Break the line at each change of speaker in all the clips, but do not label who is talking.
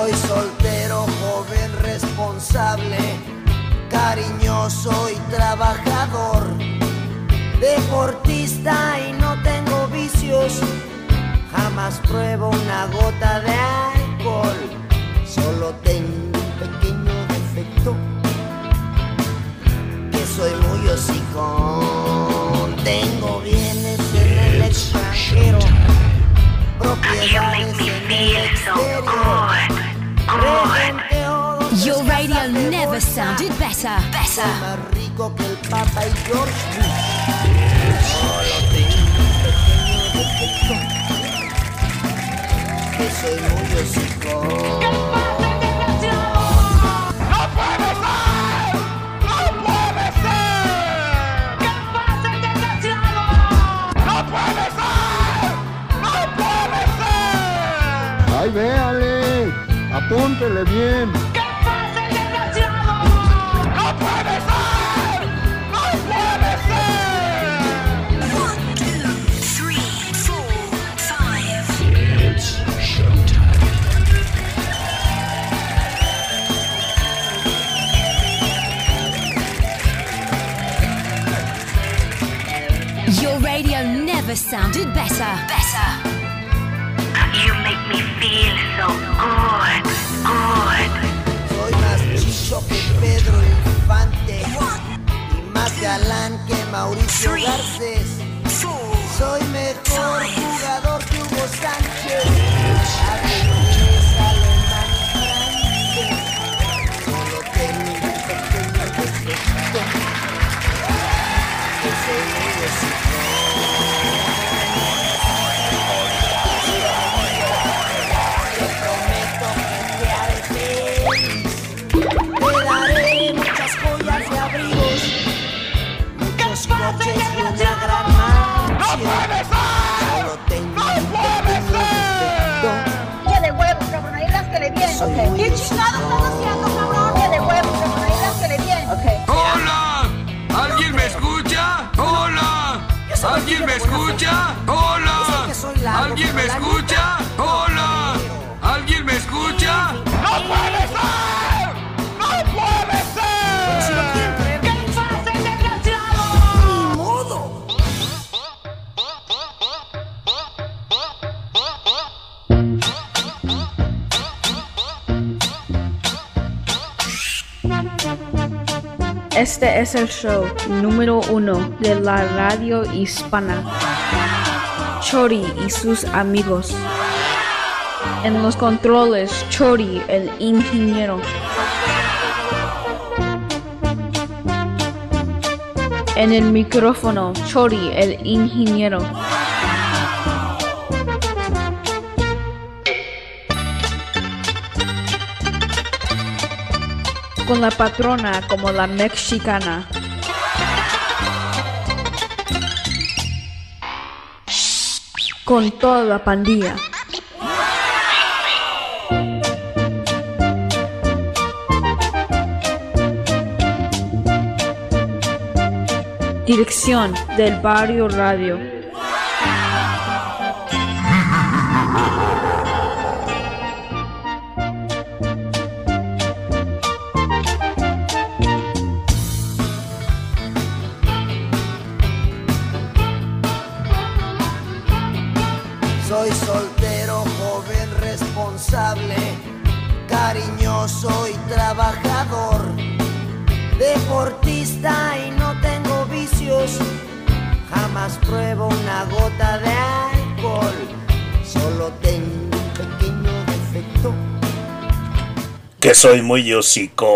Soy soltero, joven, responsable, cariñoso y trabajador, deportista y no tengo vicios, jamás pruebo una gota de alcohol, solo tengo un pequeño defecto, que soy muy hocicón, tengo bienes en el extranjero, propiedades en el exterior.
Your radio never sounded better. Better.
Más rico
apúntele bien.
Your radio never sounded better. Better.
You make me feel so good, good.
Chicho que Pedro Infante. Y más galán que Mauricio Garcés. Soy mejor jugador que Hugo Sánchez. Solo tengo un pequeño defecto. Que
de huevos, cabrón, ahí bien.
Soy
Ok.
muy
¿Qué chingados estás haciendo, cabrón? Que de huevos, cabrón, ahí rásquele bien. Ok.
¡Hola! ¿Alguien me escucha? ¡Hola! ¿Alguien me escucha? ¡Hola! ¿Alguien me escucha?
Este es el show número uno de la radio hispana. Chori y sus amigos. En los controles, Chori, el ingeniero. En el micrófono, Chori, el ingeniero. Con la patrona como la mexicana. Con toda la pandilla. Dirección del Barrio Radio.
Soy
muy hocicón.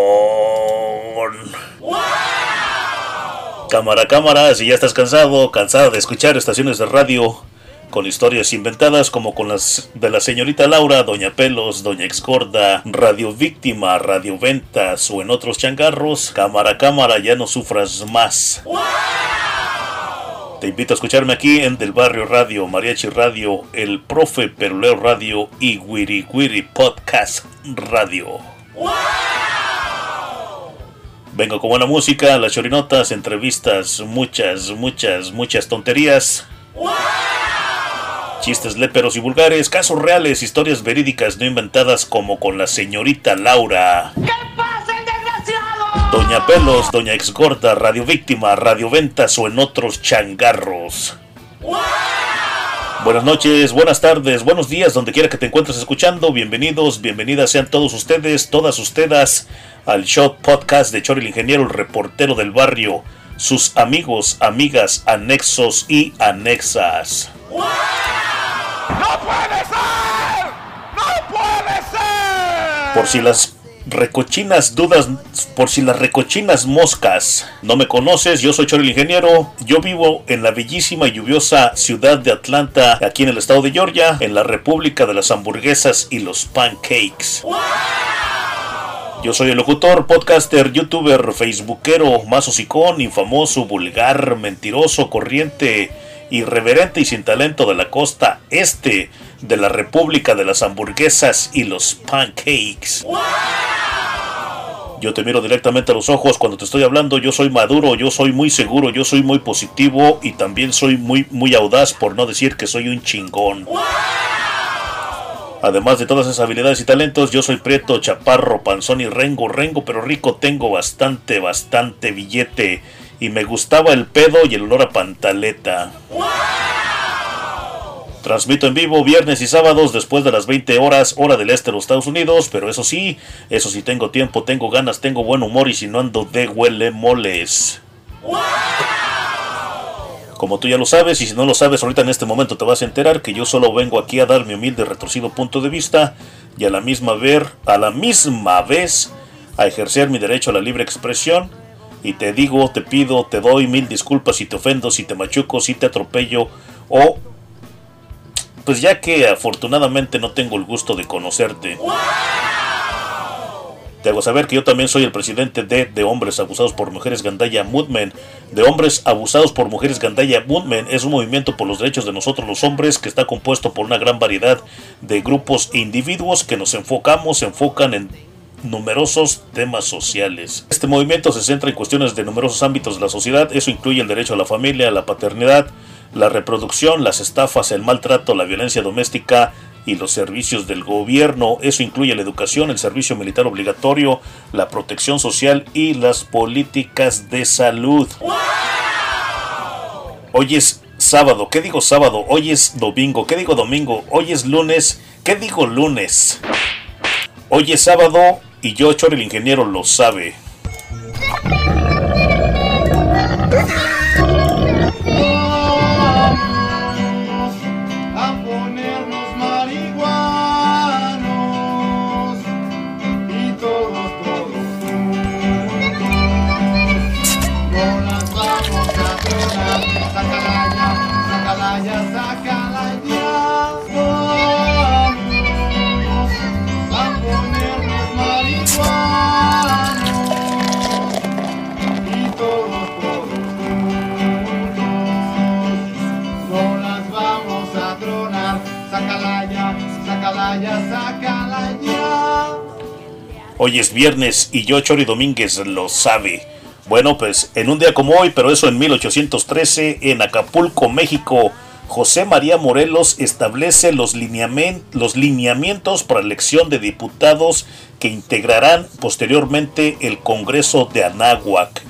Cámara, cámara, si ya estás cansado, cansada de escuchar estaciones de radio con historias inventadas como con las de la señorita Laura, Doña Pelos, Doña Excorda, Radio Víctima, Radio Ventas o en otros changarros, cámara, cámara, ya no sufras más. Te invito a escucharme aquí en Del Barrio Radio, Mariachi Radio, El Profe Peruleo Radio y Wiri Wiri Podcast Radio. Vengo con buena música, las chorinotas, entrevistas, muchas, muchas, muchas tonterías. Chistes léperos y vulgares, casos reales, historias verídicas no inventadas como con la señorita Laura.
¿Qué pasa, el desgraciado?
Doña Pelos, Doña Exgorda, Radio Víctima, Radio Ventas o en otros changarros. Buenas noches, buenas tardes, buenos días, donde quiera que te encuentres escuchando. Bienvenidos, bienvenidas sean todos ustedes, todas ustedes al show podcast de Chori el Ingeniero, el reportero del barrio, sus amigos, amigas, anexos y anexas.
¡No puede ser! ¡No puede ser!
Por si las recochinas dudas, por si las recochinas moscas. No me conoces, yo soy Chori el Ingeniero, yo vivo en la bellísima y lluviosa ciudad de Atlanta, aquí en el estado de Georgia, en la República de las Hamburguesas y los Pancakes. Yo soy el locutor, podcaster, youtuber, facebookero, más hocicón, infamoso, vulgar, mentiroso, corriente, irreverente y sin talento de la costa este de la República de las Hamburguesas y los Pancakes. Yo te miro directamente a los ojos cuando te estoy hablando, yo soy maduro, yo soy muy seguro, yo soy muy positivo y también soy muy muy audaz por no decir que soy un chingón. Además de todas esas habilidades y talentos, yo soy prieto, chaparro, panzón y rengo, rengo pero rico, tengo bastante, bastante billete y me gustaba el pedo y el olor a pantaleta. Transmito en vivo viernes y sábados después de las 20 horas, hora del este de los Estados Unidos, pero eso sí, eso sí tengo tiempo, tengo ganas, tengo buen humor y si no ando de huele moles. Como tú ya lo sabes, y si no lo sabes, ahorita en este momento te vas a enterar que yo solo vengo aquí a dar mi humilde retorcido punto de vista y a la misma ver, a la misma vez a ejercer mi derecho a la libre expresión. Y te digo, te pido, te doy mil disculpas si te ofendo, si te machuco, si te atropello o pues ya que afortunadamente no tengo el gusto de conocerte. Te hago saber que yo también soy el presidente de De Hombres Abusados por Mujeres Gandaya Movement. De Hombres Abusados por Mujeres Gandaya Movement es un movimiento por los derechos de nosotros los hombres que está compuesto por una gran variedad de grupos e individuos que nos enfocamos, se enfocan en numerosos temas sociales. Este movimiento se centra en cuestiones de numerosos ámbitos de la sociedad, eso incluye el derecho a la familia, la paternidad, la reproducción, las estafas, el maltrato, la violencia doméstica y los servicios del gobierno. Eso incluye la educación, el servicio militar obligatorio, la protección social y las políticas de salud. Hoy es sábado, ¿qué digo sábado? Hoy es domingo, ¿qué digo domingo? Hoy es lunes, ¿qué digo lunes? Hoy es sábado y yo, Chor el ingeniero, lo sabe. Hoy es viernes y yo, Chori Domínguez, lo sabe. Bueno, pues en un día como hoy, pero eso en 1813, en Acapulco, México, José María Morelos establece los, los lineamientos para elección de diputados que integrarán posteriormente el Congreso de Anáhuac.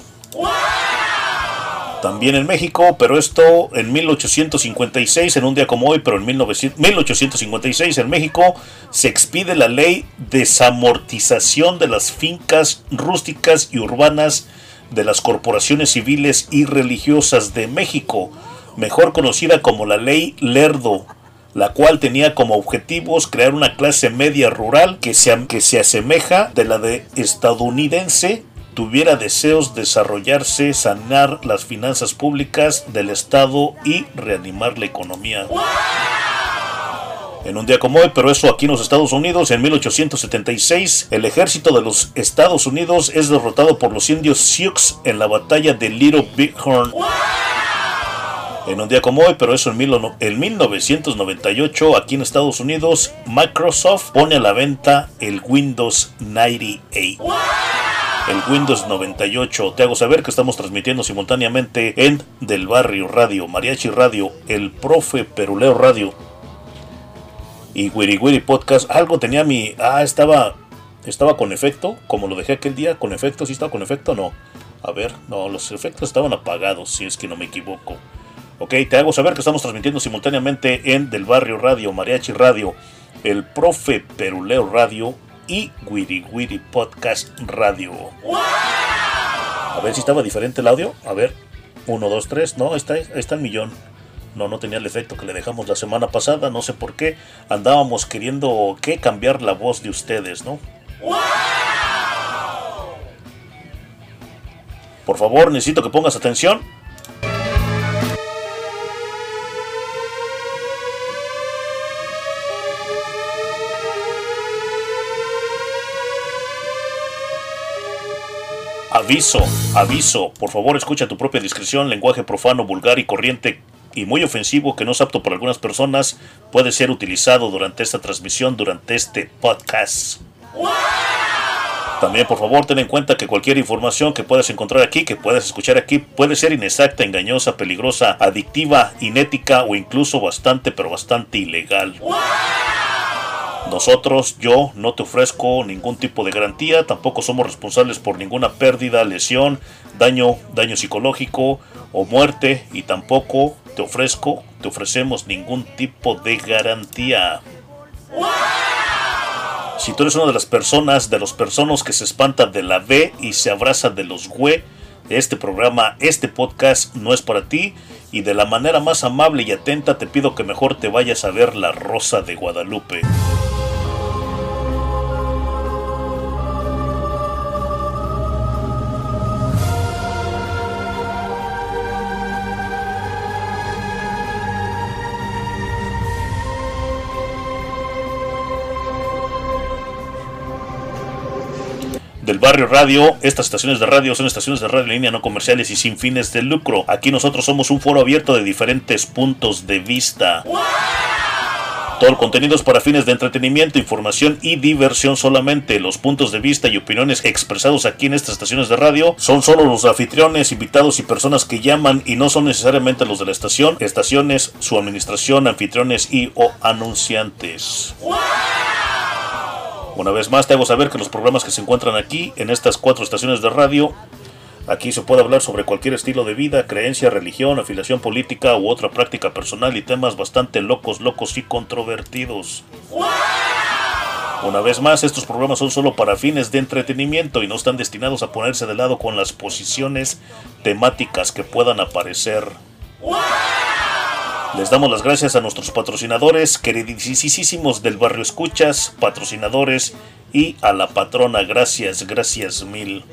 También en México, pero esto en 1856, en un día como hoy, pero en 1900 1856 en México, se expide la ley de desamortización de las fincas rústicas y urbanas de las corporaciones civiles y religiosas de México, mejor conocida como la ley Lerdo, la cual tenía como objetivos crear una clase media rural que se, que se asemeja de la de estadounidense tuviera deseos de desarrollarse, sanar las finanzas públicas del Estado y reanimar la economía. En un día como hoy, pero eso aquí en los Estados Unidos, en 1876, el ejército de los Estados Unidos es derrotado por los indios Sioux en la batalla de Little Bighorn. En un día como hoy, pero eso en, en 1998, aquí en Estados Unidos, Microsoft pone a la venta el Windows 98 el Windows 98. Te hago saber que estamos transmitiendo simultáneamente en Del Barrio Radio, Mariachi Radio, El Profe Peruleo Radio y Wiri Wiri Podcast. Algo tenía mi. Ah, estaba. Estaba con efecto, como lo dejé aquel día. Con efecto, ¿sí estaba con efecto no? A ver, no, los efectos estaban apagados, si es que no me equivoco. Ok, te hago saber que estamos transmitiendo simultáneamente en Del Barrio Radio, Mariachi Radio, El Profe Peruleo Radio y Wiri Wiri Podcast Radio. A ver si estaba diferente el audio. A ver, 1, 2, 3. No, está, está el millón. No, no tenía el efecto que le dejamos la semana pasada. No sé por qué. Andábamos queriendo que cambiar la voz de ustedes, ¿no? Por favor, necesito que pongas atención. Aviso, aviso, por favor escucha tu propia discreción, lenguaje profano, vulgar y corriente y muy ofensivo que no es apto para algunas personas puede ser utilizado durante esta transmisión, durante este podcast. También por favor ten en cuenta que cualquier información que puedas encontrar aquí, que puedas escuchar aquí, puede ser inexacta, engañosa, peligrosa, adictiva, inética o incluso bastante pero bastante ilegal. Nosotros, yo, no te ofrezco ningún tipo de garantía, tampoco somos responsables por ninguna pérdida, lesión, daño, daño psicológico o muerte y tampoco te ofrezco, te ofrecemos ningún tipo de garantía. Si tú eres una de las personas, de los personas que se espantan de la B y se abraza de los güey, este programa, este podcast no es para ti y de la manera más amable y atenta te pido que mejor te vayas a ver La Rosa de Guadalupe. Del barrio radio. Estas estaciones de radio son estaciones de radio en línea no comerciales y sin fines de lucro. Aquí nosotros somos un foro abierto de diferentes puntos de vista. Todo el contenido es para fines de entretenimiento, información y diversión solamente. Los puntos de vista y opiniones expresados aquí en estas estaciones de radio son solo los anfitriones, invitados y personas que llaman y no son necesariamente los de la estación, estaciones, su administración, anfitriones y o anunciantes. Una vez más te hago saber que los programas que se encuentran aquí, en estas cuatro estaciones de radio, aquí se puede hablar sobre cualquier estilo de vida, creencia, religión, afiliación política u otra práctica personal y temas bastante locos, locos y controvertidos. Una vez más, estos programas son solo para fines de entretenimiento y no están destinados a ponerse de lado con las posiciones temáticas que puedan aparecer. Les damos las gracias a nuestros patrocinadores, queridísimos del barrio Escuchas, patrocinadores y a la patrona. Gracias, gracias mil.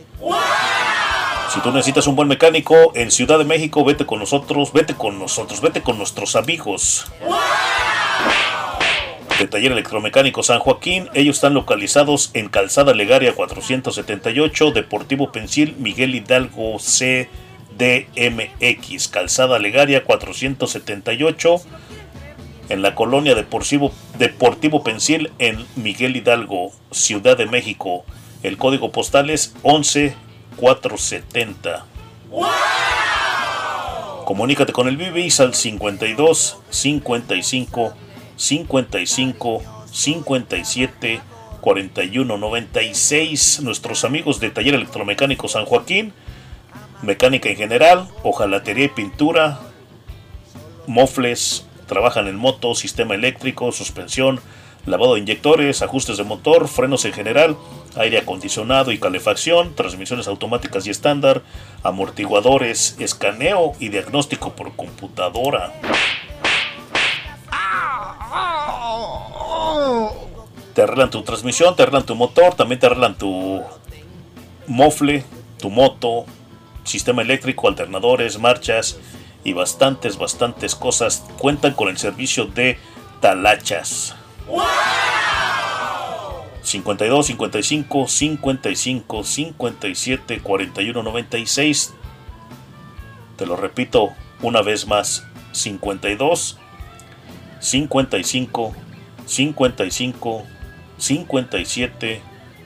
Si tú necesitas un buen mecánico en Ciudad de México, vete con nosotros, vete con nosotros, vete con nuestros amigos. De Taller Electromecánico San Joaquín, ellos están localizados en Calzada Legaria 478, Deportivo Pensil, Miguel Hidalgo C DMX, Calzada Legaria 478, en la colonia Deportivo, Deportivo Pensil, en Miguel Hidalgo, Ciudad de México. El código postal es 11470. Comunícate con el Vivis al 52 55 55 57 41 96. Nuestros amigos de Taller Electromecánico San Joaquín mecánica en general, hojalatería y pintura, mofles, trabajan en moto, sistema eléctrico, suspensión, lavado de inyectores, ajustes de motor, frenos en general, aire acondicionado y calefacción, transmisiones automáticas y estándar, amortiguadores, escaneo y diagnóstico por computadora. Te arreglan tu transmisión, te arreglan tu motor, también te arreglan tu mofle, tu moto, sistema eléctrico, alternadores, marchas y bastantes, bastantes cosas. Cuentan con el servicio de talachas. 52, 55, 55, 57, 41, 96. Te lo repito una vez más. 52, 55, 55, 57,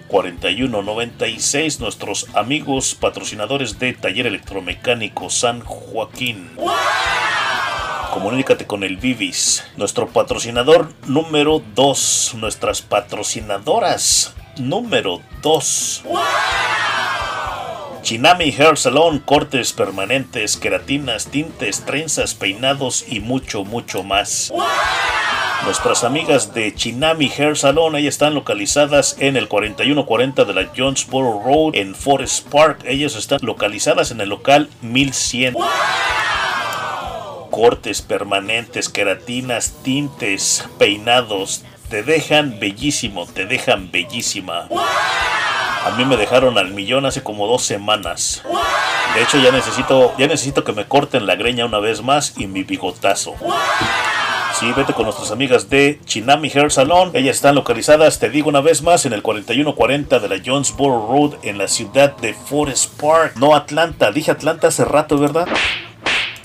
4196, nuestros amigos patrocinadores de Taller Electromecánico San Joaquín. Comunícate con el Vivis, nuestro patrocinador número 2, nuestras patrocinadoras número 2. Chinami Hair Salon, cortes permanentes, queratinas, tintes, trenzas, peinados y mucho, mucho más. Nuestras amigas de Chinami Hair Salon, ellas están localizadas en el 4140 de la Jonesboro Road en Forest Park. Ellas están localizadas en el local 1100. Cortes permanentes, queratinas, tintes, peinados, te dejan bellísimo, te dejan bellísima. A mí me dejaron al millón hace como dos semanas. De hecho, ya necesito, ya necesito que me corten la greña una vez más y mi bigotazo. Sí, vete con nuestras amigas de Chinami Hair Salon. Ellas están localizadas, te digo una vez más, en el 4140 de la Jonesboro Road en la ciudad de Forest Park. No Atlanta, dije Atlanta hace rato, ¿verdad?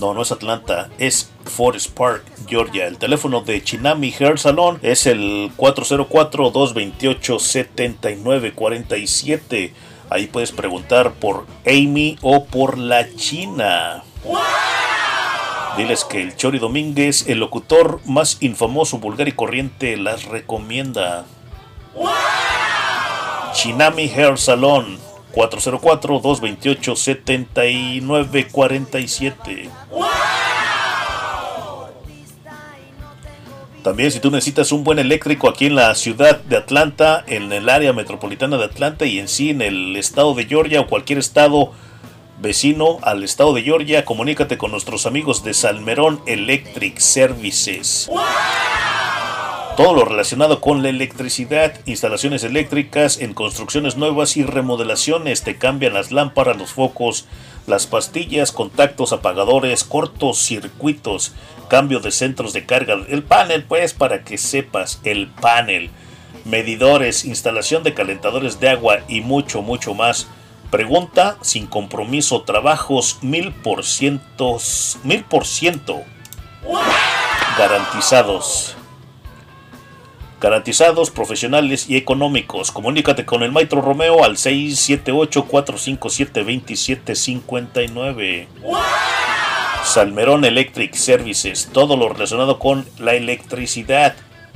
No, no es Atlanta, es Forest Park, Georgia. El teléfono de Chinami Hair Salon es el 404-228-7947. Ahí puedes preguntar por Amy o por la China. Diles que el Chori Domínguez, el locutor más infamoso, vulgar y corriente, las recomienda. Chinami Hair Salon 404-228-7947. También si tú necesitas un buen eléctrico aquí en la ciudad de Atlanta, en el área metropolitana de Atlanta y en sí en el estado de Georgia o cualquier estado vecino al estado de Georgia, comunícate con nuestros amigos de Salmerón Electric Services. Todo lo relacionado con la electricidad, instalaciones eléctricas en construcciones nuevas y remodelaciones, te cambian las lámparas, los focos, las pastillas, contactos, apagadores, cortos circuitos, cambio de centros de carga, el panel pues para que sepas, el panel, medidores, instalación de calentadores de agua y mucho, mucho más. Pregunta sin compromiso, trabajos mil por ciento, mil por ciento garantizados garantizados, profesionales y económicos. Comunícate con el Maestro Romeo al 678-457-2759. Salmerón Electric Services, todo lo relacionado con la electricidad,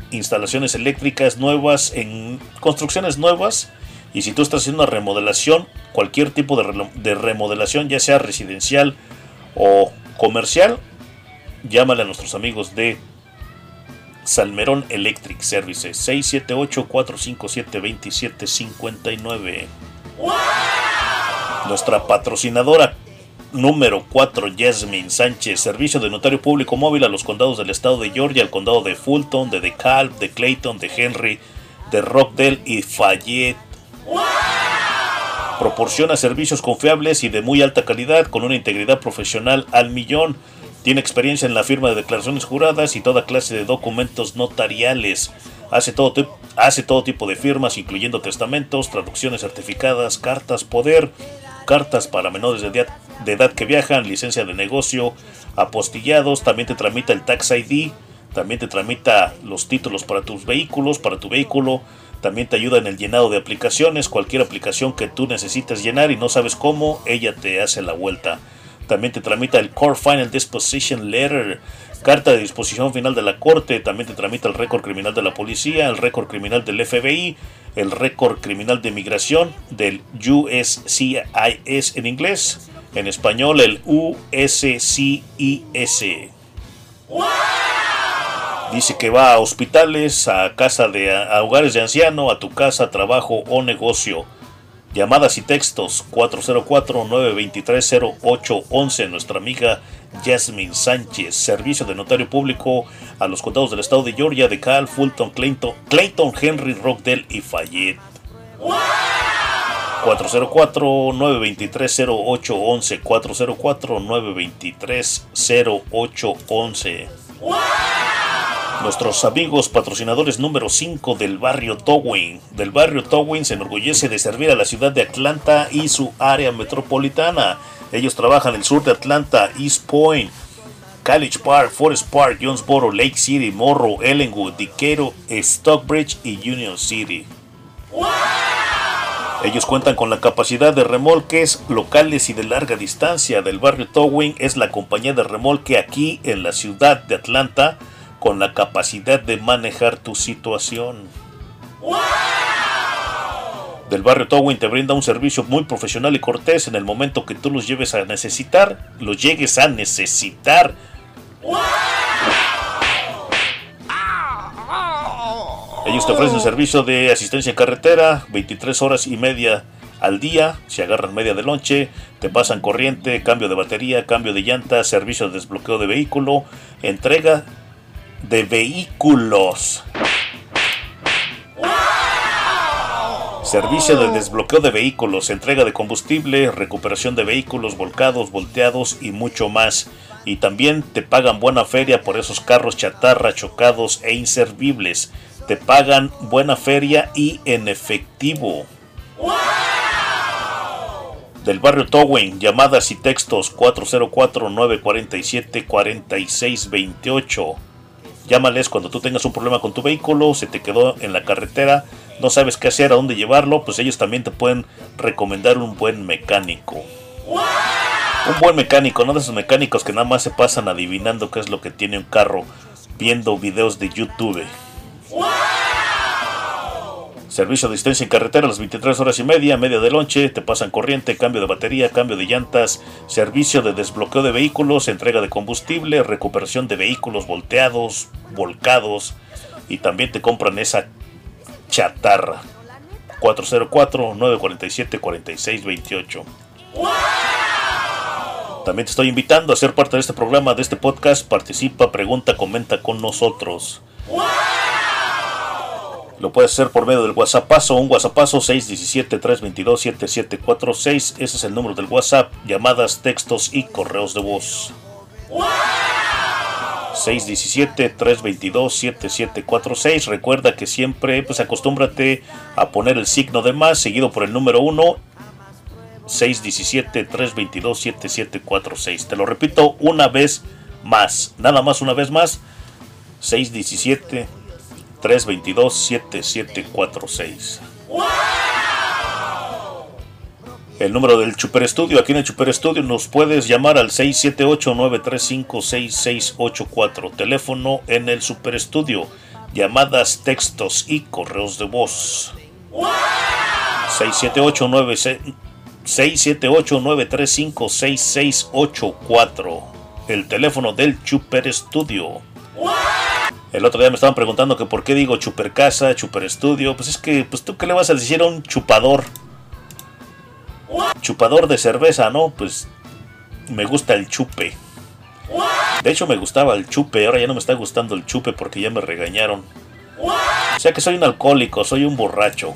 instalaciones eléctricas nuevas, en construcciones nuevas. Y si tú estás haciendo una remodelación, cualquier tipo de, de remodelación, ya sea residencial o comercial, llámale a nuestros amigos de Salmerón Electric Services 678-457-2759. Nuestra patrocinadora número 4, Jasmine Sánchez, servicio de notario público móvil a los condados del estado de Georgia, al condado de Fulton, de DeKalb, de Clayton, de Henry, de Rockdale y Fayette. Proporciona servicios confiables y de muy alta calidad con una integridad profesional al millón tiene experiencia en la firma de declaraciones juradas y toda clase de documentos notariales. Hace todo, hace todo tipo de firmas, incluyendo testamentos, traducciones certificadas, cartas poder, cartas para menores de edad, de edad que viajan, licencia de negocio, apostillados. También te tramita el Tax ID. También te tramita los títulos para tus vehículos, para tu vehículo. También te ayuda en el llenado de aplicaciones. Cualquier aplicación que tú necesites llenar y no sabes cómo, ella te hace la vuelta. También te tramita el Core Final Disposition Letter, carta de disposición final de la corte. También te tramita el récord criminal de la policía, el récord criminal del FBI, el récord criminal de migración del USCIS en inglés. En español, el USCIS. Dice que va a hospitales, a casa de a hogares de anciano, a tu casa, trabajo o negocio. Llamadas y textos 404-923-0811. Nuestra amiga Jasmine Sánchez. Servicio de notario público a los condados del estado de Georgia, de Cal, Fulton, Clayton, Clayton Henry, Rockdale y Fayette. 404-923-0811. 404-923-0811. Nuestros amigos patrocinadores número 5 del barrio Towing. Del barrio Towing se enorgullece de servir a la ciudad de Atlanta y su área metropolitana. Ellos trabajan en el sur de Atlanta, East Point, College Park, Forest Park, Jonesboro, Lake City, Morrow, Ellenwood, Decatur, Stockbridge y Union City. Ellos cuentan con la capacidad de remolques locales y de larga distancia del barrio Towing. Es la compañía de remolque aquí en la ciudad de Atlanta con la capacidad de manejar tu situación. Del barrio Towing te brinda un servicio muy profesional y cortés en el momento que tú los lleves a necesitar, los llegues a necesitar. Ellos te ofrecen servicio de asistencia en carretera, 23 horas y media al día, se agarran media de lonche, te pasan corriente, cambio de batería, cambio de llanta, servicio de desbloqueo de vehículo, entrega de vehículos. Servicio de desbloqueo de vehículos, entrega de combustible, recuperación de vehículos volcados, volteados y mucho más. Y también te pagan buena feria por esos carros chatarra, chocados e inservibles. Te pagan buena feria y en efectivo. Del barrio Towing, llamadas y textos 404-947-4628. Llámales cuando tú tengas un problema con tu vehículo, se te quedó en la carretera, no sabes qué hacer, a dónde llevarlo, pues ellos también te pueden recomendar un buen mecánico. Un buen mecánico, no de esos mecánicos que nada más se pasan adivinando qué es lo que tiene un carro viendo videos de YouTube. Servicio de asistencia en carretera a las 23 horas y media, media de lonche, te pasan corriente, cambio de batería, cambio de llantas, servicio de desbloqueo de vehículos, entrega de combustible, recuperación de vehículos volteados, volcados y también te compran esa chatarra. 404-947-4628. También te estoy invitando a ser parte de este programa, de este podcast. Participa, pregunta, comenta con nosotros. Lo puedes hacer por medio del WhatsApp o un WhatsApp 617-322-7746. Ese es el número del WhatsApp. Llamadas, textos y correos de voz. 617-322-7746. Recuerda que siempre, pues acostúmbrate a poner el signo de más seguido por el número 1. 617-322-7746. Te lo repito una vez más. Nada más una vez más. 617 322-7746. El número del Chuper Estudio, aquí en el Chuper Estudio nos puedes llamar al 678-935-6684. Teléfono en el Super Estudio, llamadas, textos y correos de voz. 678-935-6684. El teléfono del Chuper Estudio. El otro día me estaban preguntando que por qué digo chuper casa, chuper estudio. Pues es que, pues tú qué le vas a decir a un chupador. Chupador de cerveza, ¿no? Pues me gusta el chupe. De hecho me gustaba el chupe, ahora ya no me está gustando el chupe porque ya me regañaron. O sea que soy un alcohólico, soy un borracho.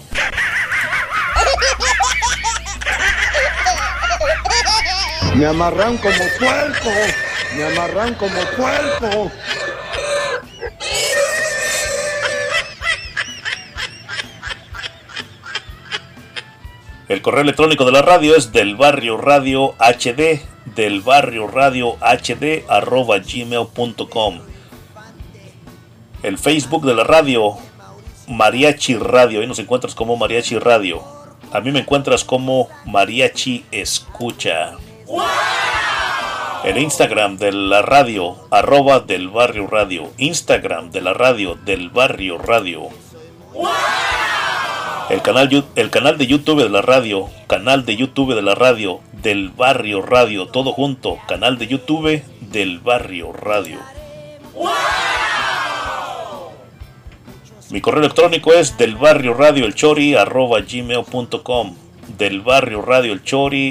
Me amarran como cuerpo, me amarran como cuerpo.
El correo electrónico de la radio es del barrio radio hd del barrio radio hd arroba gmail.com. El Facebook de la radio Mariachi Radio, ahí nos encuentras como Mariachi Radio. A mí me encuentras como Mariachi Escucha. El Instagram de la radio, arroba del barrio radio. Instagram de la radio, del barrio radio. El canal, el canal de YouTube de la radio, canal de YouTube de la radio, del barrio radio, todo junto, canal de YouTube del barrio radio. Mi correo electrónico es del barrio radio arroba gmail.com del barrio radio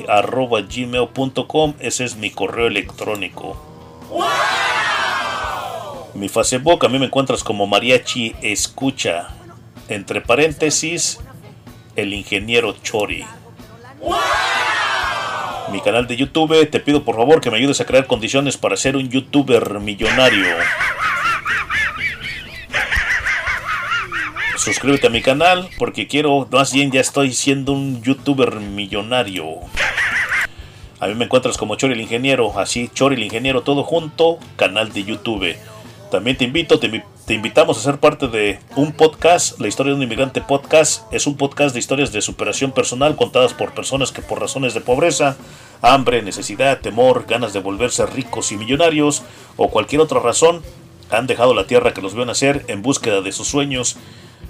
arroba gmail.com ese es mi correo electrónico. Mi Facebook a mí me encuentras como mariachi escucha. Entre paréntesis el ingeniero Chori. Mi canal de YouTube, te pido por favor que me ayudes a crear condiciones para ser un youtuber millonario. Suscríbete a mi canal porque quiero, más bien ya estoy siendo un youtuber millonario. A mí me encuentras como Chori el Ingeniero, así Chori el Ingeniero todo junto, canal de YouTube. También te invito, te, te invitamos a ser parte de un podcast, La historia de un inmigrante podcast. Es un podcast de historias de superación personal contadas por personas que por razones de pobreza, hambre, necesidad, temor, ganas de volverse ricos y millonarios o cualquier otra razón han dejado la tierra que los vio nacer en búsqueda de sus sueños,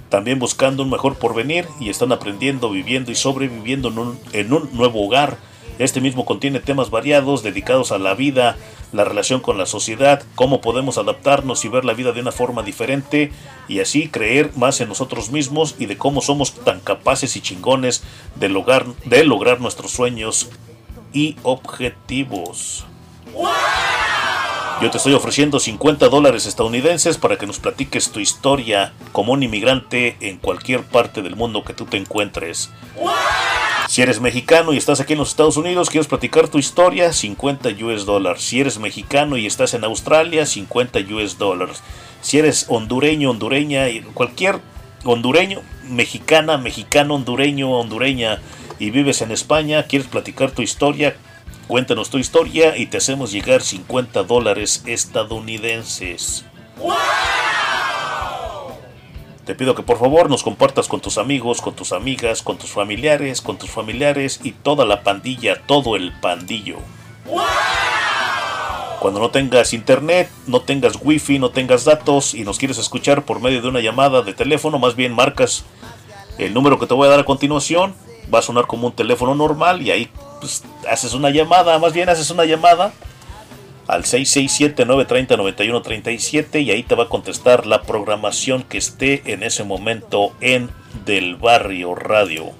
también buscando un mejor porvenir y están aprendiendo, viviendo y sobreviviendo en un, en un nuevo hogar. Este mismo contiene temas variados dedicados a la vida, la relación con la sociedad, cómo podemos adaptarnos y ver la vida de una forma diferente y así creer más en nosotros mismos y de cómo somos tan capaces y chingones de lograr, nuestros sueños y objetivos. Yo te estoy ofreciendo 50 dólares estadounidenses para que nos platiques tu historia como un inmigrante en cualquier parte del mundo que tú te encuentres. Si eres mexicano y estás aquí en los Estados Unidos, quieres platicar tu historia, 50 US dólares. Si eres mexicano y estás en Australia, 50 US dólares. Si eres hondureño, hondureña, cualquier hondureño, mexicana, mexicano, hondureño, hondureña y vives en España, quieres platicar tu historia, cuéntanos tu historia y te hacemos llegar 50 dólares estadounidenses. Te pido que por favor nos compartas con tus amigos, con tus amigas, con tus familiares, con tus familiares y toda la pandilla, todo el pandillo. Cuando no tengas internet, no tengas wifi, no tengas datos y nos quieres escuchar por medio de una llamada de teléfono, más bien marcas el número que te voy a dar a continuación, va a sonar como un teléfono normal y ahí pues, haces una llamada, más bien haces una llamada al 667-930-9137 y ahí te va a contestar la programación que esté en ese momento en Del Barrio Radio.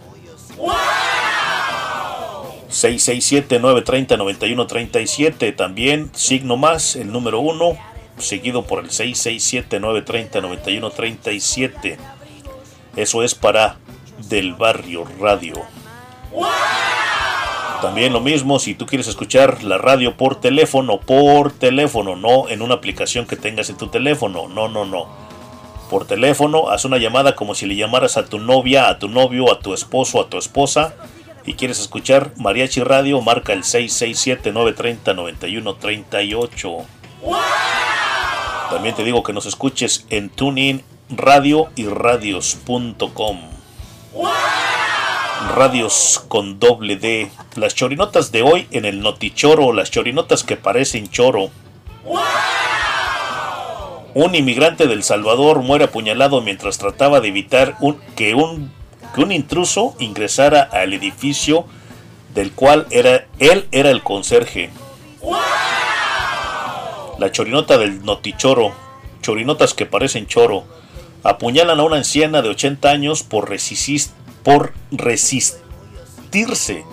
667-930-9137, también signo más, el número 1, seguido por el 667-930-9137. Eso es para Del Barrio Radio. También lo mismo si tú quieres escuchar la radio por teléfono, por teléfono, no en una aplicación que tengas en tu teléfono, no, no, no. Por teléfono, haz una llamada como si le llamaras a tu novia, a tu novio, a tu esposo, a tu esposa y quieres escuchar Mariachi Radio, marca el 667-930-9138. También te digo que nos escuches en TuneIn radios.com radios con doble D. Las chorinotas de hoy en el Notichoro, las chorinotas que parecen choro. Un inmigrante del Salvador muere apuñalado mientras trataba de evitar un, que, un, que un intruso ingresara al edificio del cual era, él era el conserje. La chorinota del Notichoro, chorinotas que parecen choro, apuñalan a una anciana de 80 años por resistir por resistirse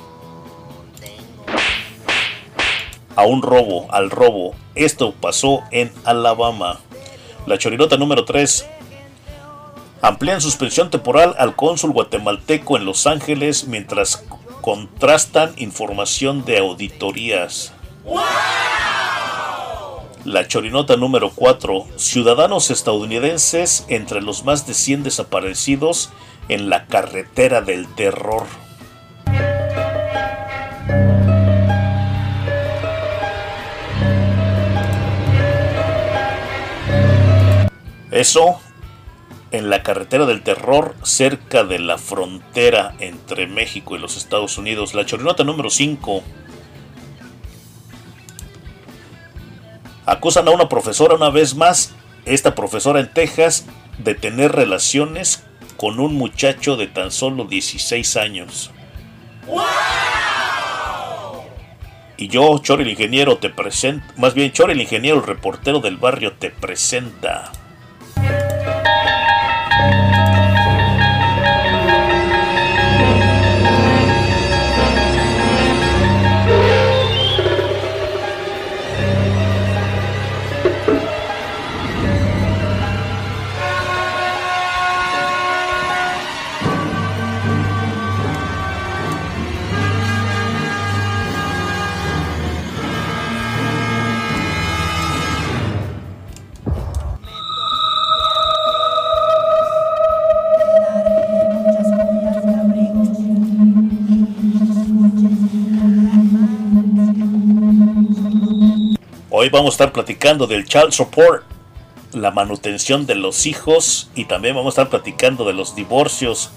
a un robo, al robo. Esto pasó en Alabama. La chorinota número 3. Amplían suspensión temporal al cónsul guatemalteco en Los Ángeles mientras contrastan información de auditorías. La chorinota número 4. Ciudadanos estadounidenses entre los más de 100 desaparecidos en la carretera del terror. Eso en la carretera del terror cerca de la frontera entre México y los Estados Unidos. La chorinota número 5. Acusan a una profesora una vez más, esta profesora en Texas, de tener relaciones con un muchacho de tan solo 16 años. Y yo, Chor el ingeniero, te presento, más bien Chor el ingeniero, el reportero del barrio, te presenta. Hoy vamos a estar platicando del child support, la manutención de los hijos y también vamos a estar platicando de los divorcios.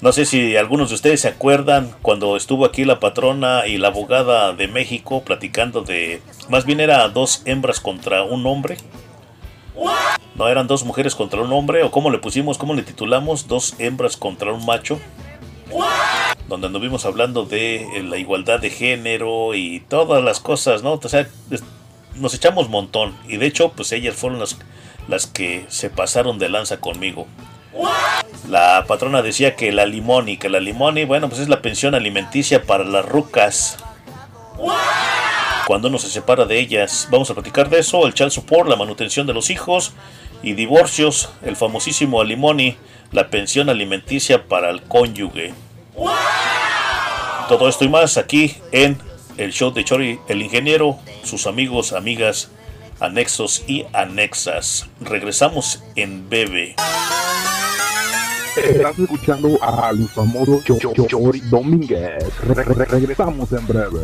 No sé si algunos de ustedes se acuerdan cuando estuvo aquí la patrona y la abogada de México platicando de... Más bien era dos hembras contra un hombre. No eran dos mujeres contra un hombre o cómo le pusimos, cómo le titulamos, dos hembras contra un macho. Donde anduvimos hablando de eh, la igualdad de género y todas las cosas, ¿no? O sea, nos echamos montón. Y de hecho, pues ellas fueron las, las que se pasaron de lanza conmigo. La patrona decía que la limoni, que la limoni, bueno, pues es la pensión alimenticia para las rucas. Cuando uno se separa de ellas, vamos a platicar de eso, el child support, la manutención de los hijos y divorcios, el famosísimo alimony, la pensión alimenticia para el cónyuge. Todo esto y más aquí en el show de Chori, el ingeniero, sus amigos, amigas, anexos y anexas. Regresamos en breve.
Estás escuchando al famoso Chori Domínguez. regresamos en breve.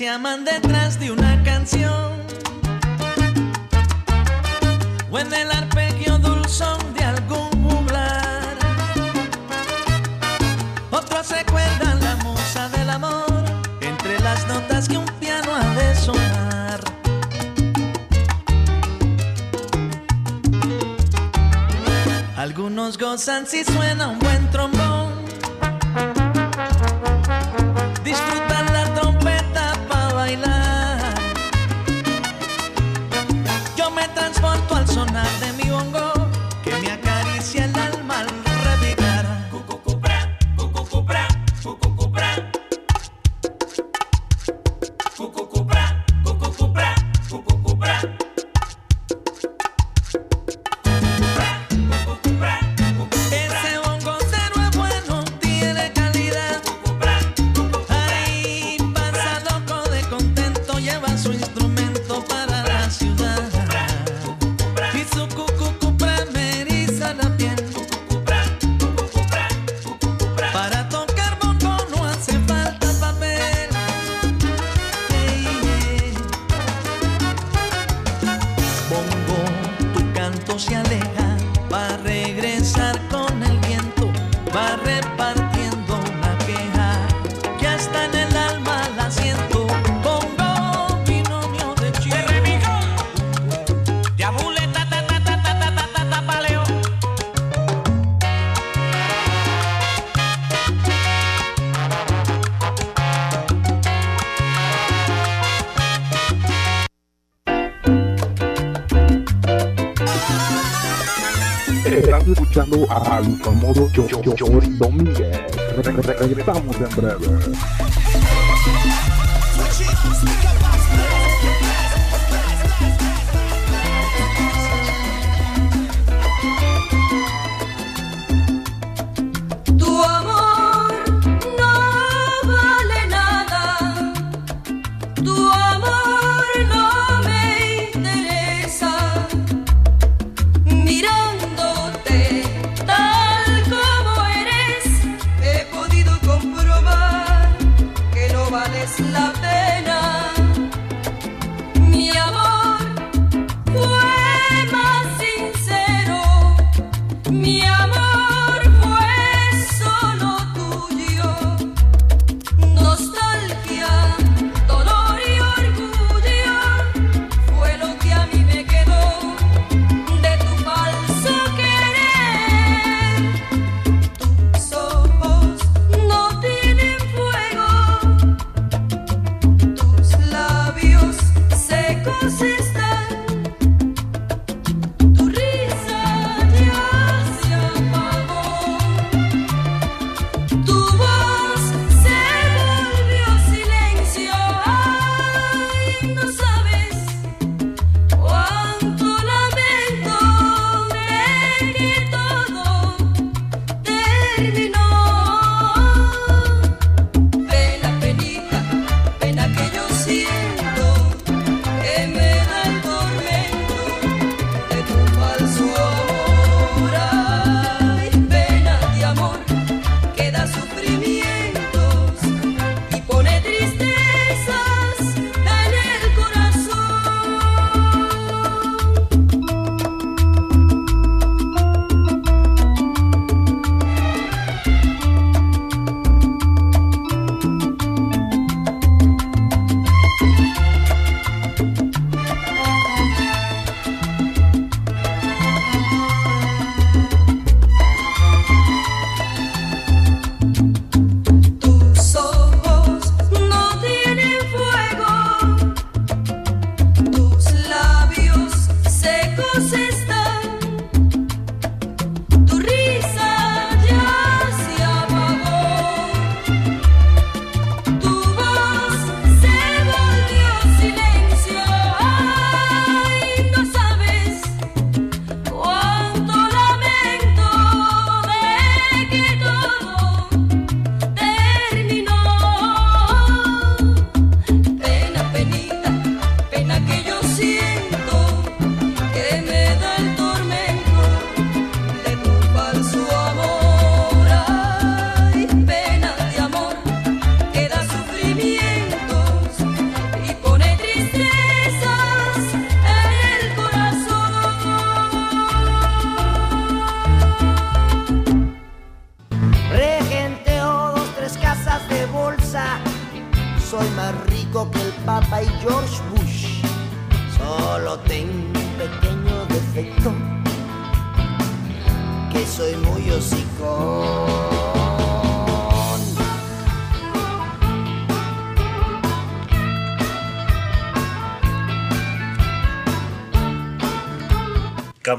Se aman de
Regresamos en breve.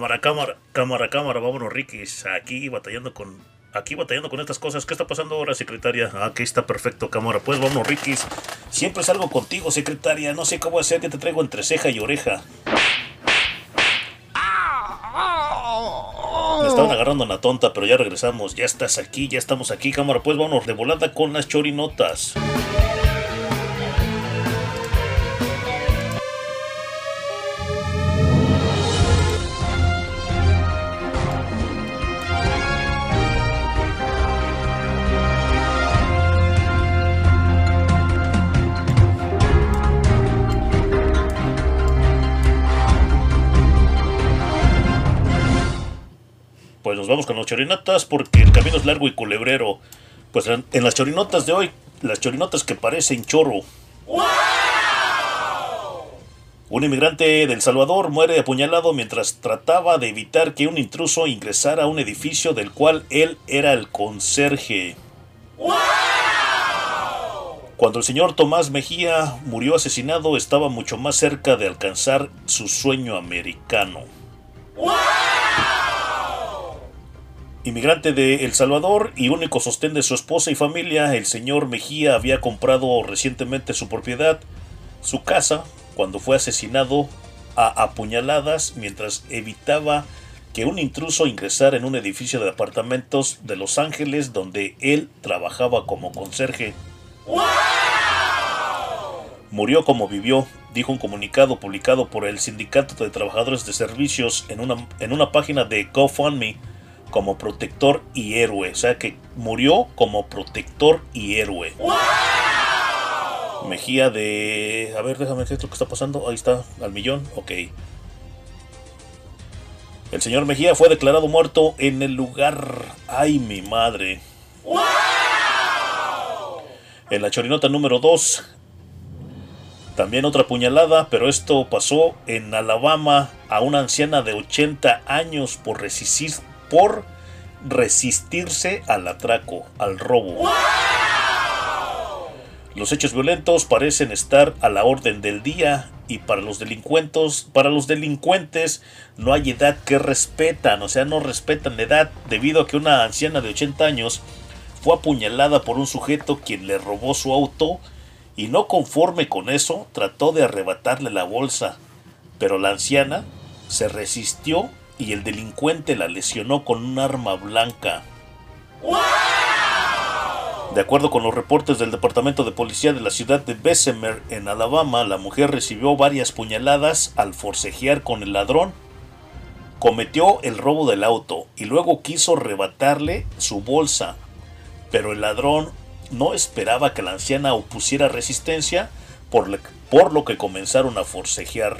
Cámara, cámara, cámara, cámara, vámonos, Ricky. Aquí batallando con. Aquí batallando con estas cosas. ¿Qué está pasando ahora, secretaria? Aquí está perfecto, cámara. Pues vámonos, Ricky. Siempre salgo contigo, secretaria. No sé cómo hacer que te traigo entre ceja y oreja. Me estaban agarrando una tonta, pero ya regresamos. Ya estás aquí, ya estamos aquí, cámara. Pues vámonos de volada con las chorinotas. Chorinotas porque el camino es largo y culebrero. Pues en, las chorinotas de hoy, las chorinotas que parecen chorro. Un inmigrante del Salvador muere apuñalado mientras trataba de evitar que un intruso ingresara a un edificio del cual él era el conserje. Cuando el señor Tomás Mejía murió asesinado, estaba mucho más cerca de alcanzar su sueño americano. Inmigrante de El Salvador y único sostén de su esposa y familia, el señor Mejía había comprado recientemente su propiedad, su casa, cuando fue asesinado a apuñaladas mientras evitaba que un intruso ingresara en un edificio de apartamentos de Los Ángeles donde él trabajaba como conserje. Murió como vivió, dijo un comunicado publicado por el Sindicato de Trabajadores de Servicios en una, en una página de GoFundMe como protector y héroe. O sea que murió como protector y héroe. Mejía de... A ver, déjame ver lo que está pasando. Ahí está, al millón. Ok. El señor Mejía fue declarado muerto en el lugar. ¡Ay, mi madre! En la chorinota número 2. También otra puñalada, pero esto pasó en Alabama a una anciana de 80 años por resistir, por resistirse al atraco, al robo. Los hechos violentos parecen estar a la orden del día y para los delincuentes, para los delincuentes no hay edad que respetan, o sea, no respetan la edad debido a que una anciana de 80 años fue apuñalada por un sujeto quien le robó su auto y no conforme con eso trató de arrebatarle la bolsa, pero la anciana se resistió y el delincuente la lesionó con un arma blanca. De acuerdo con los reportes del Departamento de Policía de la ciudad de Bessemer, en Alabama, la mujer recibió varias puñaladas al forcejear con el ladrón. Cometió el robo del auto y luego quiso arrebatarle su bolsa, pero el ladrón no esperaba que la anciana opusiera resistencia, por, lo que comenzaron a forcejear.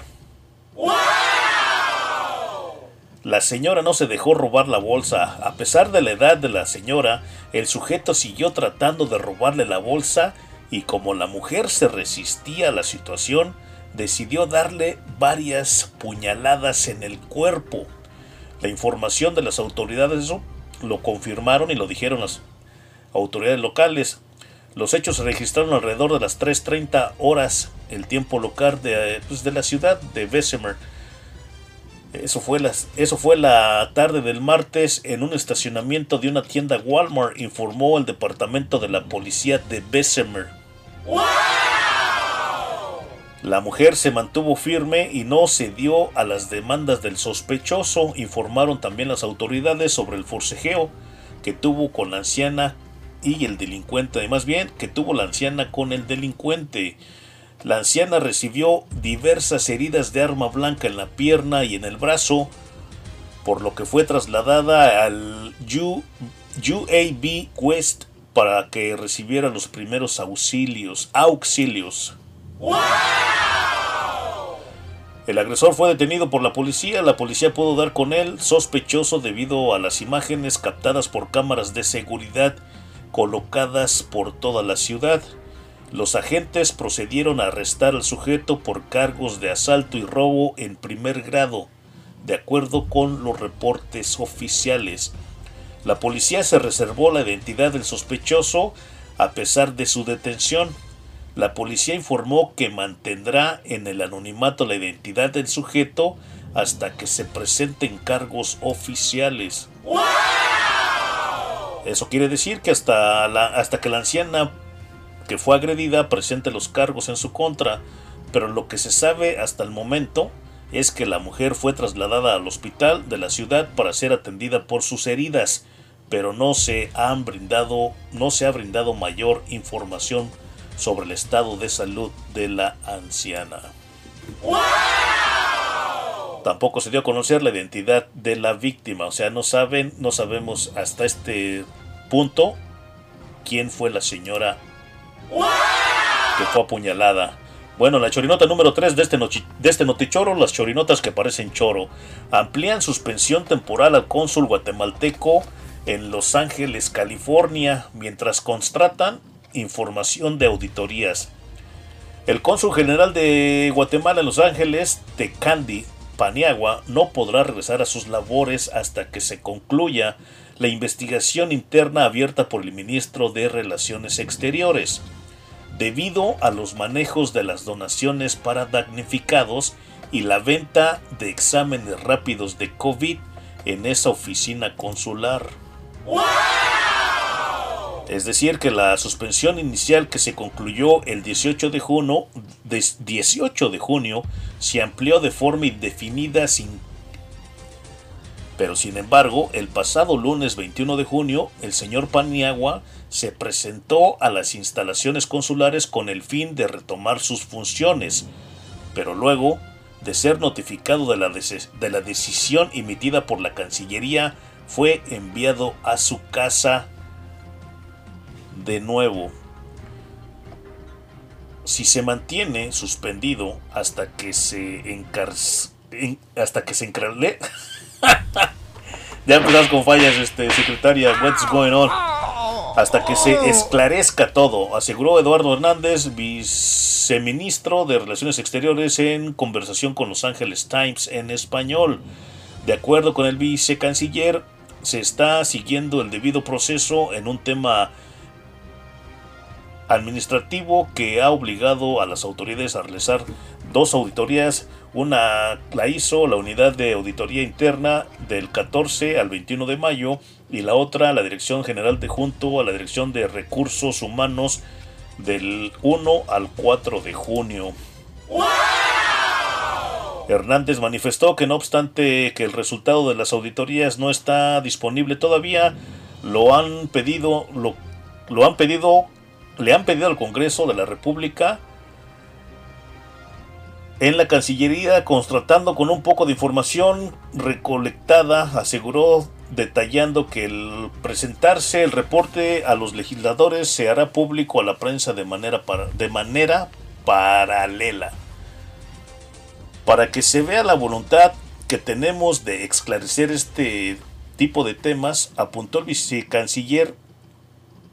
La señora no se dejó robar la bolsa. A pesar de la edad de la señora, el sujeto siguió tratando de robarle la bolsa y como la mujer se resistía a la situación, decidió darle varias puñaladas en el cuerpo. La información de las autoridades lo confirmaron y lo dijeron las autoridades locales. Los hechos se registraron alrededor de las 3.30 horas, el tiempo local de, pues, de la ciudad de Bessemer eso fue, las, eso fue la tarde del martes en un estacionamiento de una tienda Walmart, informó el departamento de la policía de Bessemer. La mujer se mantuvo firme y no cedió a las demandas del sospechoso, informaron también las autoridades sobre el forcejeo que tuvo con la anciana y el delincuente, más bien que tuvo la anciana con el delincuente. La anciana recibió diversas heridas de arma blanca en la pierna y en el brazo, por lo que fue trasladada al UAB West para que recibiera los primeros auxilios. auxilios. El agresor fue detenido por la policía. La policía pudo dar con él sospechoso debido a las imágenes captadas por cámaras de seguridad colocadas por toda la ciudad. Los agentes procedieron a arrestar al sujeto por cargos de asalto y robo en primer grado, de acuerdo con los reportes oficiales. La policía se reservó la identidad del sospechoso a pesar de su detención. La policía informó que mantendrá en el anonimato la identidad del sujeto hasta que se presenten cargos oficiales. Eso quiere decir que hasta, la, hasta que la anciana que fue agredida presente los cargos en su contra, pero lo que se sabe hasta el momento es que la mujer fue trasladada al hospital de la ciudad para ser atendida por sus heridas, pero no se han brindado, no se ha brindado mayor información sobre el estado de salud de la anciana. Tampoco se dio a conocer la identidad de la víctima, o sea, no saben, no sabemos hasta este punto quién fue la señora que fue apuñalada. Bueno, la chorinota número 3 de este, de este notichoro, las chorinotas que parecen choro, amplían suspensión temporal al cónsul guatemalteco en Los Ángeles, California, mientras constatan información de auditorías. El cónsul general de Guatemala en Los Ángeles, Tecandi Paniagua, no podrá regresar a sus labores hasta que se concluya la investigación interna abierta por el ministro de Relaciones Exteriores debido a los manejos de las donaciones para damnificados y la venta de exámenes rápidos de COVID en esa oficina consular. Es decir, que la suspensión inicial que se concluyó el 18 de junio, 18 de junio se amplió de forma indefinida sin pero sin embargo, el pasado lunes 21 de junio, el señor Paniagua se presentó a las instalaciones consulares con el fin de retomar sus funciones, pero luego de ser notificado de la, de la decisión emitida por la Cancillería, fue enviado a su casa de nuevo. Si se mantiene suspendido hasta que se encar hasta que se encarle ya empezamos con fallas, este, secretaria. What's going on? Hasta que se esclarezca todo, aseguró Eduardo Hernández, viceministro de Relaciones Exteriores, en conversación con Los Angeles Times en español. De acuerdo con el vicecanciller, se está siguiendo el debido proceso en un tema administrativo que ha obligado a las autoridades a realizar dos auditorías. Una la hizo la unidad de auditoría interna del 14 al 21 de mayo y la otra la Dirección General de junto a la Dirección de Recursos Humanos del 1 al 4 de junio. Hernández manifestó que no obstante que el resultado de las auditorías no está disponible todavía, lo han pedido, lo, lo han pedido, le han pedido al Congreso de la República en la Cancillería, constatando con un poco de información recolectada, aseguró detallando que el presentarse el reporte a los legisladores se hará público a la prensa de manera, de manera paralela. Para que se vea la voluntad que tenemos de esclarecer este tipo de temas, apuntó el vicecanciller,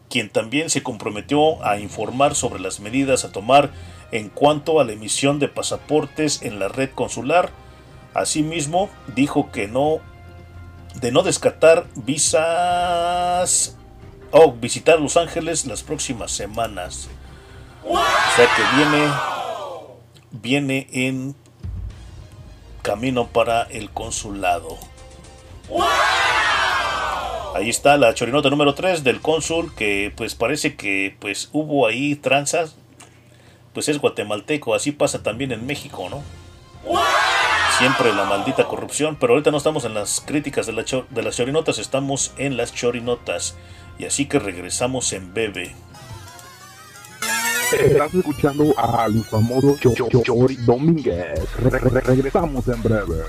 quien también se comprometió a informar sobre las medidas a tomar en cuanto a la emisión de pasaportes en la red consular. Asimismo, dijo que no de no descartar visas o visitar Los Ángeles las próximas semanas. O sea que viene viene en camino para el consulado. Ahí está la chorinota número 3 del cónsul que pues parece que pues hubo ahí tranzas pues es guatemalteco, así pasa también en México, ¿no? Siempre la maldita corrupción, pero ahorita no estamos en las críticas de, de las chorinotas, estamos en las chorinotas. Y así que regresamos en breve.
Estás escuchando al famoso Chori Domínguez. regresamos en breve.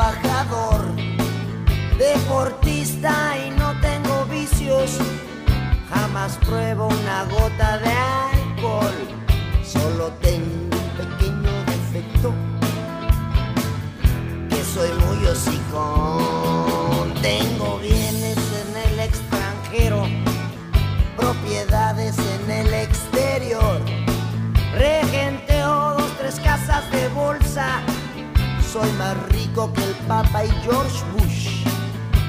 Trabajador, deportista y no tengo vicios, jamás pruebo una gota de alcohol, solo tengo un pequeño defecto, que soy muy hocicón, Soy más rico que el Papa y George Bush.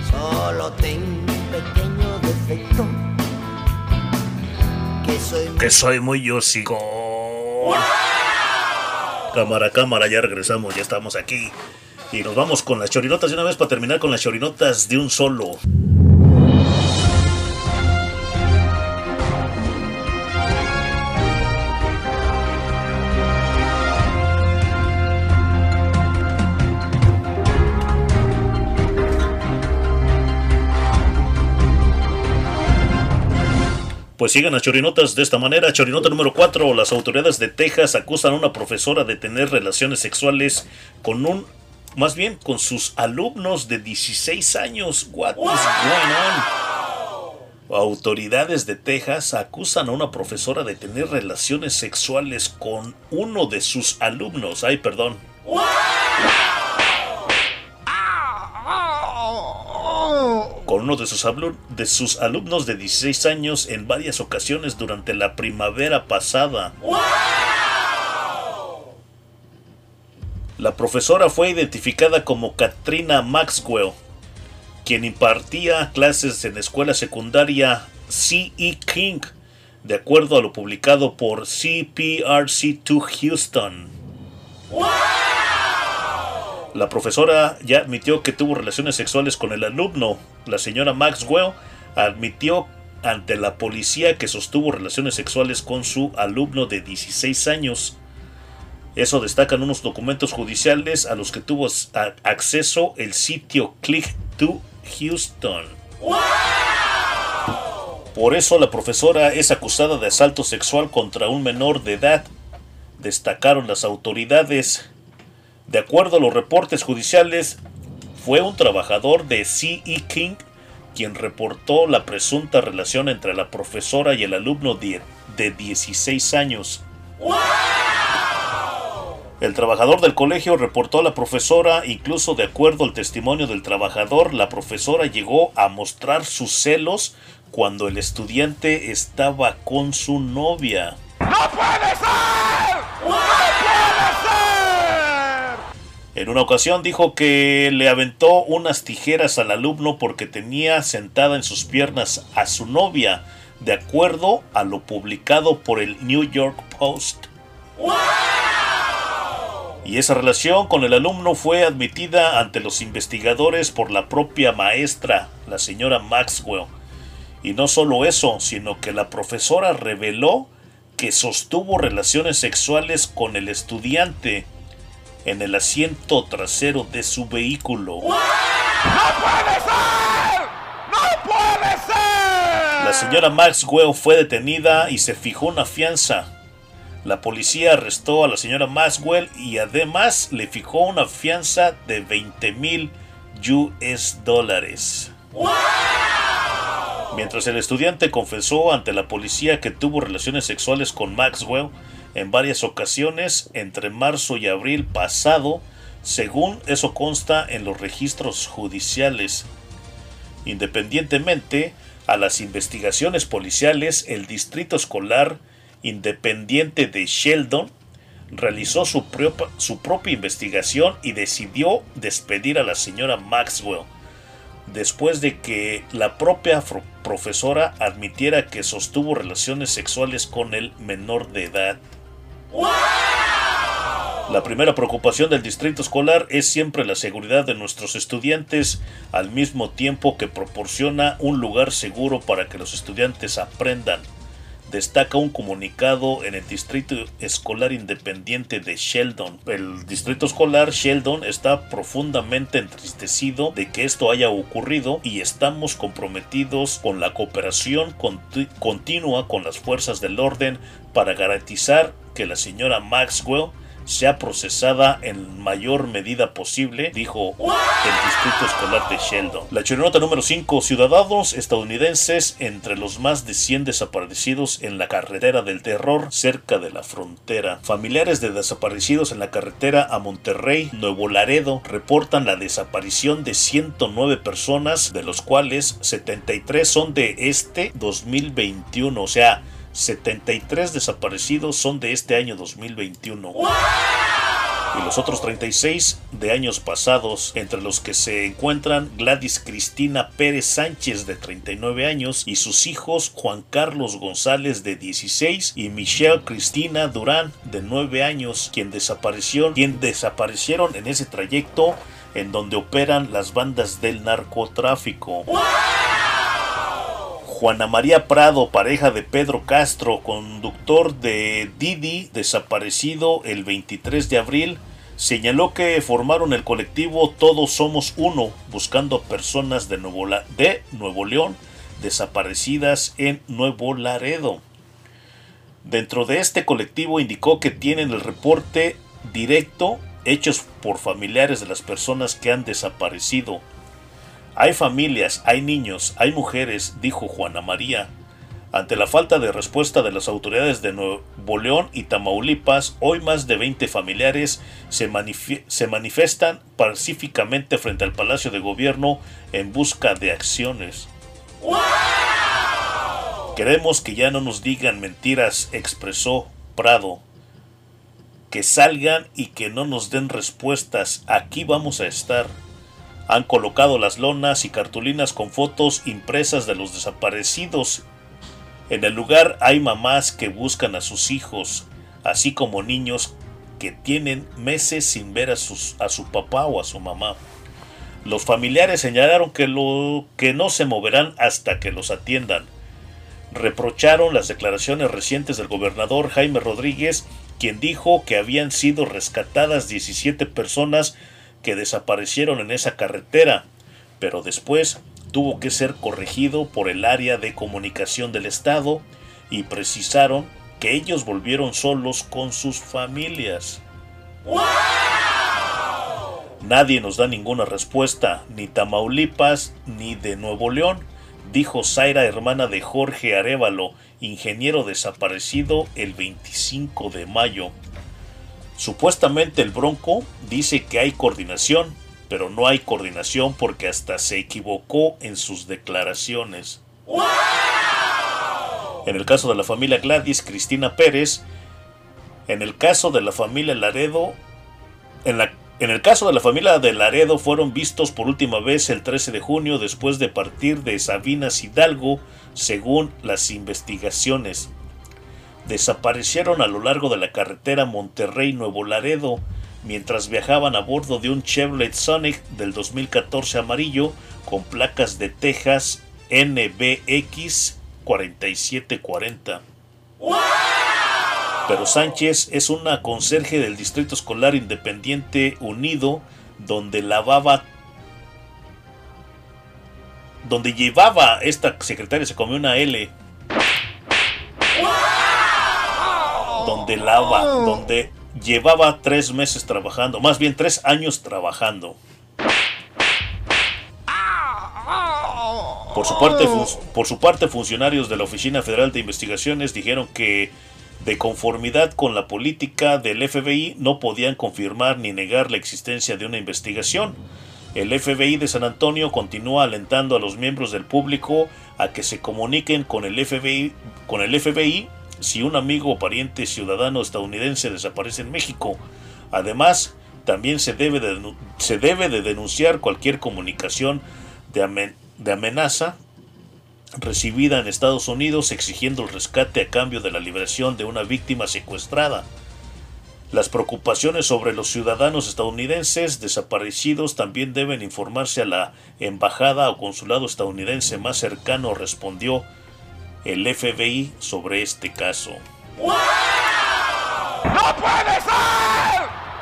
Solo tengo un pequeño defecto. Que soy
Que soy muy hocico. Cámara, cámara, ya regresamos, ya estamos aquí. Y nos vamos con las chorinotas de una vez para terminar con las chorinotas de un solo. Pues sigan las chorinotas de esta manera. Chorinota número 4. Las autoridades de Texas acusan a una profesora de tener relaciones sexuales con un... Más bien con sus alumnos de 16 años. What is going on? Autoridades de Texas acusan a una profesora de tener relaciones sexuales con uno de sus alumnos. Ay, perdón. Con uno de sus, alumnos de 16 años en varias ocasiones durante la primavera pasada. La profesora fue identificada como Katrina Maxwell, quien impartía clases en la escuela secundaria C.E. King, de acuerdo a lo publicado por CPRC2 Houston. La profesora ya admitió que tuvo relaciones sexuales con el alumno. La señora Maxwell admitió ante la policía que sostuvo relaciones sexuales con su alumno de 16 años. Eso destacan unos documentos judiciales a los que tuvo acceso el sitio Click to Houston. Por eso la profesora es acusada de asalto sexual contra un menor de edad, destacaron las autoridades. De acuerdo a los reportes judiciales, fue un trabajador de C.E. King quien reportó la presunta relación entre la profesora y el alumno de, de 16 años. El trabajador del colegio reportó a la profesora, incluso de acuerdo al testimonio del trabajador, la profesora llegó a mostrar sus celos cuando el estudiante estaba con su novia.
¡No puede ser! ¡No puede ser!
En una ocasión dijo que le aventó unas tijeras al alumno porque tenía sentada en sus piernas a su novia, de acuerdo a lo publicado por el New York Post. Y esa relación con el alumno fue admitida ante los investigadores por la propia maestra, la señora Maxwell. Y no solo eso, sino que la profesora reveló que sostuvo relaciones sexuales con el estudiante en el asiento trasero de su vehículo.
¡No puede ser! ¡No puede ser!
La señora Maxwell fue detenida y se fijó una fianza. La policía arrestó a la señora Maxwell y además le fijó una fianza de 20 mil US dólares. Mientras el estudiante confesó ante la policía que tuvo relaciones sexuales con Maxwell en varias ocasiones entre marzo y abril pasado, según eso consta en los registros judiciales. Independientemente a las investigaciones policiales, el Distrito Escolar Independiente de Sheldon realizó su, su propia investigación y decidió despedir a la señora Maxwell después de que la propia profesora admitiera que sostuvo relaciones sexuales con el menor de edad. La primera preocupación del distrito escolar es siempre la seguridad de nuestros estudiantes, al mismo tiempo que proporciona un lugar seguro para que los estudiantes aprendan destaca un comunicado en el Distrito Escolar Independiente de Sheldon. El Distrito Escolar Sheldon está profundamente entristecido de que esto haya ocurrido y estamos comprometidos con la cooperación continua con las fuerzas del orden para garantizar que la señora Maxwell sea procesada en mayor medida posible, dijo el Distrito Escolar de Sheldon. La chilonota número 5. Ciudadanos estadounidenses entre los más de 100 desaparecidos en la carretera del terror cerca de la frontera. Familiares de desaparecidos en la carretera a Monterrey, Nuevo Laredo, reportan la desaparición de 109 personas, de los cuales 73 son de este 2021, o sea, 73 desaparecidos son de este año 2021. Y los otros 36 de años pasados, entre los que se encuentran Gladys Cristina Pérez Sánchez de 39 años y sus hijos Juan Carlos González de 16 y Michelle Cristina Durán de 9 años, quien desapareció, quien desaparecieron en ese trayecto en donde operan las bandas del narcotráfico. Juana María Prado, pareja de Pedro Castro, conductor de Didi, desaparecido el 23 de abril, señaló que formaron el colectivo Todos Somos Uno, buscando personas de Nuevo, de Nuevo León desaparecidas en Nuevo Laredo. Dentro de este colectivo indicó que tienen el reporte directo hechos por familiares de las personas que han desaparecido hay familias, hay niños, hay mujeres, dijo Juana María. Ante la falta de respuesta de las autoridades de Nuevo León y Tamaulipas, hoy más de 20 familiares se, se, manifiestan pacíficamente frente al Palacio de Gobierno en busca de acciones. Queremos que ya no nos digan mentiras, expresó Prado. Que salgan y que no nos den respuestas. Aquí vamos a estar. Han colocado las lonas y cartulinas con fotos impresas de los desaparecidos. En el lugar hay mamás que buscan a sus hijos, así como niños que tienen meses sin ver a, a su papá o a su mamá. Los familiares señalaron que, lo, que no se moverán hasta que los atiendan. Reprocharon las declaraciones recientes del gobernador Jaime Rodríguez, quien dijo que habían sido rescatadas 17 personas que desaparecieron en esa carretera, pero después tuvo que ser corregido por el área de comunicación del Estado y precisaron que ellos volvieron solos con sus familias. Nadie nos da ninguna respuesta, ni Tamaulipas ni de Nuevo León, dijo Zaira, hermana de Jorge Arevalo, ingeniero desaparecido el 25 de mayo. Supuestamente el Bronco dice que hay coordinación, pero no hay coordinación porque hasta se equivocó en sus declaraciones. En el caso de la familia Gladys Cristina Pérez, en el caso de la familia Laredo, en, la, en el caso de la familia de Laredo fueron vistos por última vez el 13 de junio después de partir de Sabinas Hidalgo, según las investigaciones desaparecieron a lo largo de la carretera Monterrey-Nuevo Laredo mientras viajaban a bordo de un Chevrolet Sonic del 2014 amarillo con placas de Texas NBX 4740. Pero Sánchez es una conserje del Distrito Escolar Independiente Unido donde lavaba donde llevaba esta secretaria se comió una L donde lava, donde llevaba tres meses trabajando, más bien tres años trabajando. Por su, parte, por su parte, funcionarios de la Oficina Federal de Investigaciones dijeron que de conformidad con la política del FBI no podían confirmar ni negar la existencia de una investigación. El FBI de San Antonio continúa alentando a los miembros del público a que se comuniquen con el FBI, con el FBI si un amigo o pariente ciudadano estadounidense desaparece en México. Además, también se debe de, se debe de denunciar cualquier comunicación de, de amenaza recibida en Estados Unidos exigiendo el rescate a cambio de la liberación de una víctima secuestrada. Las preocupaciones sobre los ciudadanos estadounidenses desaparecidos también deben informarse a la embajada o consulado estadounidense más cercano, respondió el FBI sobre este caso.
¡No puede ser!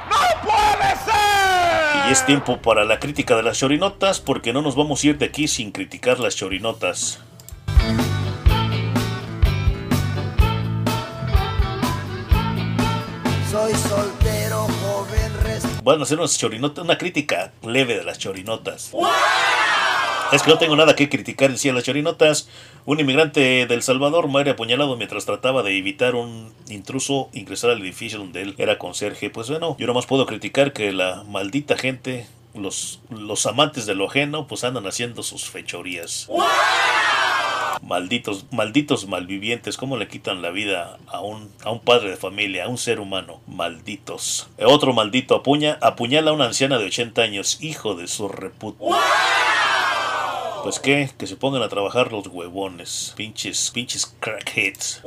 ¡No puede ser!
Y es tiempo para la crítica de las chorinotas porque no nos vamos a ir de aquí sin criticar las chorinotas.
Soy soltero, joven,
Bueno, hacer unas chorinotas, una crítica leve de las chorinotas. Es que no tengo nada que criticar en sí a las chorinotas. Un inmigrante del Salvador muere apuñalado mientras trataba de evitar un intruso ingresar al edificio donde él era conserje. Pues bueno, yo nomás puedo criticar que la maldita gente, los, los amantes de lo ajeno, pues andan haciendo sus fechorías. Malditos, malditos malvivientes, cómo le quitan la vida a un, a un padre de familia, a un ser humano. Malditos. Otro maldito apuña, apuñala a una anciana de 80 años, hijo de su reputo. Pues qué, que se pongan a trabajar los huevones. Pinches, pinches crackheads.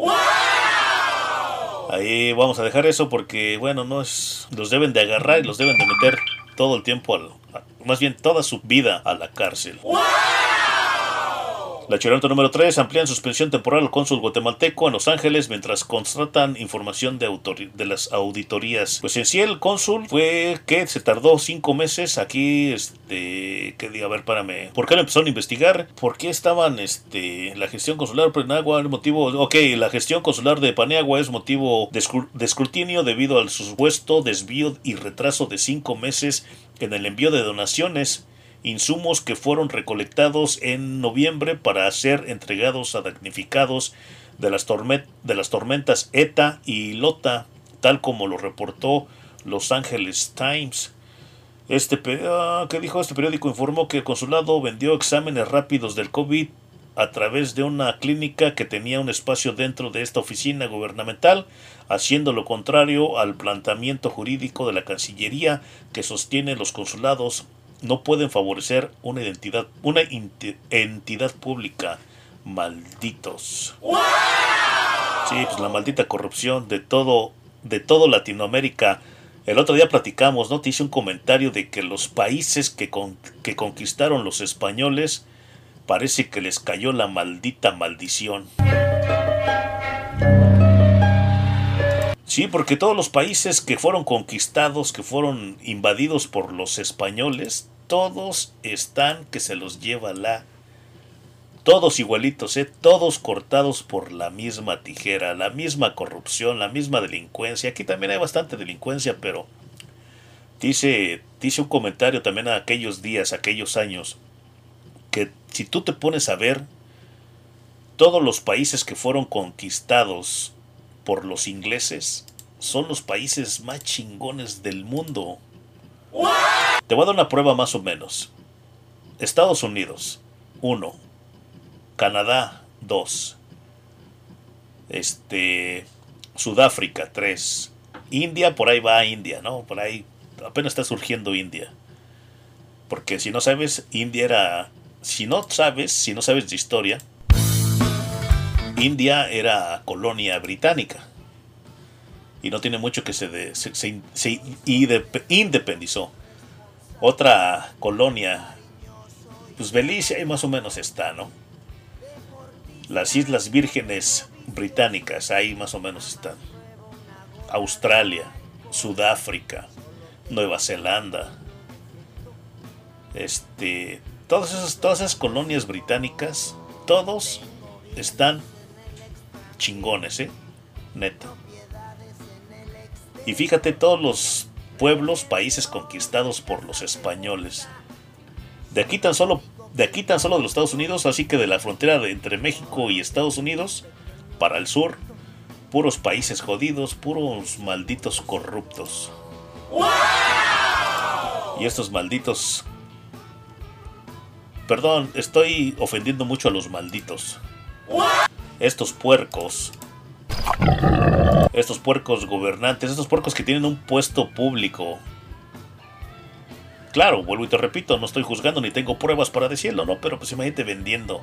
Ahí vamos a dejar eso porque, bueno, no es. Los deben de agarrar y los deben de meter todo el tiempo al. Más bien toda su vida a la cárcel. La Choronta número 3 amplían suspensión temporal al cónsul guatemalteco en Los Ángeles mientras constatan información de, de las auditorías. Pues en sí el cónsul fue que se tardó cinco meses aquí, este, que diga, a ver, párame, ¿por qué lo empezaron a investigar? ¿Por qué estaban, este, la gestión consular Paniagua, el motivo, ok, la gestión consular de Paniagua es motivo de escrutinio debido al supuesto desvío y retraso de cinco meses en el envío de donaciones insumos que fueron recolectados en noviembre para ser entregados a damnificados de las, tormentas ETA y LOTA, tal como lo reportó Los Angeles Times. Este, ah, ¿qué dijo? este periódico informó que el consulado vendió exámenes rápidos del COVID a través de una clínica que tenía un espacio dentro de esta oficina gubernamental, haciendo lo contrario al planteamiento jurídico de la Cancillería que sostiene los consulados no pueden favorecer una identidad, una entidad pública. Malditos. Sí, pues la maldita corrupción de todo, de todo Latinoamérica. El otro día platicamos, ¿no? Te hice un comentario de que los países que, que conquistaron los españoles parece que les cayó la maldita maldición. Sí, porque todos los países que fueron conquistados, que fueron invadidos por los españoles, todos están que se los lleva la... Todos igualitos, ¿eh? todos cortados por la misma tijera, la misma corrupción, la misma delincuencia. Aquí también hay bastante delincuencia, pero dice, dice un comentario también a aquellos días, aquellos años, que si tú te pones a ver todos los países que fueron conquistados por los ingleses, son los países más chingones del mundo. Te voy a dar una prueba más o menos. Estados Unidos, 1. Canadá, 2. Este, Sudáfrica, 3. India, por ahí va India, ¿no? Por ahí apenas está surgiendo India. Porque si no sabes, India era... Si no sabes, si no sabes de historia, India era colonia británica y no tiene mucho que se, se, independizó. Otra colonia, pues Belice ahí más o menos está, ¿no? Las Islas Vírgenes Británicas, ahí más o menos están. Australia, Sudáfrica, Nueva Zelanda, este, todas esas, todas esas colonias británicas, todos están chingones, ¿eh? Neta. Y fíjate todos los pueblos, países conquistados por los españoles. De aquí tan solo de aquí tan solo de los Estados Unidos, así que de la frontera de entre México y Estados Unidos, para el sur, puros países jodidos, puros malditos corruptos. Y estos malditos... Perdón, estoy ofendiendo mucho a los malditos. Estos puercos. Estos puercos gobernantes, estos puercos que tienen un puesto público. Claro, vuelvo y te repito, no estoy juzgando ni tengo pruebas para decirlo, ¿no? Pero pues imagínate vendiendo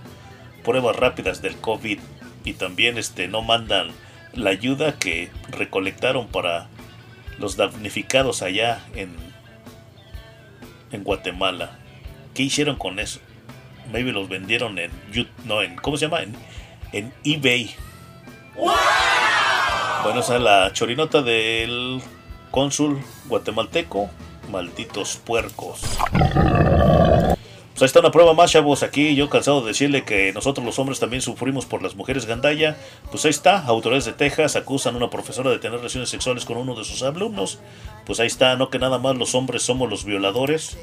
pruebas rápidas del COVID y también este no mandan la ayuda que recolectaron para los damnificados allá en, en Guatemala. ¿Qué hicieron con eso? Maybe los vendieron en, no, en ¿cómo se llama? En, en eBay. Bueno, esa es la chorinota del cónsul guatemalteco. Malditos puercos. Pues ahí está una prueba más, chavos. Aquí yo cansado de decirle que nosotros los hombres también sufrimos por las mujeres gandaya. Pues ahí está. Autoridades de Texas acusan a una profesora de tener relaciones sexuales con uno de sus alumnos. Pues ahí está. No que nada más los hombres somos los violadores.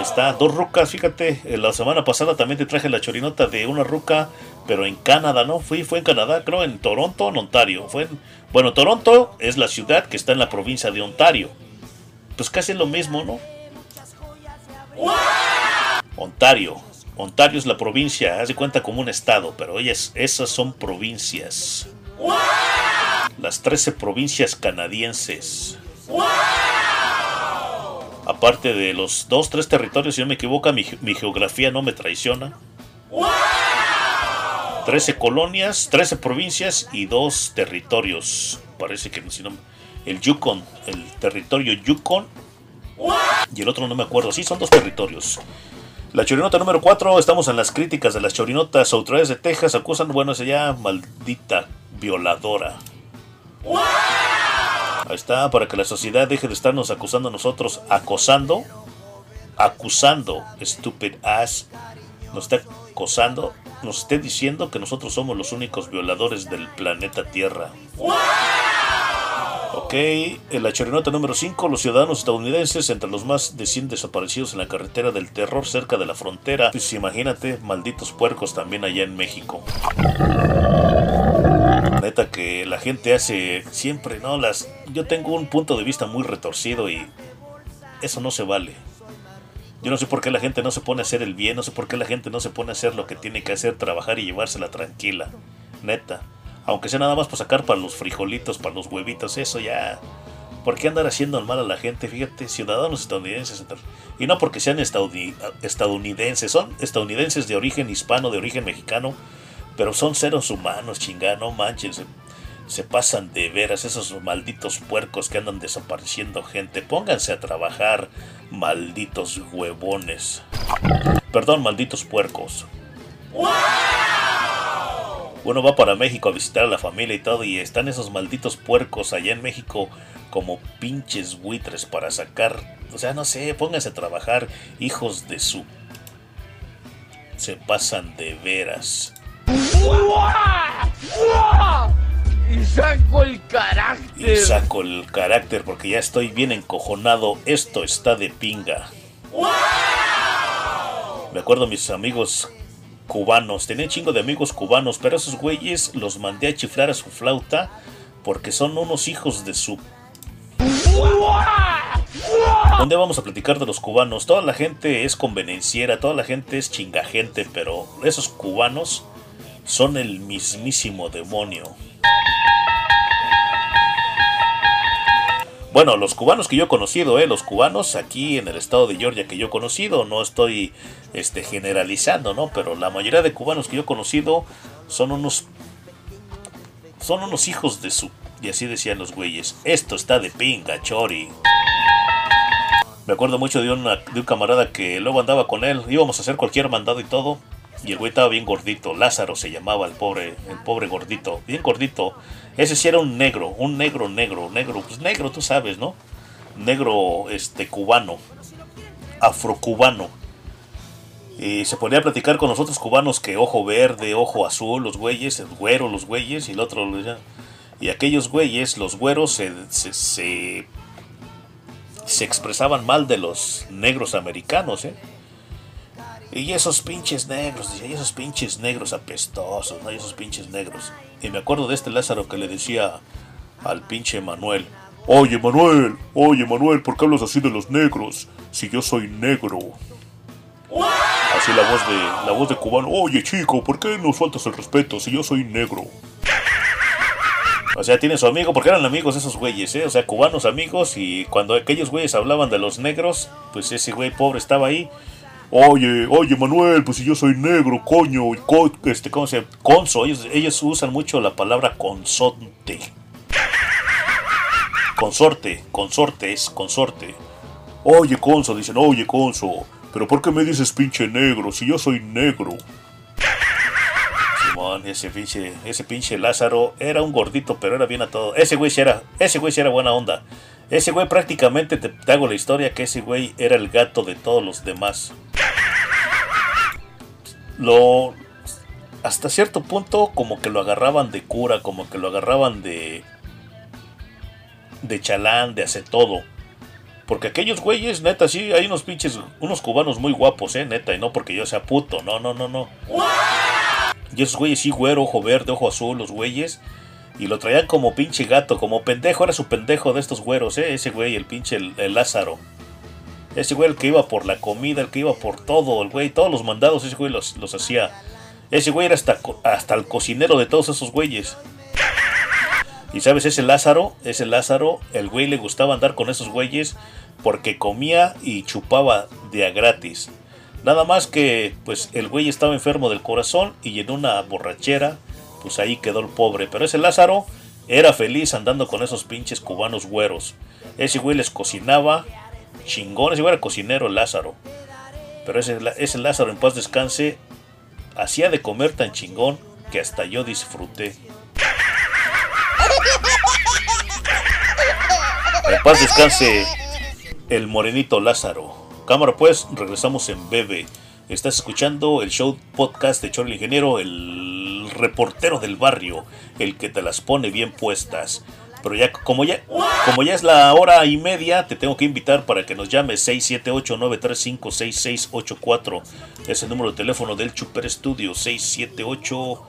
Está. Dos rucas, fíjate. La semana pasada también te traje la chorinota de una ruca. Pero en Canadá, ¿no? Fui, fue en Canadá, creo, en Toronto, en Ontario. Fue bueno, Toronto es la ciudad que está en la provincia de Ontario. Pues casi lo mismo, ¿no? Ontario. Ontario es la provincia, haz de cuenta como un estado, pero ellas, esas son provincias. Las 13 provincias canadienses. Aparte de los dos, tres territorios, si no me equivoco, mi, mi geografía no me traiciona. 13 colonias, 13 provincias y dos territorios. Parece que si no, el Yukon, el territorio Yukon y el otro no me acuerdo. Sí, son dos territorios. La chorinota número 4, estamos en las críticas de las chorinotas. Autoridades de Texas acusan, bueno, esa ya maldita violadora. Ahí está, para que la sociedad deje de estarnos acusando a nosotros, acosando, acusando, stupid ass, nos está acosando, nos esté diciendo que nosotros somos los únicos violadores del planeta Tierra. Ok, en la chorinota número 5, los ciudadanos estadounidenses entre los más de 100 desaparecidos en la carretera del terror cerca de la frontera. Pues imagínate, malditos puercos también allá en México. Neta que la gente hace siempre, ¿no? Las, yo tengo un punto de vista muy retorcido y eso no se vale. Yo no sé por qué la gente no se pone a hacer el bien, no sé por qué la gente no se pone a hacer lo que tiene que hacer, trabajar y llevársela tranquila. Neta. Aunque sea nada más para sacar para los frijolitos, para los huevitos, eso ya. ¿Por qué andar haciendo mal a la gente? Fíjate, ciudadanos estadounidenses. Y no porque sean estadounidenses, son estadounidenses de origen hispano, de origen mexicano, pero son seres humanos, chingada, no manches. Se, pasan de veras esos malditos puercos que andan desapareciendo gente. Pónganse a trabajar, malditos huevones. Perdón, malditos puercos uno va para México a visitar a la familia y todo y están esos malditos puercos allá en México como pinches buitres para sacar, o sea, no sé, pónganse a trabajar, hijos de su... Se pasan de veras.
Y saco el carácter.
Y saco el carácter porque ya estoy bien encojonado. Esto está de pinga. Me acuerdo mis amigos cubanos. Tenía chingo de amigos cubanos, pero esos güeyes los mandé a chiflar a su flauta porque son unos hijos de su... ¿Dónde vamos a platicar de los cubanos? Toda la gente es convenenciera, toda la gente es chingagente, pero esos cubanos son el mismísimo demonio. Bueno, los cubanos que yo he conocido, eh, los cubanos aquí en el estado de Georgia que yo he conocido, no estoy este, generalizando, ¿no? Pero la mayoría de cubanos que yo he conocido son unos. Son unos hijos de su. Y así decían los güeyes. Esto está de pinga, chori. Me acuerdo mucho de, una, de un camarada que luego andaba con él. Íbamos a hacer cualquier mandado y todo. Y el güey estaba bien gordito. Lázaro se llamaba el pobre, el pobre gordito. Bien gordito. Ese sí era un negro, un negro, negro, negro. Pues negro, tú sabes, ¿no? Negro, este, cubano. Afrocubano. Y se ponía a platicar con los otros cubanos que ojo verde, ojo azul, los güeyes, el güero, los güeyes, y el otro. Y aquellos güeyes, los güeros, se, se, se, se expresaban mal de los negros americanos, ¿eh? Y esos pinches negros, y esos pinches negros apestosos, ¿no? Y esos pinches negros. Y me acuerdo de este Lázaro que le decía al pinche Manuel, Oye Manuel, oye Manuel, ¿por qué hablas así de los negros? Si yo soy negro. Así la voz de la voz de cubano, oye chico, ¿por qué nos faltas el respeto si yo soy negro? O sea, tiene su amigo, porque eran amigos esos güeyes, ¿eh? O sea, cubanos amigos, y cuando aquellos güeyes hablaban de los negros, pues ese güey pobre estaba ahí. Oye, oye Manuel, pues si yo soy negro, coño, co- este, ¿cómo se llama? Conso, ellos, usan mucho la palabra consonte. Consorte, consortes, consorte. Oye, Conso, dicen, oye, Conso, pero ¿por qué me dices pinche negro si yo soy negro? Simón, ese pinche, ese pinche Lázaro era un gordito, pero era bien a todo. Ese güey era, ese güey sí era buena onda. Ese güey prácticamente te, te hago la historia que ese güey era el gato de todos los demás. Lo hasta cierto punto como que lo agarraban de cura, como que lo agarraban de de chalán, de hace todo. Porque aquellos güeyes, neta, sí, hay unos pinches, unos cubanos muy guapos, eh, neta, y no porque yo sea puto, no, no, no, no. Y esos güeyes sí, güero, ojo verde, ojo azul, los güeyes. Y lo traían como pinche gato, como pendejo, era su pendejo de estos güeros, eh, ese güey, el pinche el, Lázaro. Ese güey el que iba por la comida, el que iba por todo, el güey, todos los mandados, ese güey los, los hacía. Ese güey era hasta, hasta el cocinero de todos esos güeyes. Y sabes, ese Lázaro, ese Lázaro, el güey le gustaba andar con esos güeyes porque comía y chupaba de a gratis. Nada más que, pues, el güey estaba enfermo del corazón y en una borrachera, pues ahí quedó el pobre. Pero ese Lázaro era feliz andando con esos pinches cubanos güeros. Ese güey les cocinaba chingón, ese güey era cocinero Lázaro. Pero ese, ese Lázaro en paz descanse, hacía de comer tan chingón que hasta yo disfruté. En paz descanse el morenito Lázaro. Cámara pues, regresamos en Bebe. Estás escuchando el show podcast de Chorro Ingeniero, el reportero del barrio, el que te las pone bien puestas. Pero ya como ya como ya es la hora y media, te tengo que invitar para que nos llames 678-935-6684. Es el número de teléfono del Chuper Studio 678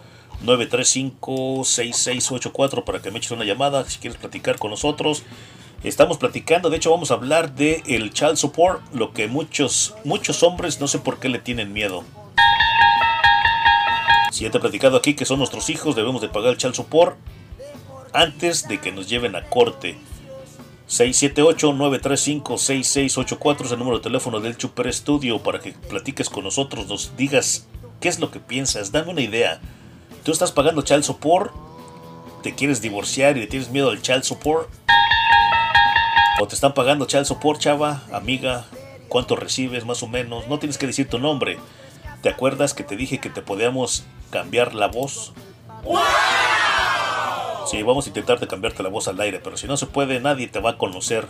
935-6684 para que me eches una llamada si quieres platicar con nosotros. Estamos platicando, de hecho vamos a hablar de el child support, lo que muchos muchos hombres no sé por qué le tienen miedo. Si ya te he platicado aquí que son nuestros hijos, debemos de pagar el child support antes de que nos lleven a corte. 678-935-6684 es el número de teléfono del Chuper Studio para que platiques con nosotros, nos digas qué es lo que piensas, dame una idea. ¿Tú estás pagando child support? ¿Te quieres divorciar y le tienes miedo al child support? ¿O te están pagando child support, chava, amiga? ¿Cuánto recibes más o menos? No tienes que decir tu nombre. ¿Te acuerdas que te dije que te podíamos cambiar la voz? Sí, vamos a intentar de cambiarte la voz al aire, pero si no se puede, nadie te va a conocer.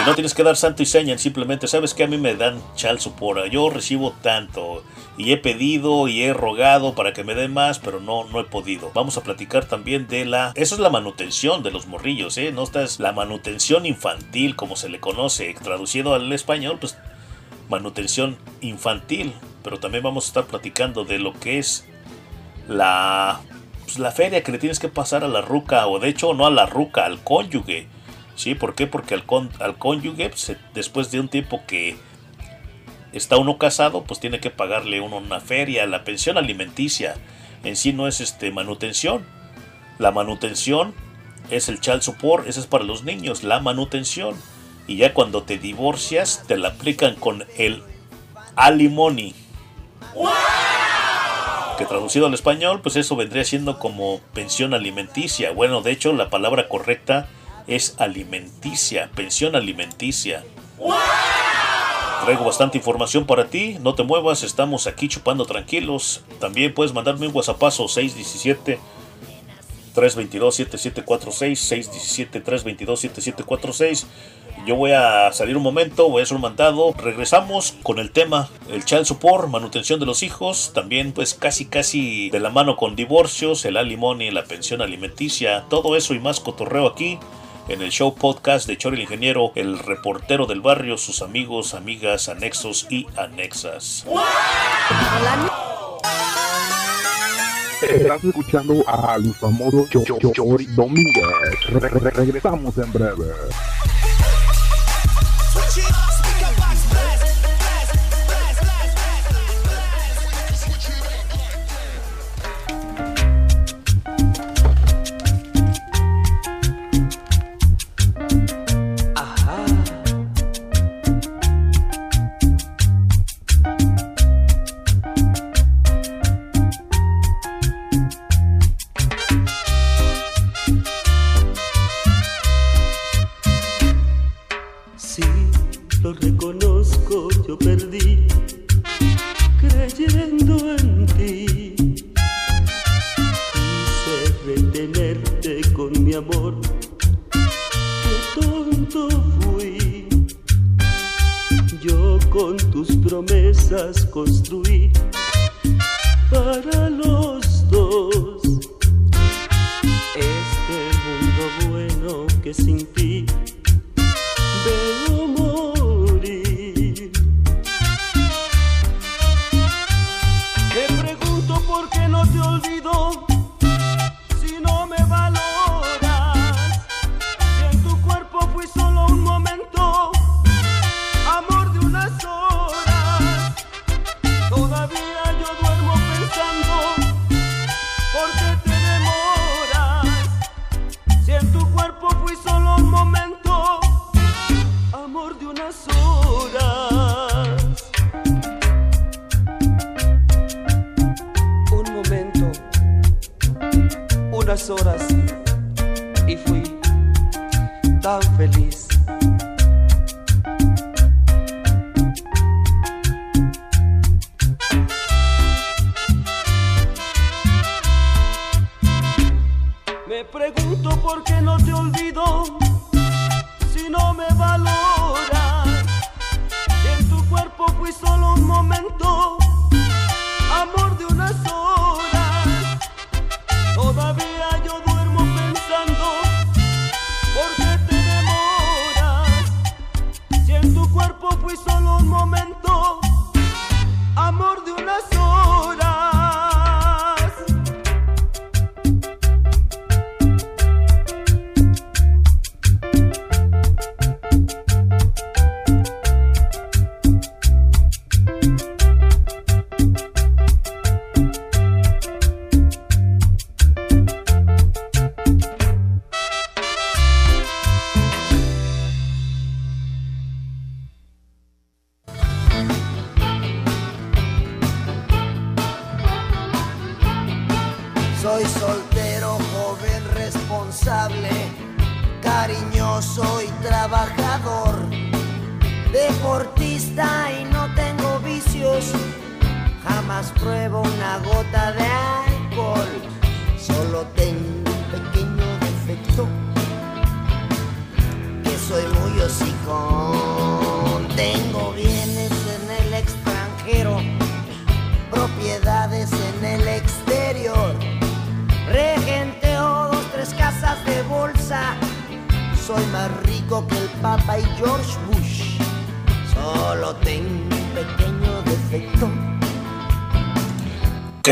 Y no tienes que dar santo y seña, simplemente sabes que a mí me dan child support, yo recibo tanto y he pedido y he rogado para que me den más, pero no no he podido. Vamos a platicar también de la eso es la manutención de los morrillos, eh, no estás la manutención infantil como se le conoce, traducido al español, pues manutención infantil, pero también vamos a estar platicando de lo que es la pues, la feria que le tienes que pasar a la ruca o de hecho no a la ruca, al cónyuge. ¿Sí? ¿Por qué? Porque al, con- al cónyuge, pues, después de un tiempo que está uno casado, pues tiene que pagarle uno una feria. La pensión alimenticia en sí no es este, manutención. La manutención es el child support, ese es para los niños, la manutención. Y ya cuando te divorcias, te la aplican con el alimony. Que traducido al español, pues eso vendría siendo como pensión alimenticia. Bueno, de hecho, la palabra correcta es alimenticia, pensión alimenticia. Traigo bastante información para ti, no te muevas, estamos aquí chupando tranquilos. También puedes mandarme un WhatsAppazo 617 322 7746 617 322 7746. Yo voy a salir un momento, voy a hacer un mandado. Regresamos con el tema, el child support, manutención de los hijos. También pues casi casi de la mano con divorcios, el alimony, la pensión alimenticia. Todo eso y más cotorreo aquí en el show podcast de Chori el Ingeniero, el reportero del barrio, sus amigos, amigas, anexos y anexas.
Estás escuchando al famoso Cho- Cho- Chori Domínguez. Re- re- re- regresamos en breve.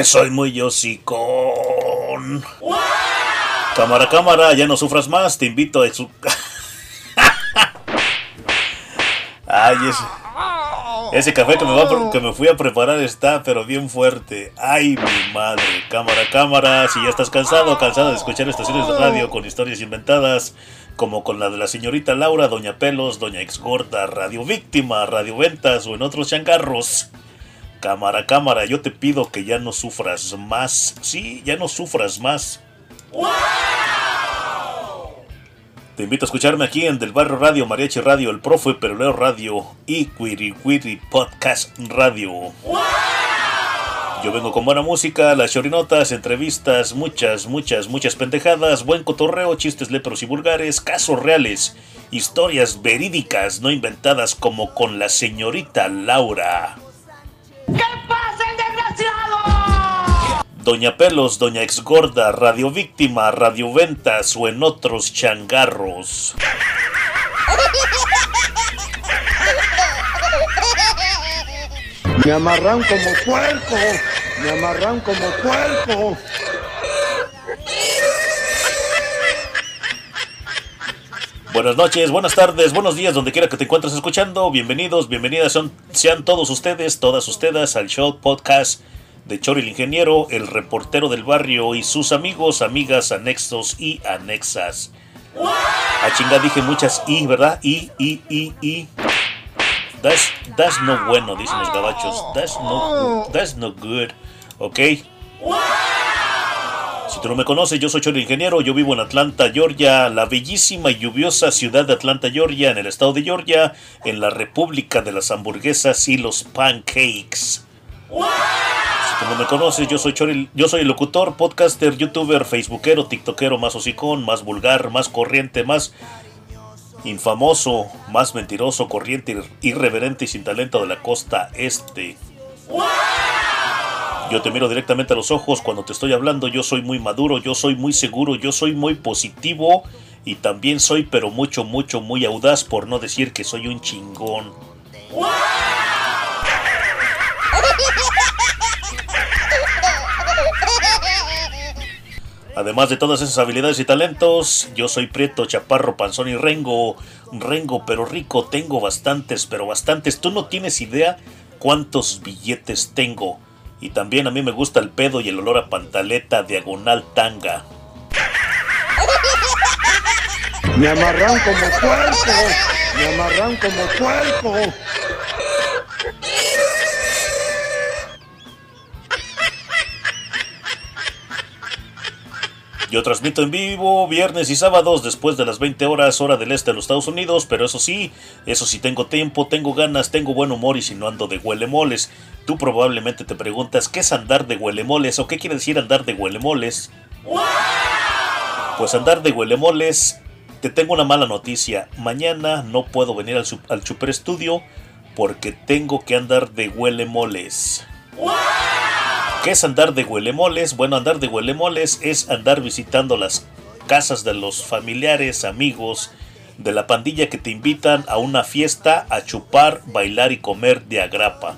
Soy muy hocicón.
Cámara, cámara, ya no sufras más, te invito a su... Ay, ese, café que me, va fui a preparar está pero bien fuerte. Ay, mi madre. Cámara, cámara, si ya estás cansado, cansada de escuchar estaciones de radio con historias inventadas, como con la de la señorita Laura, Doña Pelos, Doña Exgorda, Radio Víctima, Radio Ventas o en otros changarros. Cámara, cámara, yo te pido que ya no sufras más. Sí, ya no sufras más. Te invito a escucharme aquí en Del Barrio Radio, Mariachi Radio, El Profe Peroleo Radio y Quiri Quiri Podcast Radio. Yo vengo con buena música, las chorinotas, entrevistas, muchas, muchas, muchas pendejadas, buen cotorreo, chistes lepros y vulgares, casos reales, historias verídicas, no inventadas como con la señorita Laura. Doña Pelos, Doña Exgorda, Radio Víctima, Radio Ventas o en otros changarros.
Me amarran como puerco, me amarran como puerco.
Buenas noches, buenas tardes, buenos días, donde quiera que te encuentres escuchando. Bienvenidos, bienvenidas son, sean todos ustedes, todas ustedes al show podcast de Chori el Ingeniero, el reportero del barrio y sus amigos, amigas, anexos y anexas. A chinga dije muchas y, ¿verdad? Y, y, y, y. That's, that's no bueno, dicen los gabachos. That's no, that's no good. ¿Ok? Si tú no me conoces, yo soy Chori Ingeniero, yo vivo en Atlanta, Georgia, la bellísima y lluviosa ciudad de Atlanta, Georgia, en el estado de Georgia, en la República de las Hamburguesas y los Pancakes. No me conoces, yo soy Chori, yo soy el locutor, podcaster, youtuber, facebookero, tiktokero, más hocicón, más vulgar, más corriente, más infamoso, más mentiroso, corriente, irreverente y sin talento de la costa este. Yo te miro directamente a los ojos cuando te estoy hablando, yo soy muy maduro, yo soy muy seguro, yo soy muy positivo y también soy pero mucho, mucho, muy audaz por no decir que soy un chingón. Además de todas esas habilidades y talentos, yo soy Prieto, Chaparro, Panzón y Rengo. Rengo, pero rico, tengo bastantes, pero bastantes. Tú no tienes idea cuántos billetes tengo. Y también a mí me gusta el pedo y el olor a pantaleta diagonal tanga.
Me amarran como puerco, me amarran como puerco.
Yo transmito en vivo viernes y sábados después de las 20 horas hora del este de los Estados Unidos, pero eso sí, eso sí tengo tiempo, tengo ganas, tengo buen humor y si no ando de huelemoles. Tú probablemente te preguntas, ¿qué es andar de huelemoles o qué quiere decir andar de huelemoles? Pues andar de huelemoles, te tengo una mala noticia. Mañana no puedo venir al, Super Estudio porque tengo que andar de huelemoles. ¿Qué es andar de huelemoles? Bueno, andar de huelemoles es andar visitando las casas de los familiares, amigos de la pandilla que te invitan a una fiesta a chupar, bailar y comer de agrapa.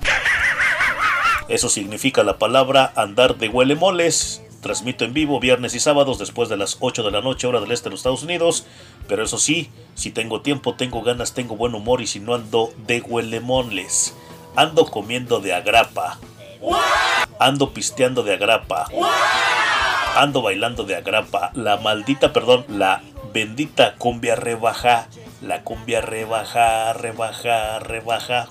Eso significa la palabra andar de huelemoles. Transmito en vivo viernes y sábados después de las 8 de la noche hora del este de los Estados Unidos. Pero eso sí, si tengo tiempo, tengo ganas, tengo buen humor y si no ando de huelemoles. Ando comiendo de agrapa. Ando pisteando de agrapa. Ando bailando de agrapa. La maldita, perdón, la bendita cumbia rebaja. La cumbia rebaja, rebaja, rebaja.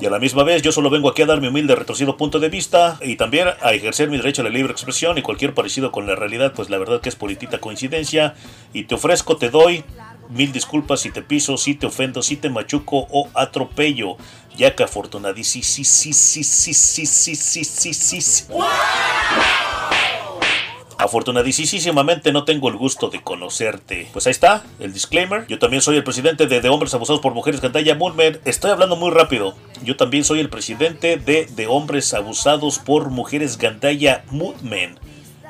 Y a la misma vez yo solo vengo aquí a dar mi humilde retorcido punto de vista y también a ejercer mi derecho a la libre expresión y cualquier parecido con la realidad, pues la verdad que es política coincidencia. Y te ofrezco, te doy mil disculpas si te piso, si te ofendo, si te machuco o atropello ya que Afortunadísimamente no tengo el gusto de conocerte. Pues ahí está, el disclaimer. Yo también soy el presidente de, de Hombres Abusados por Mujeres Cantaya Moonman. Estoy hablando muy rápido. Yo también soy el presidente de, de Hombres Abusados por Mujeres Gandaya Moonman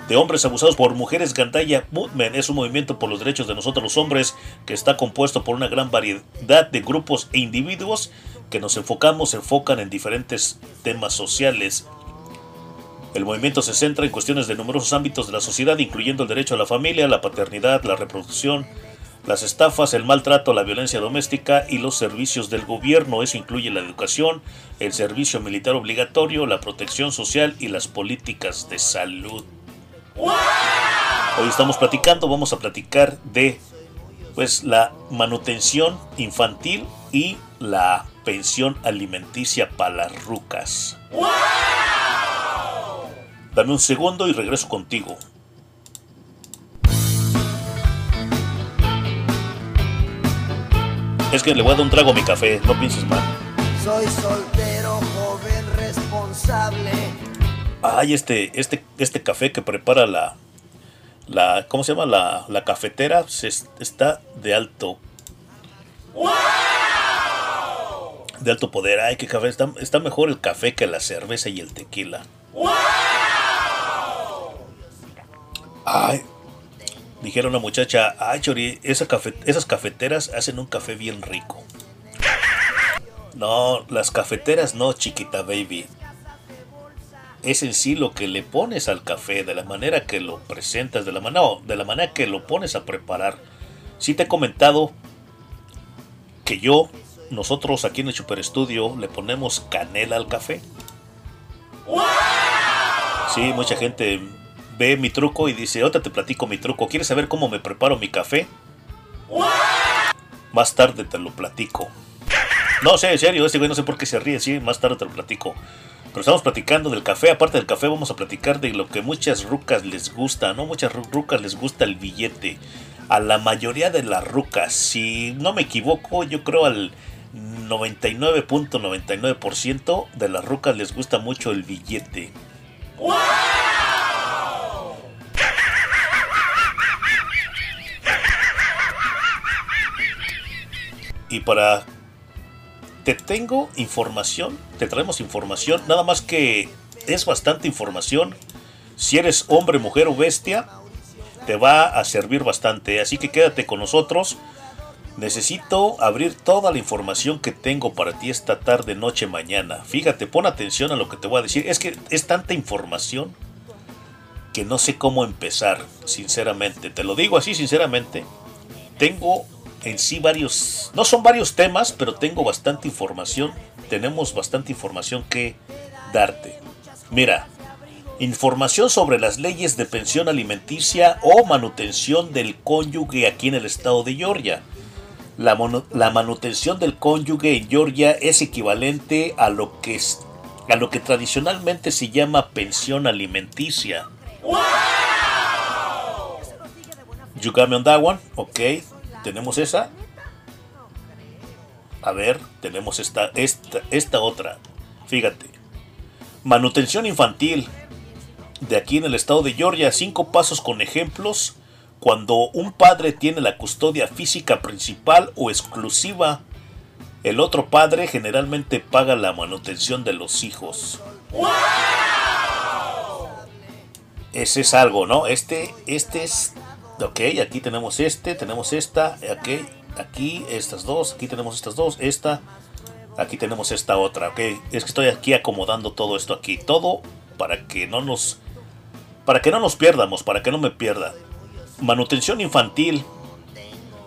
de hombres abusados por mujeres Gandaya Movement es un movimiento por los derechos de nosotros los hombres que está compuesto por una gran variedad de grupos e individuos que nos enfocamos, se enfocan en diferentes temas sociales. El movimiento se centra en cuestiones de numerosos ámbitos de la sociedad, incluyendo el derecho a la familia, la paternidad, la reproducción, las estafas, el maltrato, la violencia doméstica y los servicios del gobierno. Eso incluye la educación, el servicio militar obligatorio, la protección social y las políticas de salud. Hoy estamos platicando, vamos a platicar de pues la manutención infantil y la pensión alimenticia para las rucas. Dame un segundo y regreso contigo. Es que le voy a dar un trago a mi café, no pienses mal.
Soy soltero, joven, responsable.
Ay, este, este, este café que prepara la, la, ¿cómo se llama? La, la cafetera se, está de alto. De alto poder. Ay, qué café. Está, mejor el café que la cerveza y el tequila. Ay, dijeron una muchacha, ay Chori, esas cafeteras hacen un café bien rico. No, las cafeteras no, chiquita baby. Es en sí lo que le pones al café, de la manera que lo presentas, de la, de la manera que lo pones a preparar. Sí te he comentado que yo, nosotros aquí en el Super Estudio, le ponemos canela al café. Sí, mucha gente ve mi truco y dice, ahorita te platico mi truco. ¿Quieres saber cómo me preparo mi café? Más tarde te lo platico. No sé, en serio, este güey no sé por qué se ríe, sí, más tarde te lo platico. Pero estamos platicando del café, aparte del café vamos a platicar de lo que muchas rucas les gusta, ¿no? Muchas ru- rucas les gusta el billete. A la mayoría de las rucas, si no me equivoco, yo creo al 99.99% de las rucas les gusta mucho el billete. Y para... Te tengo información, te traemos información, nada más que es bastante información. Si eres hombre, mujer o bestia, te va a servir bastante. Así que quédate con nosotros. Necesito abrir toda la información que tengo para ti esta tarde, noche, mañana. Fíjate, pon atención a lo que te voy a decir. Es que es tanta información que no sé cómo empezar, sinceramente. Te lo digo así, sinceramente. Tengo en sí varios, no son varios temas, pero tengo bastante información. Tenemos bastante información que darte. Mira, información sobre las leyes de pensión alimenticia o manutención del cónyuge aquí en el estado de Georgia. La, mono- la manutención del cónyuge en Georgia es equivalente a lo que es- a lo que tradicionalmente se llama pensión alimenticia. You got me on that one? Ok, tenemos esa. A ver, tenemos esta, esta, esta otra. Fíjate. Manutención infantil. De aquí en el estado de Georgia, cinco pasos con ejemplos. Cuando un padre tiene la custodia física principal o exclusiva, el otro padre generalmente paga la manutención de los hijos. Ese es algo, ¿no? Este, este es. Ok, aquí tenemos este, tenemos esta, ok, aquí estas dos, aquí tenemos estas dos, esta, aquí tenemos esta otra, ok. Es que estoy aquí acomodando todo esto aquí, todo para que no nos, para que no nos pierdamos, para que no me pierda. Manutención infantil,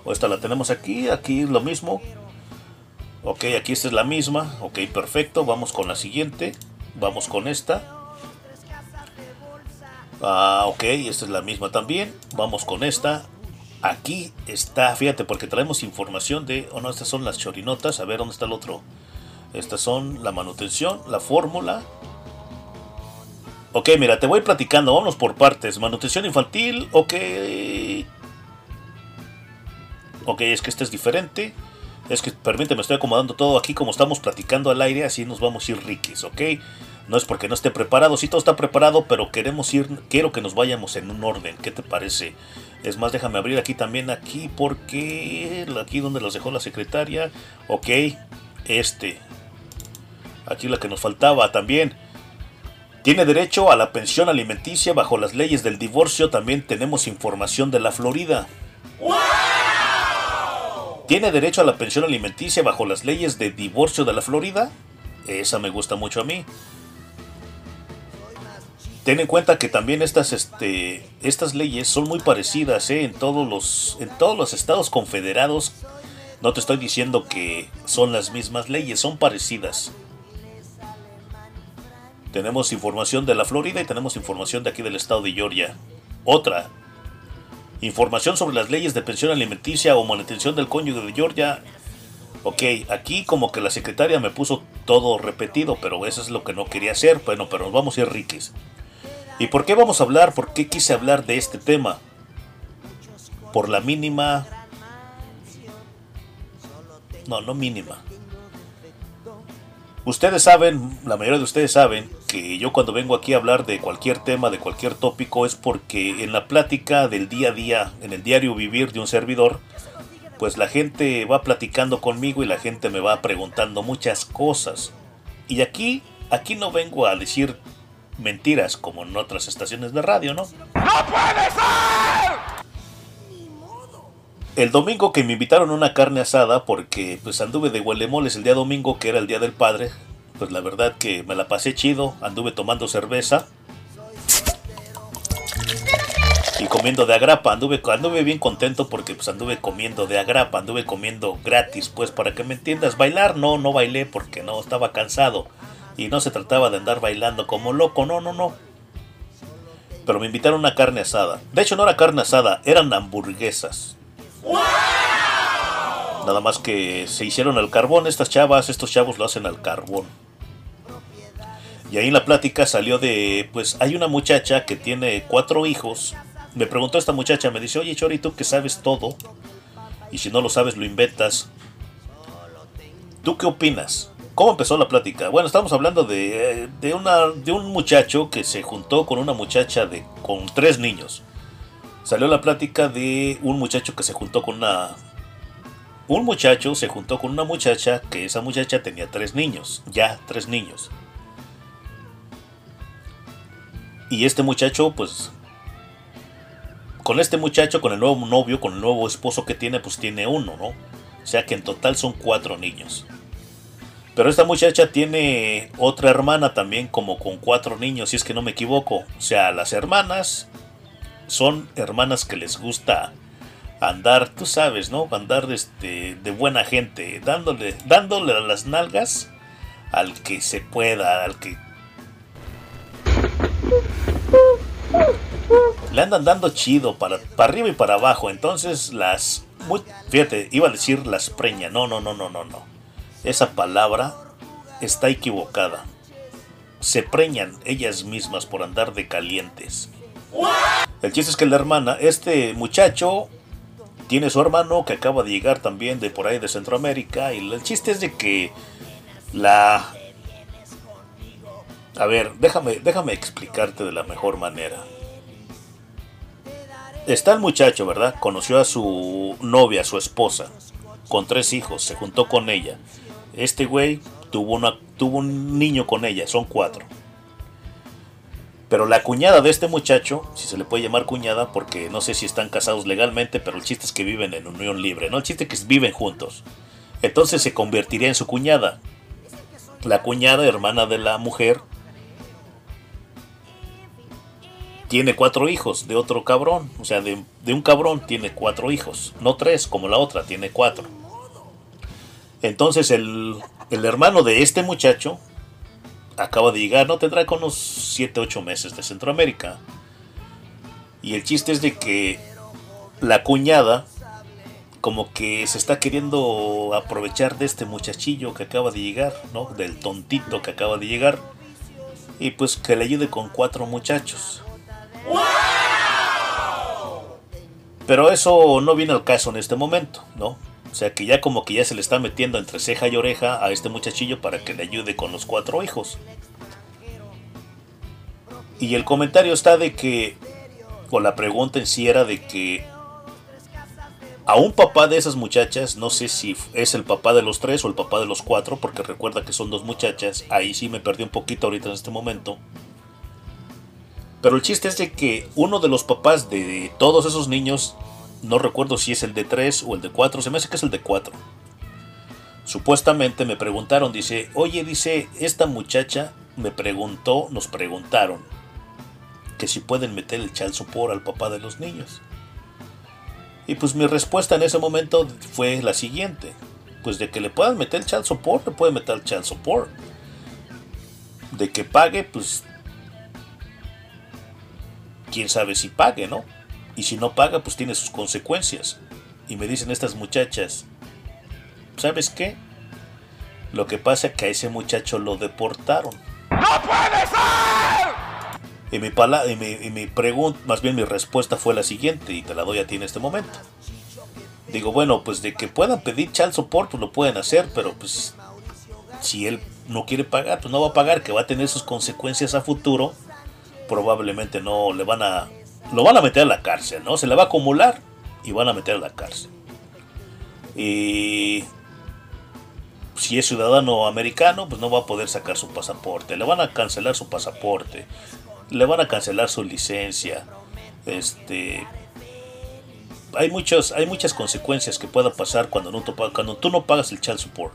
esta la tenemos aquí, aquí lo mismo. Ok, aquí esta es la misma, ok, perfecto, vamos con la siguiente, vamos con esta. Ah, ok, esta es la misma también. Vamos con esta. Aquí está, fíjate, porque traemos información de. Oh, no, estas son las chorinotas. A ver, ¿dónde está el otro? Estas son la manutención, la fórmula. Ok, mira, te voy platicando. Vámonos por partes. Manutención infantil, ok. Ok, es que esta es diferente. Es que, permíteme, estoy acomodando todo aquí como estamos platicando al aire. Así nos vamos a ir riquis, ok. No es porque no esté preparado, sí todo está preparado, pero queremos ir, quiero que nos vayamos en un orden. ¿Qué te parece? Es más, déjame abrir aquí también, aquí, porque aquí donde los dejó la secretaria. Ok, este. Aquí la que nos faltaba también. Tiene derecho a la pensión alimenticia bajo las leyes del divorcio. También tenemos información de la Florida. ¿Tiene derecho a la pensión alimenticia bajo las leyes de divorcio de la Florida? Esa me gusta mucho a mí. Ten en cuenta que también estas, este, estas leyes son muy parecidas ¿eh? en, todos los, en todos los estados confederados. No te estoy diciendo que son las mismas leyes, son parecidas. Tenemos información de la Florida y tenemos información de aquí del estado de Georgia. Otra. Información sobre las leyes de pensión alimenticia o manutención del cónyuge de Georgia. Ok, aquí como que la secretaria me puso todo repetido, pero eso es lo que no quería hacer. Bueno, pero nos vamos a ir riquis. ¿Y por qué vamos a hablar? ¿Por qué quise hablar de este tema? Por la mínima... No, no mínima. Ustedes saben, la mayoría de ustedes saben, que yo cuando vengo aquí a hablar de cualquier tema, de cualquier tópico, es porque en la plática del día a día, en el diario vivir de un servidor, pues la gente va platicando conmigo y la gente me va preguntando muchas cosas. Y aquí, aquí no vengo a decir mentiras como en otras estaciones de radio, ¿no?
¡No puede ser!
El domingo que me invitaron una carne asada porque pues anduve de huelemoles el día domingo que era el día del padre, pues la verdad que me la pasé chido, anduve tomando cerveza y comiendo de agrapa, anduve, anduve bien contento porque pues anduve comiendo de agrapa, anduve comiendo gratis, pues para que me entiendas, bailar no, no bailé porque no, estaba cansado y no se trataba de andar bailando como loco, no, no, no. Pero me invitaron a una carne asada. De hecho no era carne asada, eran hamburguesas. Nada más que se hicieron al carbón estas chavas, estos chavos lo hacen al carbón. Y ahí en la plática salió de, pues hay una muchacha que tiene cuatro hijos. Me preguntó esta muchacha, me dice, oye Chori, tú que sabes todo, y si no lo sabes lo inventas, ¿tú qué opinas? ¿Cómo empezó la plática? Bueno, estamos hablando de, de, una, de un muchacho que se juntó con una muchacha de, con tres niños. Salió la plática de un muchacho que se juntó con una... Un muchacho se juntó con una muchacha que esa muchacha tenía tres niños, ya tres niños. Y este muchacho, pues, con este muchacho, con el nuevo novio, con el nuevo esposo que tiene, pues tiene uno, ¿no? O sea que en total son cuatro niños. Pero esta muchacha tiene otra hermana también como con cuatro niños, si es que no me equivoco. O sea, las hermanas son hermanas que les gusta andar, tú sabes, ¿no? Andar este, de buena gente, dándole, dándole a las nalgas al que se pueda, al que le andan dando chido para, para arriba y para abajo. Entonces las... Muy, fíjate, iba a decir las preña. No, no, no, no, no, no. Esa palabra está equivocada. Se preñan ellas mismas por andar de calientes. El chiste es que la hermana, este muchacho, tiene su hermano que acaba de llegar también de por ahí de Centroamérica. Y el chiste es de que la... A ver, déjame, déjame explicarte de la mejor manera está el muchacho, ¿verdad? Conoció a su novia, a su esposa, con tres hijos, se juntó con ella. Este güey tuvo, una, tuvo un niño con ella, son cuatro. Pero la cuñada de este muchacho, si se le puede llamar cuñada, porque no sé si están casados legalmente, pero el chiste es que viven en unión libre, ¿no? El chiste es que viven juntos. Entonces se convertiría en su cuñada. La cuñada, hermana de la mujer, tiene cuatro hijos de otro cabrón. O sea, de, un cabrón tiene cuatro hijos. No tres como la otra, tiene cuatro. Entonces el, el hermano de este muchacho acaba de llegar, no tendrá con unos 7, 8 meses de Centroamérica. Y el chiste es de que la cuñada como que se está queriendo aprovechar de este muchachillo que acaba de llegar, ¿no? Del tontito que acaba de llegar. Y pues que le ayude con cuatro muchachos. Pero eso no viene al caso en este momento, ¿no? O sea que ya como que ya se le está metiendo entre ceja y oreja a este muchachillo para que le ayude con los cuatro hijos. Y el comentario está de que, o la pregunta en sí era de que a un papá de esas muchachas, no sé si es el papá de los tres o el papá de los cuatro, porque recuerda que son dos muchachas, ahí sí me perdí un poquito ahorita en este momento. Pero el chiste es de que uno de los papás de todos esos niños, no recuerdo si es el de 3 o el de 4, se me hace que es el de 4. Supuestamente me preguntaron, dice, oye, dice, esta muchacha me preguntó, nos preguntaron, que si pueden meter el chal sopor al papá de los niños. Y pues mi respuesta en ese momento fue la siguiente, pues de que le puedan meter el chal support, le pueden meter el chal support. De que pague, pues quién sabe si pague, ¿no? Y si no paga, pues tiene sus consecuencias. Y me dicen estas muchachas, ¿sabes qué? Lo que pasa es que a ese muchacho lo deportaron.
¡No puede ser!
Y mi, pala y mi, y mi pregunta, más bien mi respuesta fue la siguiente, y te la doy a ti en este momento. Digo, bueno, pues de que puedan pedir child support, pues lo pueden hacer, pero pues si él no quiere pagar, pues no va a pagar, que va a tener sus consecuencias a futuro probablemente no le van a lo van a meter a la cárcel, ¿no? Se le va a acumular y van a meter a la cárcel. Y si es ciudadano americano, pues no va a poder sacar su pasaporte. Le van a cancelar su pasaporte. Le van a cancelar su licencia. Este. Hay, muchos, hay muchas consecuencias que puedan pasar cuando, no, cuando tú no pagas el child support.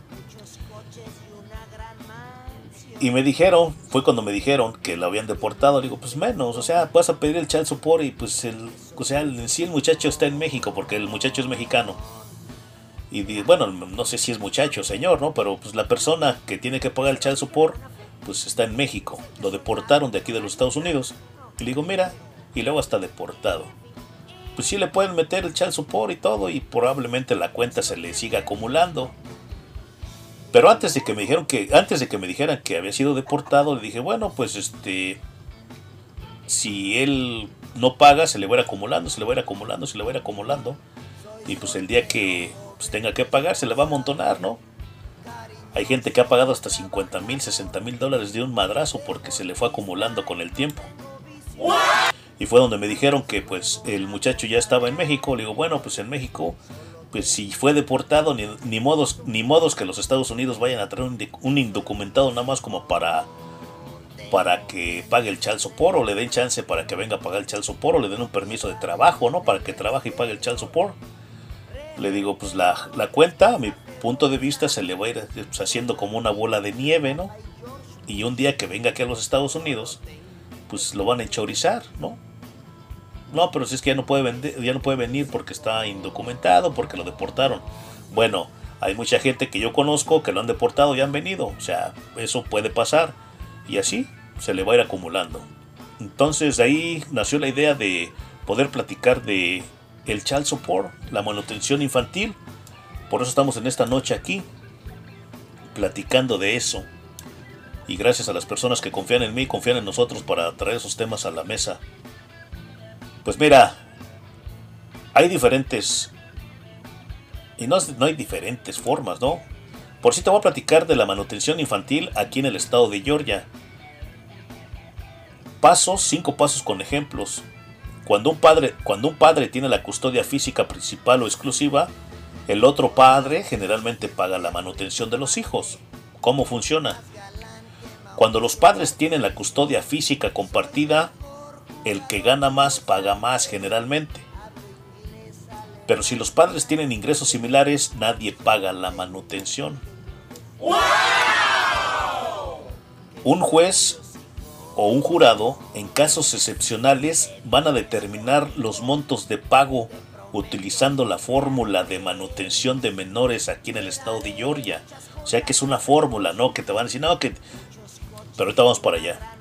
Y me dijeron, fue cuando me dijeron que lo habían deportado. Digo, pues menos, o sea, vas a pedir el child support y pues el, o sea, en sí el muchacho está en México porque el muchacho es mexicano. Y bueno, no sé si es muchacho señor, ¿no? Pero pues la persona que tiene que pagar el child support, pues está en México. Lo deportaron de aquí de los Estados Unidos. Y le digo, mira, y luego está deportado. Pues sí le pueden meter el child support y todo y probablemente la cuenta se le siga acumulando. Pero antes de que me dijeron que antes de que me dijeran que había sido deportado, le dije, bueno, pues este si él no paga, se le va a ir acumulando, se le va a ir acumulando, se le va a ir acumulando. Y pues el día que pues, tenga que pagar, se le va a amontonar, ¿no? Hay gente que ha pagado hasta 50 mil, 60 mil dólares de un madrazo porque se le fue acumulando con el tiempo. Y fue donde me dijeron que pues el muchacho ya estaba en México. Le digo, bueno, pues en México pues si fue deportado, ni, modos, ni modos que los Estados Unidos vayan a traer un, indocumentado nada más como para para que pague el chal support o le den chance para que venga a pagar el chal support o le den un permiso de trabajo, ¿no? Para que trabaje y pague el chal support. Le digo, pues la, la cuenta, a mi punto de vista, se le va a ir pues, haciendo como una bola de nieve, ¿no? Y un día que venga aquí a los Estados Unidos, pues lo van a enchorizar, ¿no? No, pero si es que ya no puede vender, ya no puede venir porque está indocumentado, porque lo deportaron. Bueno, hay mucha gente que yo conozco que lo han deportado y han venido. O sea, eso puede pasar. Y así se le va a ir acumulando. Entonces ahí nació la idea de poder platicar de el child support, la manutención infantil. Por eso estamos en esta noche aquí, platicando de eso. Y gracias a las personas que confían en mí, confían en nosotros para traer esos temas a la mesa. Pues mira, hay diferentes... Y no, no hay diferentes formas, ¿no? Por si te voy a platicar de la manutención infantil aquí en el estado de Georgia. Pasos, cinco pasos con ejemplos. Cuando un padre, cuando un padre tiene la custodia física principal o exclusiva, el otro padre generalmente paga la manutención de los hijos. ¿Cómo funciona? Cuando los padres tienen la custodia física compartida, el que gana más paga más generalmente. Pero si los padres tienen ingresos similares, nadie paga la manutención. Un juez o un jurado, en casos excepcionales, van a determinar los montos de pago utilizando la fórmula de manutención de menores aquí en el estado de Georgia. O sea que es una fórmula, ¿no? Que te van a decir, no, que... Pero ahorita vamos para allá.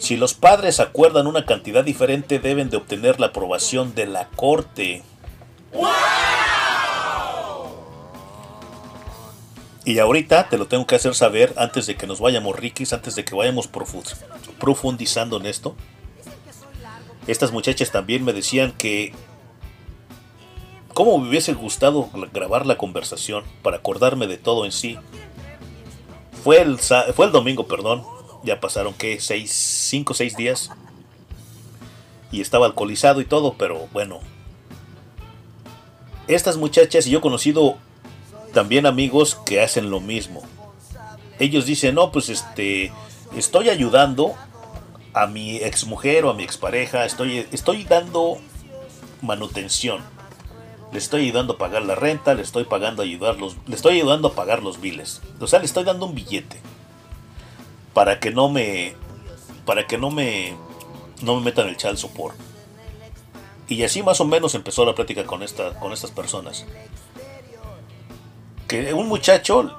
Si los padres acuerdan una cantidad diferente, deben de obtener la aprobación de la corte. Y ahorita te lo tengo que hacer saber antes de que nos vayamos riquis, antes de que vayamos profundizando en esto. Estas muchachas también me decían que cómo me hubiese gustado grabar la conversación para acordarme de todo en sí. Fue el, fue el domingo, perdón, ya pasaron, que 5 o 6 días. Y estaba alcoholizado y todo, pero bueno. Estas muchachas, y yo he conocido también amigos que hacen lo mismo. Ellos dicen, no, pues este, estoy ayudando a mi exmujer o a mi expareja, estoy, estoy dando manutención. Le estoy ayudando a pagar la renta, le estoy pagando a ayudarlos, le estoy ayudando a pagar los biles. O sea, le estoy dando un billete para que no me para que no me no me metan el child support. Y así más o menos empezó la plática con esta con estas personas. Que un muchacho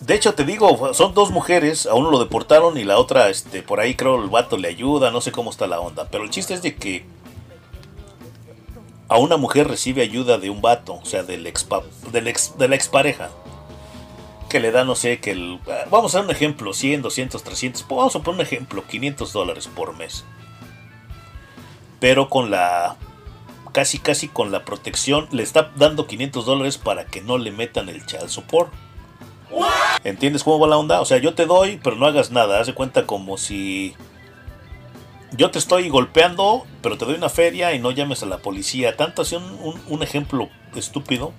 de hecho te digo, son dos mujeres, a uno lo deportaron y la otra este por ahí creo el vato le ayuda, no sé cómo está la onda, pero el chiste es de que a una mujer recibe ayuda de un vato, o sea, del ex, del ex de la expareja que le da, no sé, que el... Vamos a dar un ejemplo, 100, 200, 300, pues vamos a poner un ejemplo, 500 dólares por mes. Pero con la... Casi, casi con la protección, le está dando 500 dólares para que no le metan el child support. ¿Entiendes cómo va la onda? O sea, yo te doy, pero no hagas nada. Haz de cuenta como si yo te estoy golpeando, pero te doy una feria y no llames a la policía. Tanto así un, un ejemplo estúpido.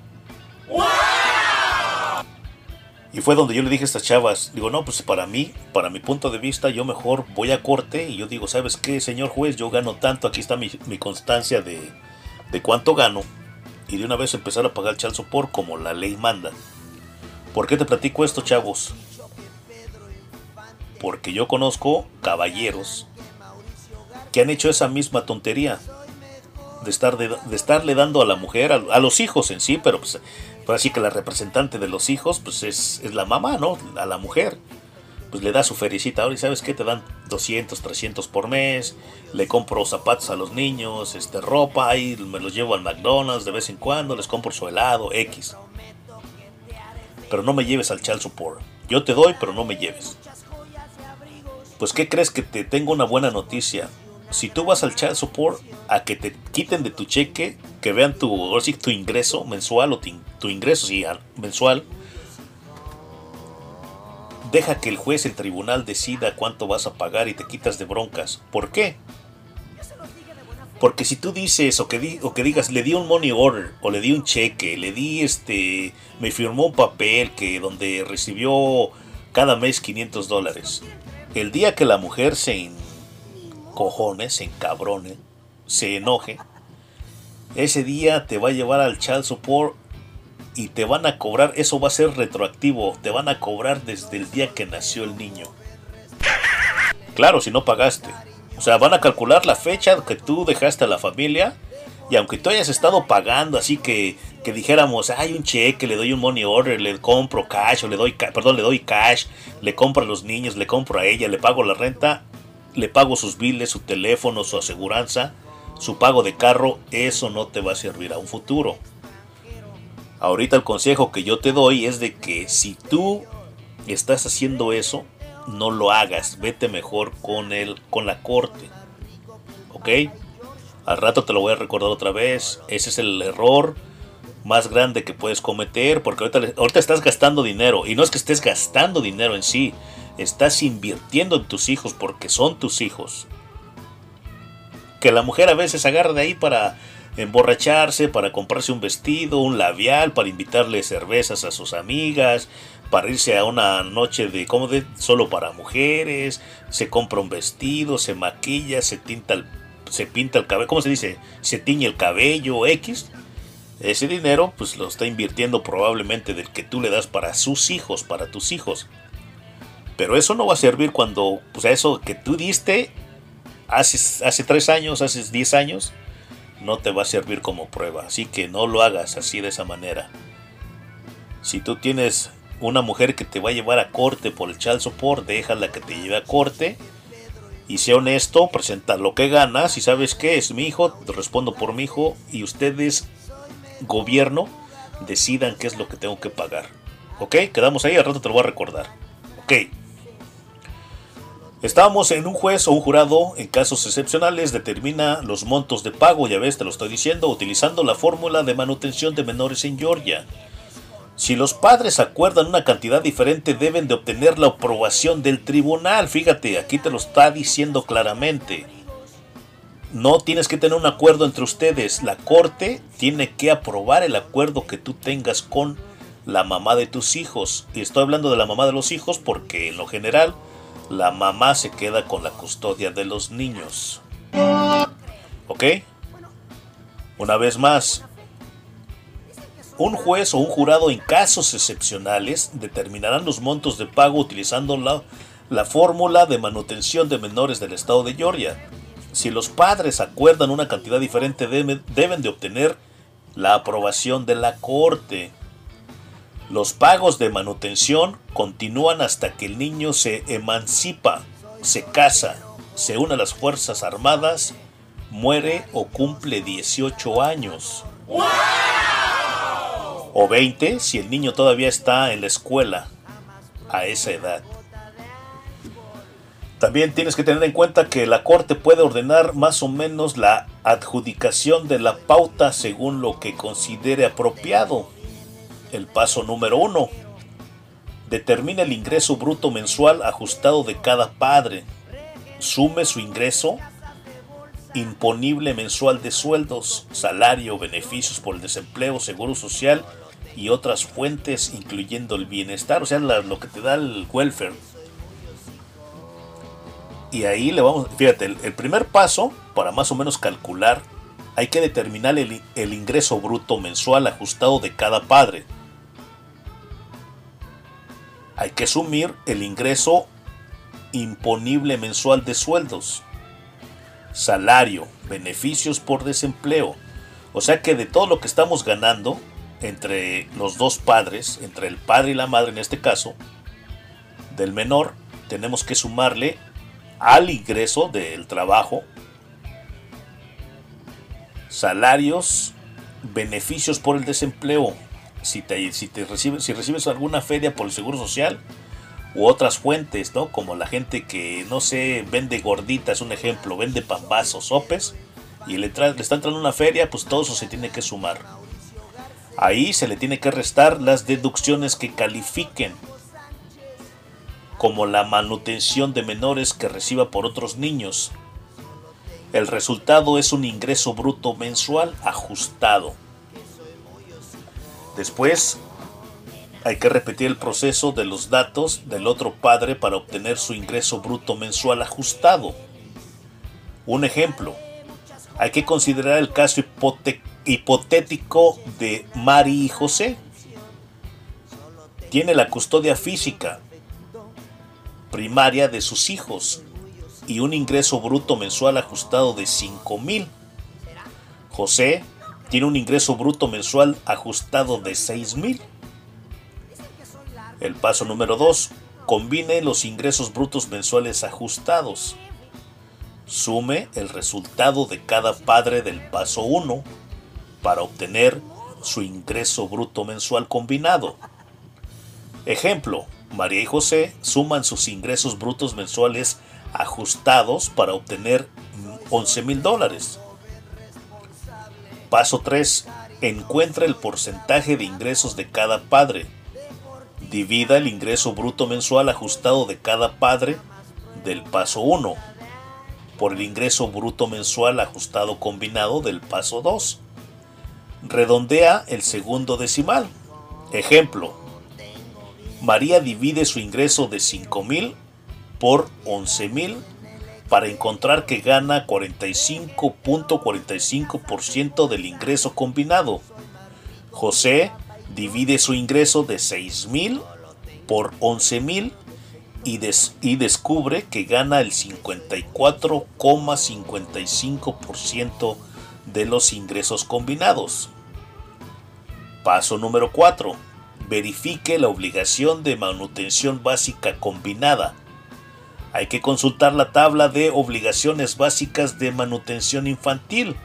Y fue donde yo le dije a estas chavas, digo, no, pues para mí, para mi punto de vista, yo mejor voy a corte y yo digo, ¿sabes qué, señor juez? Yo gano tanto, aquí está mi, mi constancia de, de cuánto gano. Y de una vez empezar a pagar el child support como la ley manda. ¿Por qué te platico esto, chavos? Porque yo conozco caballeros que han hecho esa misma tontería de, estar de, de estarle dando a la mujer, a, a los hijos en sí, pero pues, pues así que la representante de los hijos pues es, es la mamá, ¿no? A la mujer. Pues le da su fericita ahora y sabes qué, te dan 200, 300 por mes, le compro zapatos a los niños, este ropa, ahí me los llevo al McDonald's de vez en cuando, les compro su helado, X. Pero no me lleves al child support. Yo te doy, pero no me lleves. Pues ¿qué crees que te tengo una buena noticia? Si tú vas al child support a que te quiten de tu cheque, que vean tu, ingreso mensual o tu, ingreso sí, al- mensual, deja que el juez, el tribunal decida cuánto vas a pagar y te quitas de broncas. ¿Por qué? Porque si tú dices o que, o que digas, le di un money order o le di un cheque, le di este, me firmó un papel que donde recibió cada mes 500 dólares. El día que la mujer se encojone, se encabrone, se enoje, ese día te va a llevar al child support y te van a cobrar, eso va a ser retroactivo, te van a cobrar desde el día que nació el niño. Claro, si no pagaste. O sea, van a calcular la fecha que tú dejaste a la familia y aunque tú hayas estado pagando, así que, que dijéramos, hay un cheque, le doy un money order, le compro cash, le doy, perdón, le doy cash, le compro a los niños, le compro a ella, le pago la renta, le pago sus biles, su teléfono, su aseguranza, su pago de carro, eso no te va a servir a un futuro. Ahorita el consejo que yo te doy es de que si tú estás haciendo eso, no lo hagas, vete mejor con el con la corte. ¿Ok? Al rato te lo voy a recordar otra vez. Ese es el error más grande que puedes cometer porque ahorita, ahorita estás gastando dinero y no es que estés gastando dinero en sí, estás invirtiendo en tus hijos porque son tus hijos. Que la mujer a veces agarra de ahí para emborracharse, para comprarse un vestido, un labial, para invitarle cervezas a sus amigas, para irse a una noche de como de solo para mujeres, se compra un vestido, se maquilla, se tinta el, se pinta el cabello, ¿cómo se dice? Se tiñe el cabello X. Ese dinero pues lo está invirtiendo probablemente del que tú le das para sus hijos, para tus hijos. Pero eso no va a servir cuando, pues eso que tú diste hace, hace tres años, hace 10 años, no te va a servir como prueba. Así que no lo hagas así de esa manera. Si tú tienes una mujer que te va a llevar a corte por el child support, déjala que te lleve a corte. Y sea honesto, presenta lo que ganas y sabes qué es mi hijo, te respondo por mi hijo y ustedes, gobierno, decidan qué es lo que tengo que pagar. ¿Ok? Quedamos ahí, al rato te lo voy a recordar. Ok. Estábamos en un juez o un jurado, en casos excepcionales, determina los montos de pago, ya ves, te lo estoy diciendo, utilizando la fórmula de manutención de menores en Georgia. Si los padres acuerdan una cantidad diferente, deben de obtener la aprobación del tribunal. Fíjate, aquí te lo está diciendo claramente. No tienes que tener un acuerdo entre ustedes. La corte tiene que aprobar el acuerdo que tú tengas con la mamá de tus hijos. Y estoy hablando de la mamá de los hijos porque en lo general la mamá se queda con la custodia de los niños. ¿Ok? Una vez más, un juez o un jurado en casos excepcionales determinarán los montos de pago utilizando la, la fórmula de manutención de menores del estado de Georgia. Si los padres acuerdan una cantidad diferente deben, de obtener la aprobación de la corte. Los pagos de manutención continúan hasta que el niño se emancipa, se casa, se une a las Fuerzas Armadas, muere o cumple 18 años. O 20 si el niño todavía está en la escuela a esa edad. También tienes que tener en cuenta que la corte puede ordenar más o menos la adjudicación de la pauta según lo que considere apropiado. El paso número uno. Determina el ingreso bruto mensual ajustado de cada padre. Sume su ingreso imponible mensual de sueldos, salario, beneficios por el desempleo, seguro social y otras fuentes, incluyendo el bienestar, o sea, lo que te da el welfare. Y ahí le vamos, fíjate, el, primer paso para más o menos calcular, hay que determinar el ingreso bruto mensual ajustado de cada padre. Hay que sumir el ingreso imponible mensual de sueldos, salario, beneficios por desempleo. O sea que de todo lo que estamos ganando entre los dos padres, entre el padre y la madre en este caso, del menor, tenemos que sumarle al ingreso del trabajo, salarios, beneficios por el desempleo, si, te, recibes, si recibes alguna feria por el seguro social u otras fuentes, ¿no? Como la gente que, no sé, vende gorditas, un ejemplo, vende pambazos, sopes, y le, le está entrando una feria, pues todo eso se tiene que sumar. Ahí se le tiene que restar las deducciones que califiquen como la manutención de menores que reciba por otros niños. El resultado es un ingreso bruto mensual ajustado. Después hay que repetir el proceso de los datos del otro padre para obtener su ingreso bruto mensual ajustado. Un ejemplo, hay que considerar el caso hipotético de Mari y José. Tiene la custodia física primaria de sus hijos y un ingreso bruto mensual ajustado de 5 mil. José tiene un ingreso bruto mensual ajustado de 6 mil. El paso número 2. Combine los ingresos brutos mensuales ajustados. Sume el resultado de cada padre del paso 1 para obtener su ingreso bruto mensual combinado. Ejemplo, María y José suman sus ingresos brutos mensuales ajustados para obtener 11 mil dólares. Paso 3. Encuentra el porcentaje de ingresos de cada padre. Divida el ingreso bruto mensual ajustado de cada padre del paso 1 por el ingreso bruto mensual ajustado combinado del paso 2. Redondea el segundo decimal. Ejemplo, María divide su ingreso de 5 mil por 11 mil para encontrar que gana 45.45% del ingreso combinado. José divide su ingreso de 6 mil por 11 mil y, des- y descubre que gana el 54,55% de los ingresos combinados. Paso número 4. Verifique la obligación de manutención básica combinada. Hay que consultar la tabla de obligaciones básicas de manutención infantil.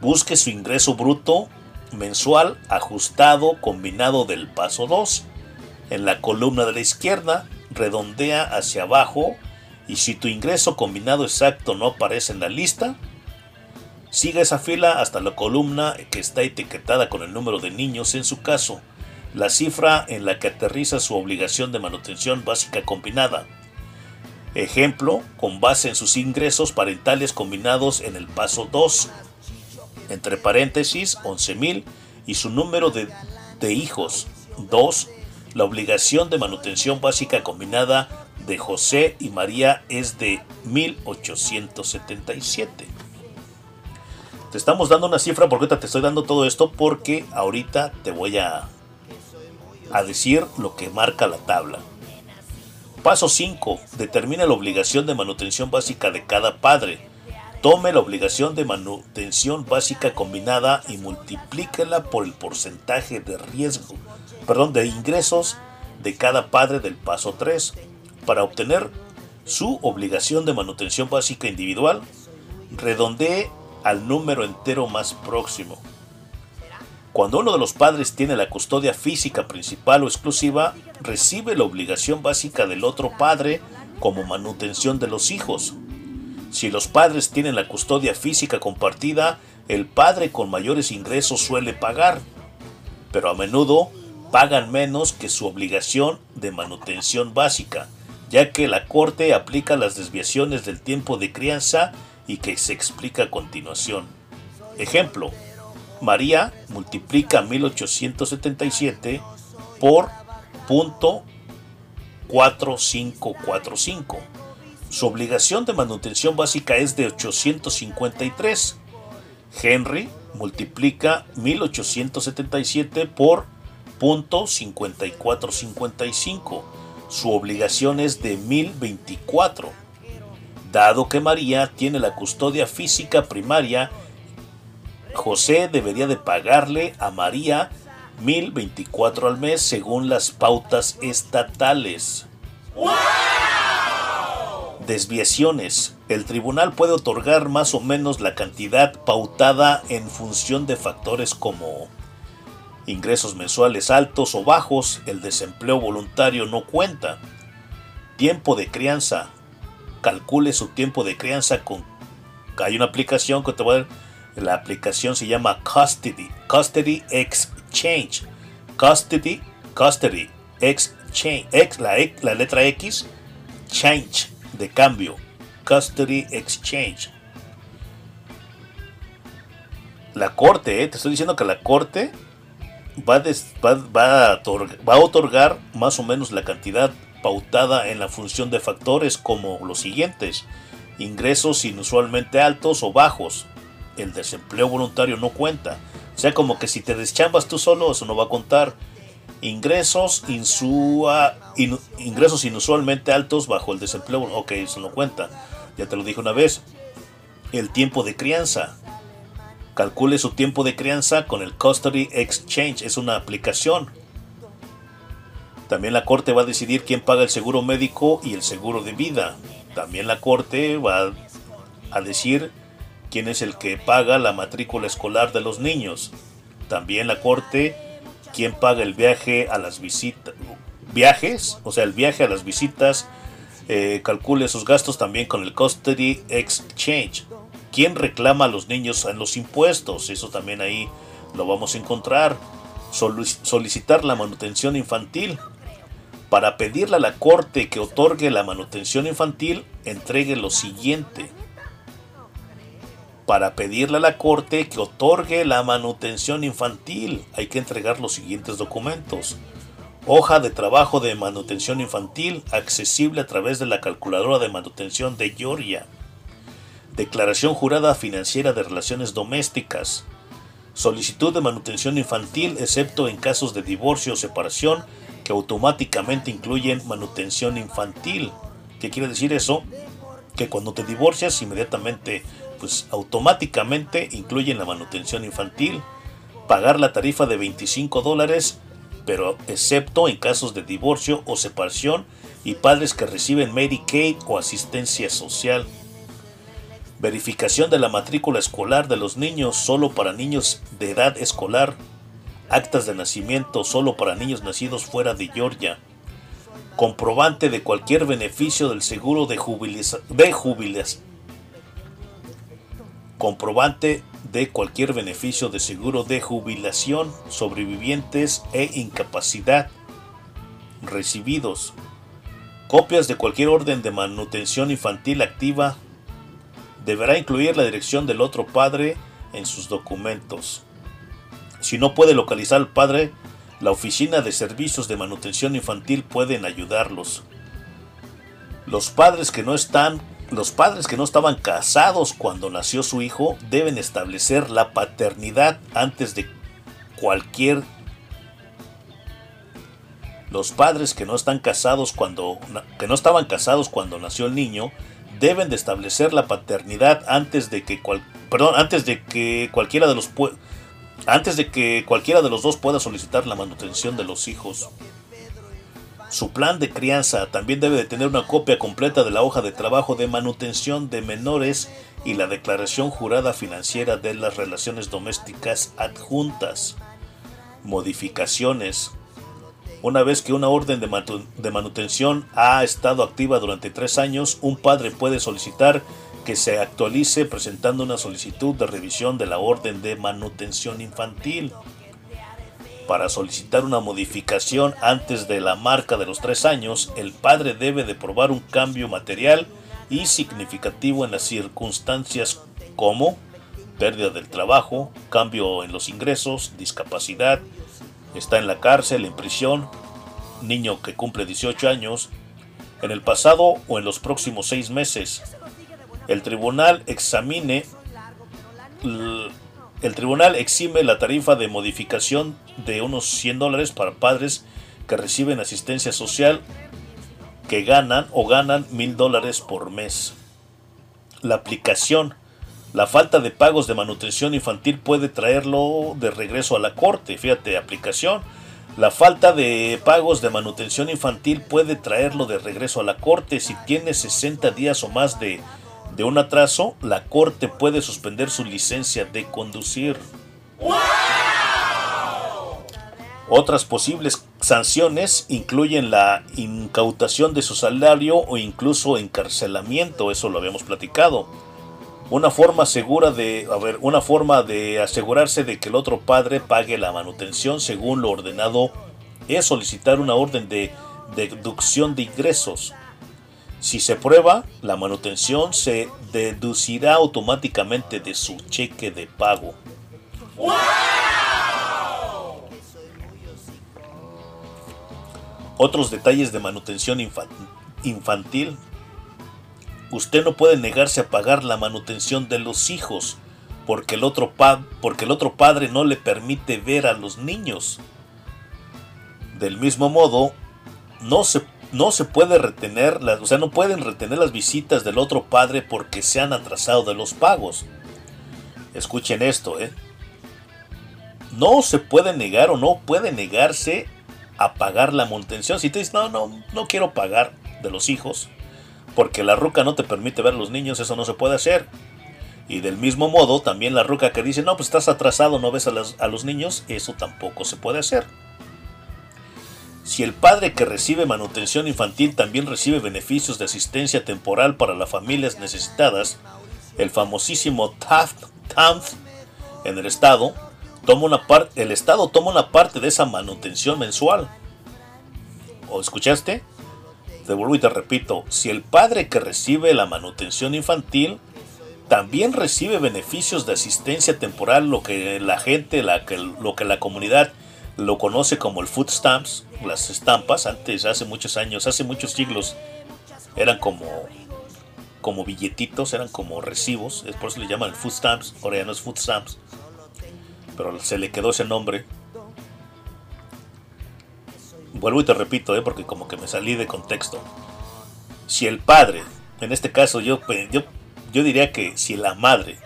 Busque su ingreso bruto mensual ajustado combinado del paso 2. En la columna de la izquierda, redondea hacia abajo y si tu ingreso combinado exacto no aparece en la lista, siga esa fila hasta la columna que está etiquetada con el número de niños en su caso, la cifra en la que aterriza su obligación de manutención básica combinada. Ejemplo, con base en sus ingresos parentales combinados en el paso 2, entre paréntesis 11.000 y su número de, de hijos 2, la obligación de manutención básica combinada de José y María es de 1877. Te estamos dando una cifra porque ahorita te estoy dando todo esto porque ahorita te voy a, a decir lo que marca la tabla. Paso 5. Determina la obligación de manutención básica de cada padre. Tome la obligación de manutención básica combinada y multiplíquela por el porcentaje de riesgo, perdón, de ingresos de cada padre del paso 3 para obtener su obligación de manutención básica individual. Redondee al número entero más próximo. Cuando uno de los padres tiene la custodia física principal o exclusiva, recibe la obligación básica del otro padre como manutención de los hijos. Si los padres tienen la custodia física compartida, el padre con mayores ingresos suele pagar, pero a menudo pagan menos que su obligación de manutención básica, ya que la Corte aplica las desviaciones del tiempo de crianza y que se explica a continuación. Ejemplo, María multiplica 1877 por punto 4545. Su obligación de manutención básica es de 853. Henry multiplica 1877 por punto 5455. Su obligación es de 1024. Dado que María tiene la custodia física primaria, José debería de pagarle a María 1024 al mes según las pautas estatales. Desviaciones. El tribunal puede otorgar más o menos la cantidad pautada en función de factores como ingresos mensuales altos o bajos, el desempleo voluntario no cuenta, tiempo de crianza, calcule su tiempo de crianza con... Hay una aplicación que te voy a dar, la aplicación se llama Custody, Custody Exchange, Custody, Custody Exchange, X, la, la letra X, Change, de cambio, Custody Exchange. La corte, eh, te estoy diciendo que la corte va, va, a va a otorgar más o menos la cantidad pautada en la función de factores como los siguientes. Ingresos inusualmente altos o bajos. El desempleo voluntario no cuenta. O sea, como que si te deschambas tú solo, eso no va a contar. Ingresos, insua, ingresos inusualmente altos bajo el desempleo. Ok, eso no cuenta. Ya te lo dije una vez. El tiempo de crianza. Calcule su tiempo de crianza con el Custody Exchange. Es una aplicación. También la Corte va a decidir quién paga el seguro médico y el seguro de vida. También la Corte va a decir quién es el que paga la matrícula escolar de los niños. También la Corte quién paga el viaje a las visitas. Viajes, o sea, el viaje a las visitas. Eh, calcule sus gastos también con el Custody Exchange. ¿Quién reclama a los niños en los impuestos? Eso también ahí lo vamos a encontrar. Solicitar la manutención infantil. Para pedirle a la corte que otorgue la manutención infantil, entregue lo siguiente. Para pedirle a la corte que otorgue la manutención infantil, hay que entregar los siguientes documentos. Hoja de trabajo de manutención infantil accesible a través de la calculadora de manutención de Georgia declaración jurada financiera de relaciones domésticas, solicitud de manutención infantil excepto en casos de divorcio o separación que automáticamente incluyen manutención infantil. ¿Qué quiere decir eso? Que cuando te divorcias inmediatamente, pues automáticamente incluyen la manutención infantil, pagar la tarifa de 25 dólares, pero excepto en casos de divorcio o separación y padres que reciben Medicaid o asistencia social. Verificación de la matrícula escolar de los niños solo para niños de edad escolar, actas de nacimiento solo para niños nacidos fuera de Georgia, comprobante de cualquier beneficio del seguro de, jubilación, comprobante de cualquier beneficio de seguro de jubilación, sobrevivientes e incapacidad recibidos, copias de cualquier orden de manutención infantil activa deberá incluir la dirección del otro padre en sus documentos. Si no puede localizar al padre, la oficina de servicios de manutención infantil pueden ayudarlos. Los padres que no están los padres que no estaban casados cuando nació su hijo deben establecer la paternidad antes de cualquier los padres que no están casados cuando que no estaban casados cuando nació el niño deben de establecer la paternidad antes de que perdón, antes de que cualquiera de los antes de que cualquiera de los dos pueda solicitar la manutención de los hijos. Su plan de crianza también debe de tener una copia completa de la hoja de trabajo de manutención de menores y la declaración jurada financiera de las relaciones domésticas adjuntas. Modificaciones. Una vez que una orden de manutención ha estado activa durante tres años, un padre puede solicitar que se actualice presentando una solicitud de revisión de la orden de manutención infantil. Para solicitar una modificación antes de la marca de los tres años, el padre debe de probar un cambio material y significativo en las circunstancias como pérdida del trabajo, cambio en los ingresos, discapacidad, está en la cárcel, en prisión, niño que cumple 18 años, en el pasado o en los próximos seis meses. El tribunal examine el tribunal exime la tarifa de modificación de unos 100 dólares para padres que reciben asistencia social que ganan o ganan mil dólares por mes. La aplicación. La falta de pagos de manutención infantil puede traerlo de regreso a la corte. Fíjate, aplicación. La falta de pagos de manutención infantil puede traerlo de regreso a la corte si tiene 60 días o más de de un atraso, la corte puede suspender su licencia de conducir. Otras posibles sanciones incluyen la incautación de su salario o incluso encarcelamiento, eso lo habíamos platicado. Una forma segura de, a ver, una forma de asegurarse de que el otro padre pague la manutención según lo ordenado es solicitar una orden de deducción de ingresos. Si se prueba, la manutención se deducirá automáticamente de su cheque de pago. Otros detalles de manutención infantil. Usted no puede negarse a pagar la manutención de los hijos porque el otro, porque el otro padre no le permite ver a los niños. Del mismo modo, no se no se puede retener, o sea, no pueden retener las visitas del otro padre porque se han atrasado de los pagos. Escuchen esto, ¿eh? No se puede negar o no puede negarse a pagar la manutención. Si te dices, no, no, no quiero pagar de los hijos, porque la ruca no te permite ver a los niños, eso no se puede hacer. Y del mismo modo, también la ruca que dice, no, pues estás atrasado, no ves a, a los niños, eso tampoco se puede hacer. Si el padre que recibe manutención infantil también recibe beneficios de asistencia temporal para las familias necesitadas, el famosísimo TAMF en el Estado, toma una parte, el Estado toma una parte de esa manutención mensual. ¿O escuchaste? Te y te repito, si el padre que recibe la manutención infantil también recibe beneficios de asistencia temporal, lo que la gente, lo que la comunidad lo conoce como el food stamps, las estampas, antes, hace muchos años, hace muchos siglos, eran como, como billetitos, eran como recibos, es por eso le llaman food stamps, ahora ya no es food stamps, pero se le quedó ese nombre. Vuelvo y te repito, ¿eh? porque como que me salí de contexto. Si el padre, en este caso yo, yo, yo diría que si la madre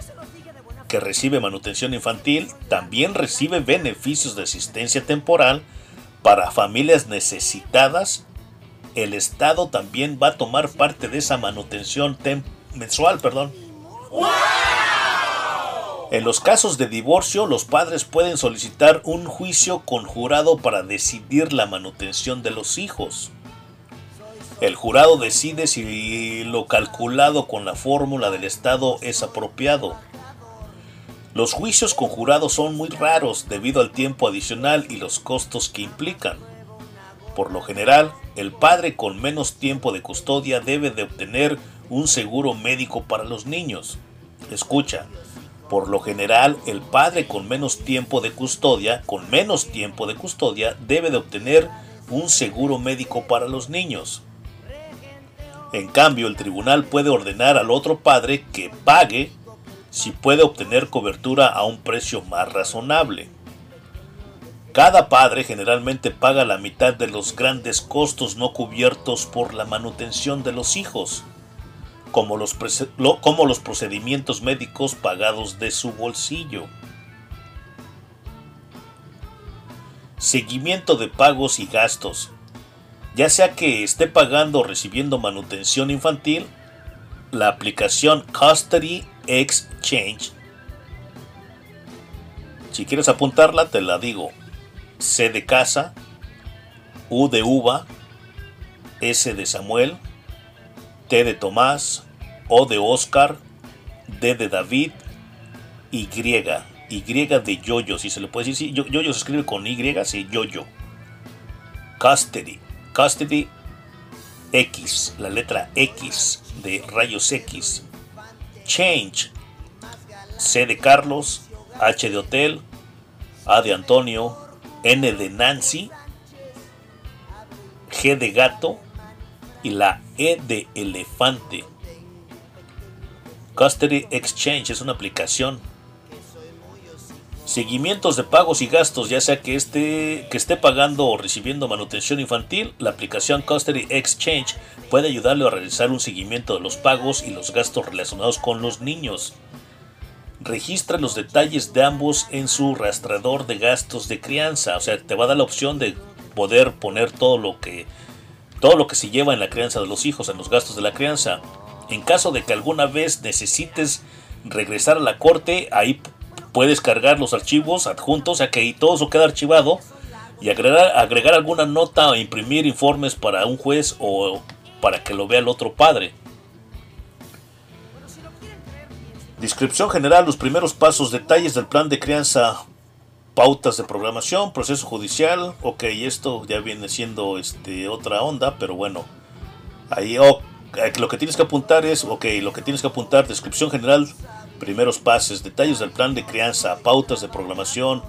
que recibe manutención infantil también recibe beneficios de asistencia temporal para familias necesitadas. El Estado también va a tomar parte de esa manutención mensual, perdón. En los casos de divorcio, los padres pueden solicitar un juicio conjurado para decidir la manutención de los hijos. El jurado decide si lo calculado con la fórmula del Estado es apropiado. Los juicios conjurados son muy raros debido al tiempo adicional y los costos que implican. Por lo general, el padre con menos tiempo de custodia debe de obtener un seguro médico para los niños. Escucha, por lo general, el padre con menos tiempo de custodia, con menos tiempo de custodia, debe de obtener un seguro médico para los niños. En cambio, el tribunal puede ordenar al otro padre que pague si puede obtener cobertura a un precio más razonable. Cada padre generalmente paga la mitad de los grandes costos no cubiertos por la manutención de los hijos, como los, como los procedimientos médicos pagados de su bolsillo. Seguimiento de pagos y gastos. Ya sea que esté pagando o recibiendo manutención infantil, la aplicación Custody Exchange. Si quieres apuntarla, te la digo. C de casa, U de uva, S de Samuel, T de Tomás, O de Oscar, D de David, Y, Y de Yoyo, si se le puede decir, sí, Yoyo se escribe con Y, sí, Yoyo. Custody, Custody X, la letra X de rayos X. Change. C de Carlos, H de Hotel, A de Antonio, N de Nancy, G de Gato y la E de Elefante. Custody Exchange es una aplicación. Seguimientos de pagos y gastos, ya sea que esté, que esté pagando o recibiendo manutención infantil, la aplicación Custody Exchange puede ayudarle a realizar un seguimiento de los pagos y los gastos relacionados con los niños. Registra los detalles de ambos en su rastreador de gastos de crianza, o sea, te va a dar la opción de poder poner todo lo que todo lo que se lleva en la crianza de los hijos, en los gastos de la crianza. En caso de que alguna vez necesites regresar a la corte, ahí puedes cargar los archivos adjuntos, o sea que ahí todo eso queda archivado y agregar, agregar alguna nota o imprimir informes para un juez o para que lo vea el otro padre. Descripción general, los primeros pasos, detalles del plan de crianza, pautas de programación, proceso judicial. Ok, esto ya viene siendo este, otra onda, pero bueno. Ahí oh, lo que tienes que apuntar es, ok, lo que tienes que apuntar, descripción general, primeros pasos, detalles del plan de crianza, pautas de programación,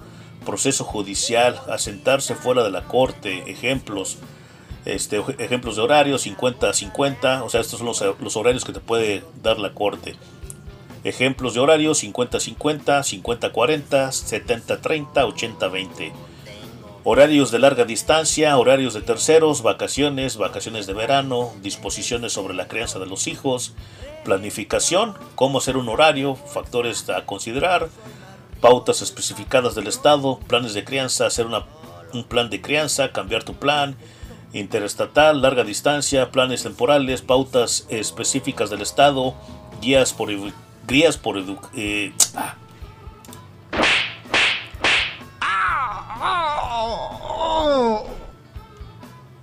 proceso judicial, asentarse fuera de la corte, ejemplos, este, ejemplos de horarios, 50-50, o sea, estos son los, horarios que te puede dar la corte. Ejemplos de horario 50-50, 50-40, 70-30, 80-20. Horarios de larga distancia, horarios de terceros, vacaciones, vacaciones de verano, disposiciones sobre la crianza de los hijos, planificación, cómo hacer un horario, factores a considerar, pautas especificadas del Estado, planes de crianza, hacer un plan de crianza, cambiar tu plan, interestatal, larga distancia, planes temporales, pautas específicas del Estado, guías por guías por eh, ah.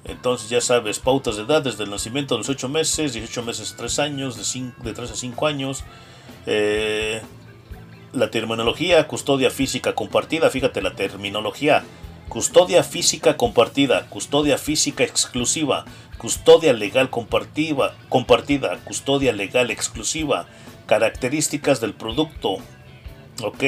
Entonces ya sabes, pautas de edad desde el nacimiento de los 8 meses, 18 meses a 3 años, de, 5, de 3 a 5 años. Eh, la terminología, custodia física compartida, fíjate la terminología. Custodia física compartida, custodia física exclusiva, custodia legal compartida, compartida custodia legal exclusiva, características del producto. Ok.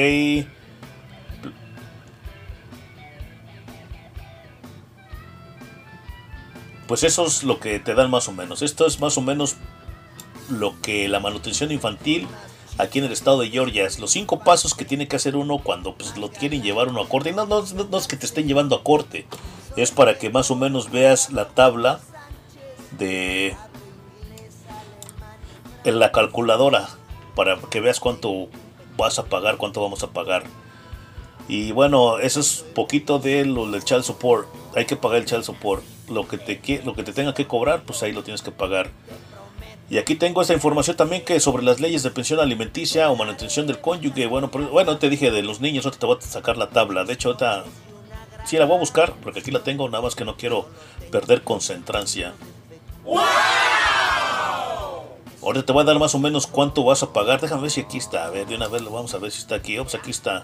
Pues eso es lo que te dan más o menos. Esto es más o menos lo que la manutención infantil aquí en el estado de Georgia es los cinco pasos que tiene que hacer uno cuando pues, lo quieren llevar uno a corte. Y no, no, no es que te estén llevando a corte, es para que más o menos veas la tabla de en la calculadora para que veas cuánto vas a pagar, cuánto vamos a pagar. Y bueno, eso es poquito de lo del child support. Hay que pagar el child support. Lo que te lo que te tenga que cobrar, pues ahí lo tienes que pagar. Y aquí tengo esta información también que sobre las leyes de pensión alimenticia o manutención del cónyuge. Bueno, bueno, te dije de los niños, ahorita te voy a sacar la tabla. De hecho, ahorita sí la voy a buscar, porque aquí la tengo, nada más que no quiero perder concentrancia. Ahora te voy a dar más o menos cuánto vas a pagar. Déjame ver si aquí está. A ver, de una vez lo vamos a ver si está aquí. Ops, aquí está.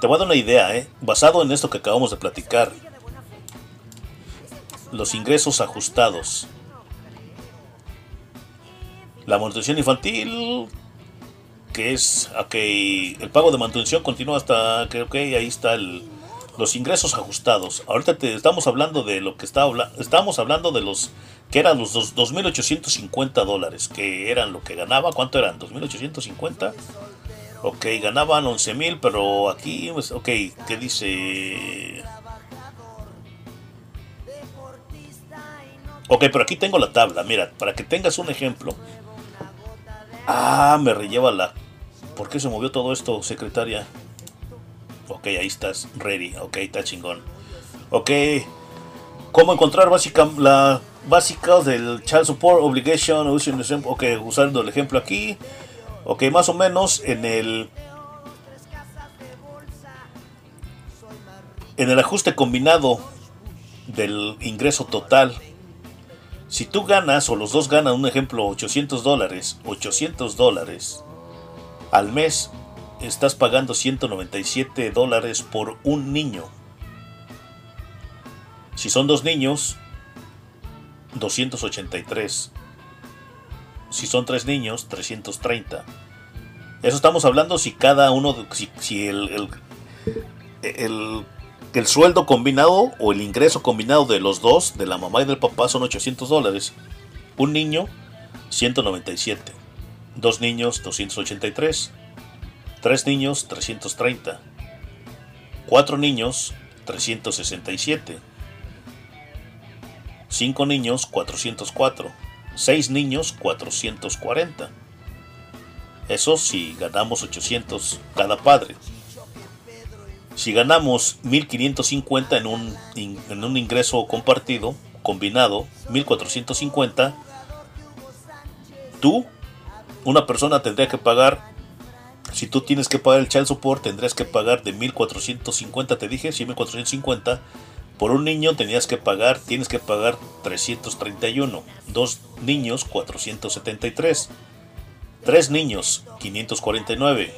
Te voy a dar una idea, ¿eh? Basado en esto que acabamos de platicar. Los ingresos ajustados. La manutención infantil. Que es. Ok. El pago de manutención continúa hasta. Que ok, ahí está el. Los ingresos ajustados. Ahorita te estamos hablando de lo que está. Estamos hablando de los que eran los 2.850 dólares, que eran lo que ganaba. ¿Cuánto eran? ¿2.850? Ok, ganaban 11.000, pero aquí, pues, ok, ¿qué dice? Ok, pero aquí tengo la tabla, mira, para que tengas un ejemplo. Ah, me relleva la... ¿Por qué se movió todo esto, secretaria? Ok, ahí estás, ready. Ok, está chingón. Ok, ¿cómo encontrar básica la básicas del Child Support Obligation, ok, usando el ejemplo aquí, ok, más o menos en el en el ajuste combinado del ingreso total, si tú ganas o los dos ganan, un ejemplo, 800 dólares, 800 dólares al mes, estás pagando 197 dólares por un niño. Si son dos niños, 283. Si son tres niños, 330. Eso estamos hablando si cada uno, si, si el, el, el- el sueldo combinado o el ingreso combinado de los dos, de la mamá y del papá, son 800 dólares. Un niño, 197. Dos niños, 283. Tres niños, 330. Cuatro niños, 367. Cinco niños, 404. Seis niños, 440. Eso si ganamos 800 cada padre. Si ganamos 1550 en un, en un ingreso compartido, combinado, 1450, tú, una persona tendría que pagar, si tú tienes que pagar el child support, tendrías que pagar de 1450, te dije, sí, 1450. Por un niño tenías que pagar, tienes que pagar 331. Dos niños, 473. Tres niños, 549.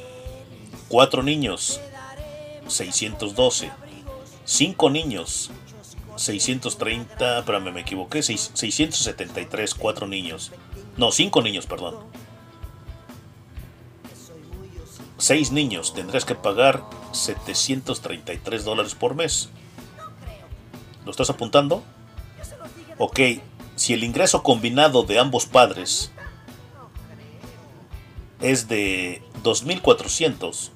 Cuatro niños, 612. Cinco niños, 630. Espérame, me equivoqué. seis- 673, cuatro niños. No, cinco niños, perdón. Seis niños, tendrías que pagar 733 dólares por mes. ¿Lo estás apuntando? Ok, si el ingreso combinado de ambos padres es de 2.400,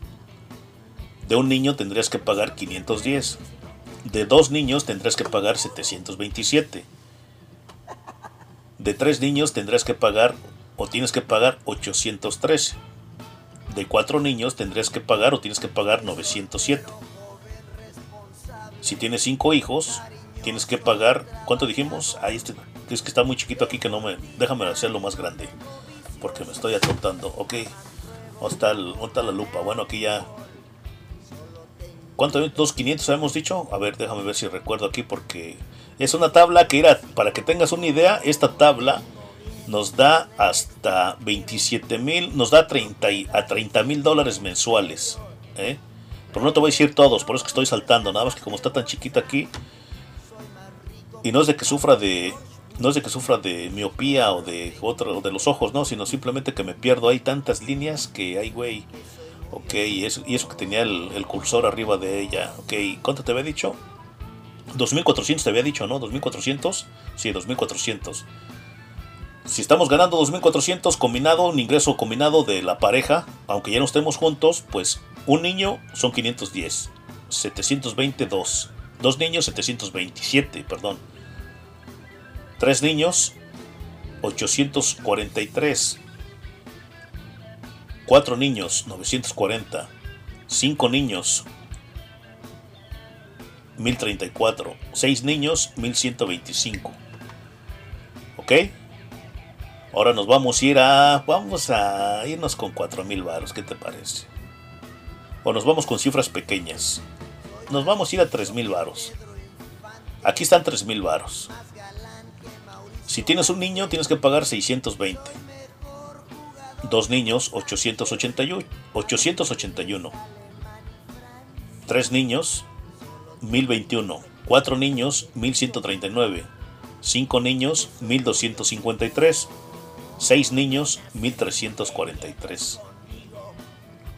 de un niño tendrías que pagar 510. De dos niños tendrás que pagar 727. De tres niños tendrás que pagar o tienes que pagar 813. De cuatro niños tendrás que pagar o tienes que pagar 907. Si tienes cinco hijos, tienes que pagar. ¿Cuánto dijimos? Ahí este, es que está muy chiquito aquí que no me. Déjame hacerlo más grande. Porque me estoy atontando. Ok. ¿Dónde está, la lupa? Bueno, aquí ya. ¿Cuánto? ¿Dos 500 habíamos dicho? A ver, déjame ver si recuerdo aquí porque es una tabla que era, para que tengas una idea, esta tabla nos da hasta 27 mil, nos da 30 y- a 30 mil dólares mensuales. ¿eh? Pero no te voy a decir todos, por eso que estoy saltando, nada más que como está tan chiquita aquí, y no es de que sufra de, no es de que sufra de miopía o de otro, o de los ojos, no, sino simplemente que me pierdo, hay tantas líneas que hay, güey. Ok, y eso, que tenía el, el cursor arriba de ella. Ok, ¿cuánto te había dicho? 2400 te había dicho, ¿no? 2400. Sí, 2400. Si estamos ganando 2400 combinado, un ingreso combinado de la pareja, aunque ya no estemos juntos, pues un niño son 510. 722. Dos niños, 727, perdón. Tres niños, 843. Cuatro niños, 940. Cinco niños, 1034. Seis niños, 1125. ¿Ok? Ahora nos vamos a ir a. Vamos a irnos con 4000 varos. ¿Qué te parece? O nos vamos con cifras pequeñas. Nos vamos a ir a 3000 varos. Aquí están 3000 varos. Si tienes un niño, tienes que pagar 620. Dos niños, 881. 881. Tres niños, 1021. Cuatro niños, 1139. Cinco niños, 1253. Seis niños, 1343.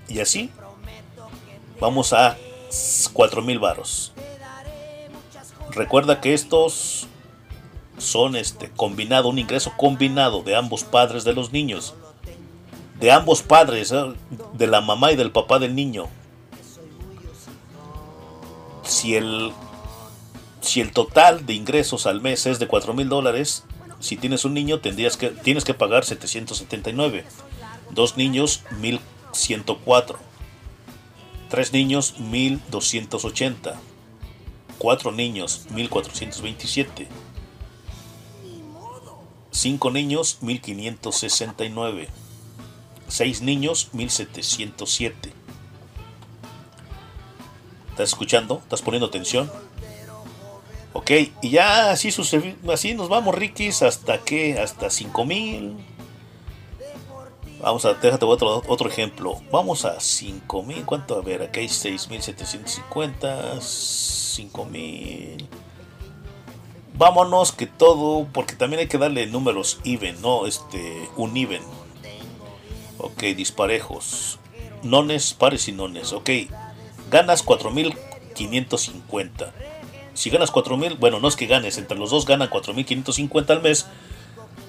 Y así, vamos a 4000 varos. Recuerda que estos son este combinado, un ingreso combinado de ambos padres de los niños. De ambos padres, ¿eh? de la mamá y del papá del niño. Si el, si el total de ingresos al mes es de 4 mil dólares, si tienes un niño tendrías que, tienes que pagar 779. Dos niños, 1104. Tres niños, 1280. Cuatro niños, 1427. Cinco niños, 1569. Seis niños, 1707. ¿Estás escuchando? ¿Estás poniendo atención? Ok, y ya así, sucede, así nos vamos, Rikis, hasta que, hasta 5000. Vamos a, déjate otro, otro ejemplo. Vamos a 5000. ¿Cuánto? A ver, aquí hay 6750. 5000. Vámonos que todo, porque también hay que darle números even, no este, un even. Ok, disparejos. Nones, pares y nones. Ok, ganas 4.550. Si ganas 4.000, bueno, no es que ganes, entre los dos ganan 4.550 al mes.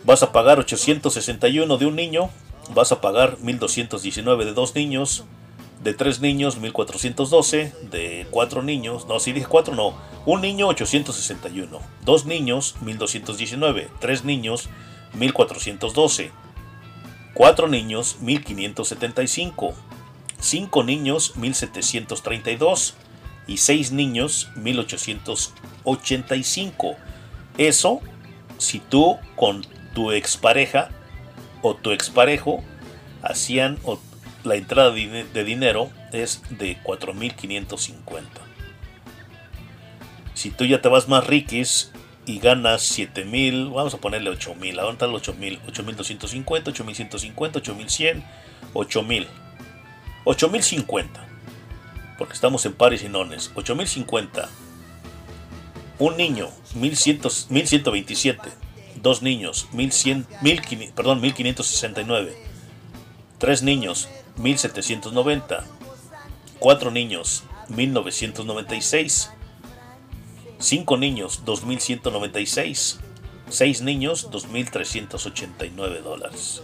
Vas a pagar 861 de un niño, vas a pagar 1.219 de dos niños, de tres niños 1.412, de cuatro niños, no, si dije cuatro, no, un niño 861, dos niños 1.219, tres niños 1.412, cuatro niños 1.575, cinco niños 1.732 y seis niños 1885. Eso si tú con tu expareja o tu exparejo hacían o la entrada de de dinero es de 4.550. Si tú ya te vas más riquis y ganas 7.000, vamos a ponerle 8.000, ahora están los 8.000, 8.250, 8.150, 8.100, 8.000, 8.050, porque estamos en pares y nones, 8.050, un niño, 1.100 1.127, dos niños, 1.100, 1.500, perdón, 1.569, tres niños, 1790, cuatro niños, 1996, cinco niños, 2196, seis niños, 2389 dólares.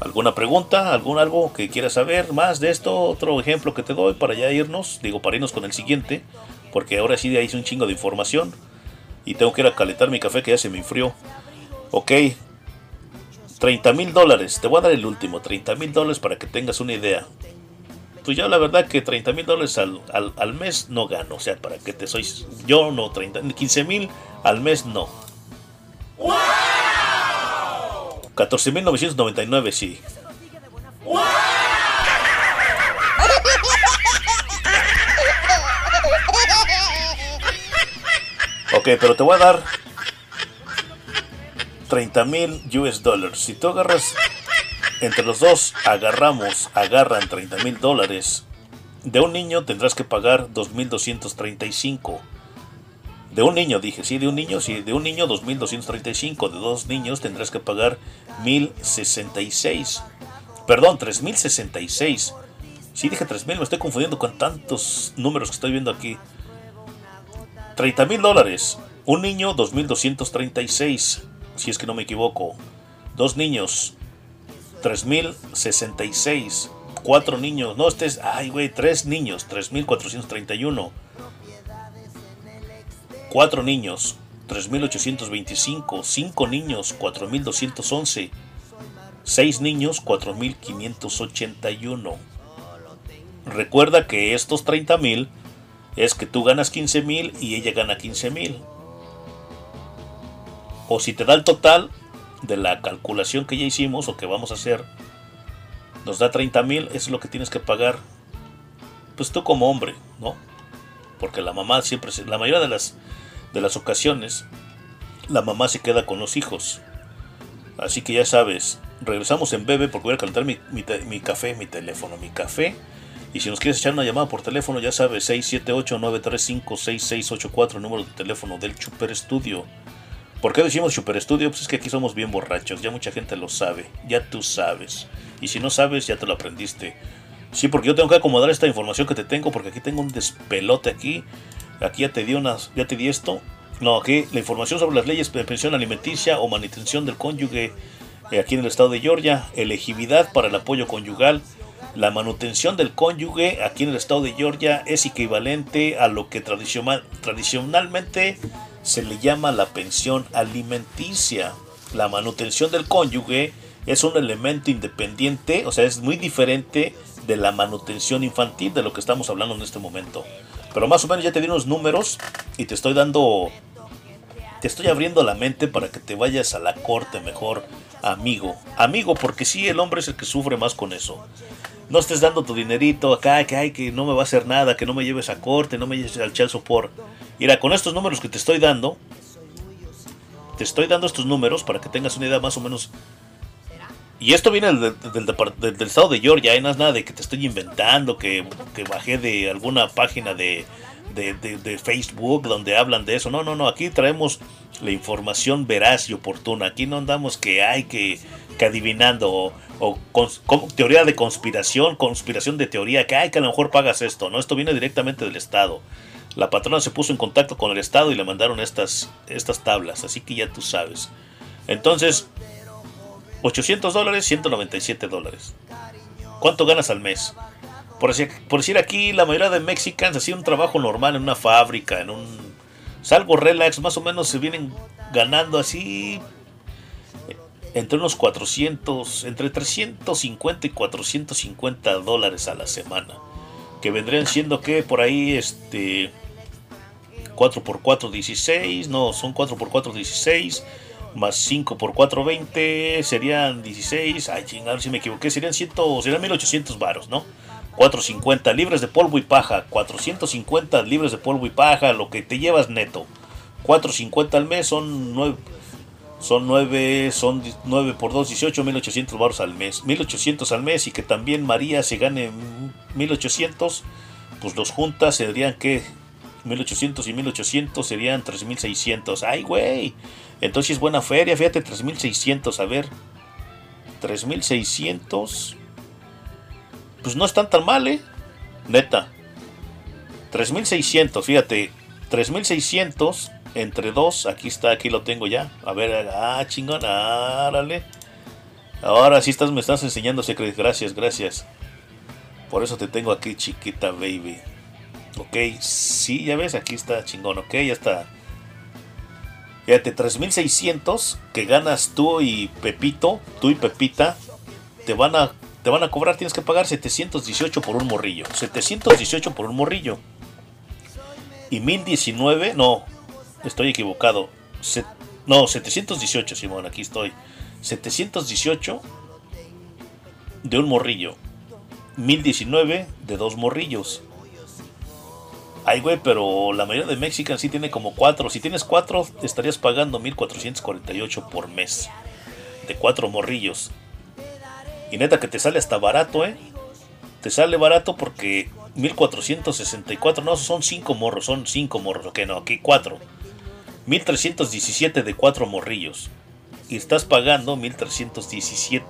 ¿Alguna pregunta? ¿Algún algo que quieras saber más de esto? Otro ejemplo que te doy para ya irnos, digo, para irnos con el siguiente, porque ahora sí hice un chingo de información y tengo que ir a calentar mi café que ya se me enfrió. Ok, 30 mil dólares. Te voy a dar el último, 30 mil dólares para que tengas una idea. Pues yo la verdad que 30 mil dólares al, al, al, mes no gano. O sea, para que te soy... Yo no, 30, 15 mil al mes no. ¡Wow! 14.999 sí. ¡Wow! Ok, pero te voy a dar 30 mil US dólares. Si tú agarras, entre los dos agarramos, agarran 30 mil dólares. De un niño tendrás que pagar 2.235. De un niño, dije, sí, de un niño, sí, de un niño 2.235. De dos niños tendrás que pagar 1.066. Perdón, 3.066. Sí, dije 3.000, me estoy confundiendo con tantos números que estoy viendo aquí. 30 mil dólares. Un niño 2.236 si es que no me equivoco. Dos niños, 3066. Cuatro niños, no, este es, ay, güey, tres niños, 3431. Cuatro niños, 3825. Cinco niños, 4211. Seis niños, 4581. Recuerda que estos 30 mil es que tú ganas 15 mil y ella gana 15 mil o si te da el total de la calculación que ya hicimos o que vamos a hacer, nos da 30 mil, es lo que tienes que pagar, pues tú como hombre, ¿no? Porque la mamá siempre, la mayoría de las, de las ocasiones, la mamá se queda con los hijos. Así que ya sabes, regresamos en breve porque voy a calentar mi, mi, mi café, mi teléfono, mi café. Y si nos quieres echar una llamada por teléfono, ya sabes, 678-935-6684, número de teléfono del Chuper Studio. ¿Por qué decimos Super Studio? Pues es que aquí somos bien borrachos, ya mucha gente lo sabe, ya tú sabes. Y si no sabes, ya te lo aprendiste. Sí, porque yo tengo que acomodar esta información que te tengo, porque aquí tengo un despelote aquí. Aquí ya te di unas, ya te di esto. No, aquí la información sobre las leyes de pensión alimenticia o manutención del cónyuge eh, aquí en el estado de Georgia, elegibilidad para el apoyo conyugal. La manutención del cónyuge aquí en el estado de Georgia es equivalente a lo que tradicional, tradicionalmente se le llama la pensión alimenticia. La manutención del cónyuge es un elemento independiente, o sea, es muy diferente de la manutención infantil de lo que estamos hablando en este momento. Pero más o menos ya te di unos números y te estoy dando, te estoy abriendo la mente para que te vayas a la corte mejor, amigo. Amigo, porque sí, el hombre es el que sufre más con eso. No estés dando tu dinerito acá, que, ay, que no me va a hacer nada, que no me lleves a corte, no me lleves al child support. Mira, con estos números que te estoy dando, te estoy dando estos números para que tengas una idea más o menos. Y esto viene del, del, del, estado de Georgia, ¿eh? no es nada de que te estoy inventando, que, que bajé de alguna página de, de, de, Facebook donde hablan de eso. No, no, no, aquí traemos la información veraz y oportuna. Aquí no andamos que hay que, que adivinando o, teoría de conspiración, conspiración de teoría, que hay que a lo mejor pagas esto, ¿no? Esto viene directamente del Estado. La patrona se puso en contacto con el Estado y le mandaron estas, estas tablas, así que ya tú sabes. Entonces, 800 dólares, 197 dólares. ¿Cuánto ganas al mes? Por decir, aquí, la mayoría de mexicanos hacían un trabajo normal en una fábrica, en un... Salvo relax, más o menos se vienen ganando así entre unos 400, entre 350 y 450 dólares a la semana. Que vendrían siendo que por ahí, este, 4x4, 16, no, son 4x4, 16, más 5x4, 20, serían 16, ay chingado si me equivoqué, serían 100, serían 1800 varos, ¿no? 450 libres de polvo y paja, 450 libres de polvo y paja, lo que te llevas neto. 450 al mes son 9 son 9 son 9 por 2 18 1800 baros al mes 1800 al mes y que también María se gane 1800 pues los juntas serían que 1800 y 1800 serían 3600 ay güey entonces es buena feria fíjate 3600 a ver 3600 pues no están tan mal eh neta 3600 fíjate 3600 entre 2, aquí está, aquí lo tengo ya. A ver, ah, chingón, árale. Ahora sí estás, me estás enseñando secretos. Gracias, gracias. Por eso te tengo aquí, chiquita baby. Ok, sí, ya ves, aquí está chingón, ok, ya está. Fíjate, 3600 que ganas tú y Pepito, tú y Pepita, te van a, te van a cobrar, tienes que pagar 718 por un morrillo. 718 por un morrillo. Y 1019, no, estoy equivocado. Se- no, 718, Simón, aquí estoy. 718 de un morrillo. 1019 de dos morrillos. Ay, güey, pero la mayoría de Mexican sí tiene como cuatro. Si tienes cuatro, estarías pagando 1448 por mes. De cuatro morrillos. Y neta que te sale hasta barato, ¿eh? Te sale barato porque 1464, no, son cinco morros, son cinco morros, ok, no, aquí cuatro. 1317 de cuatro morrillos. Y estás pagando 1317.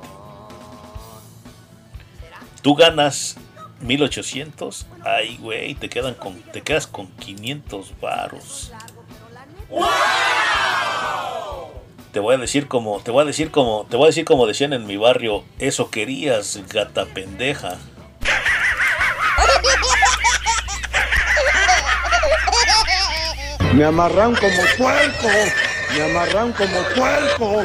Tú ganas 1800. Ay, güey, te quedan con te quedas con 500 varos. Te voy a decir como te voy a decir como te voy a decir como decían en mi barrio, eso querías, gata pendeja.
Me amarran como puerco. Me amarran como puerco.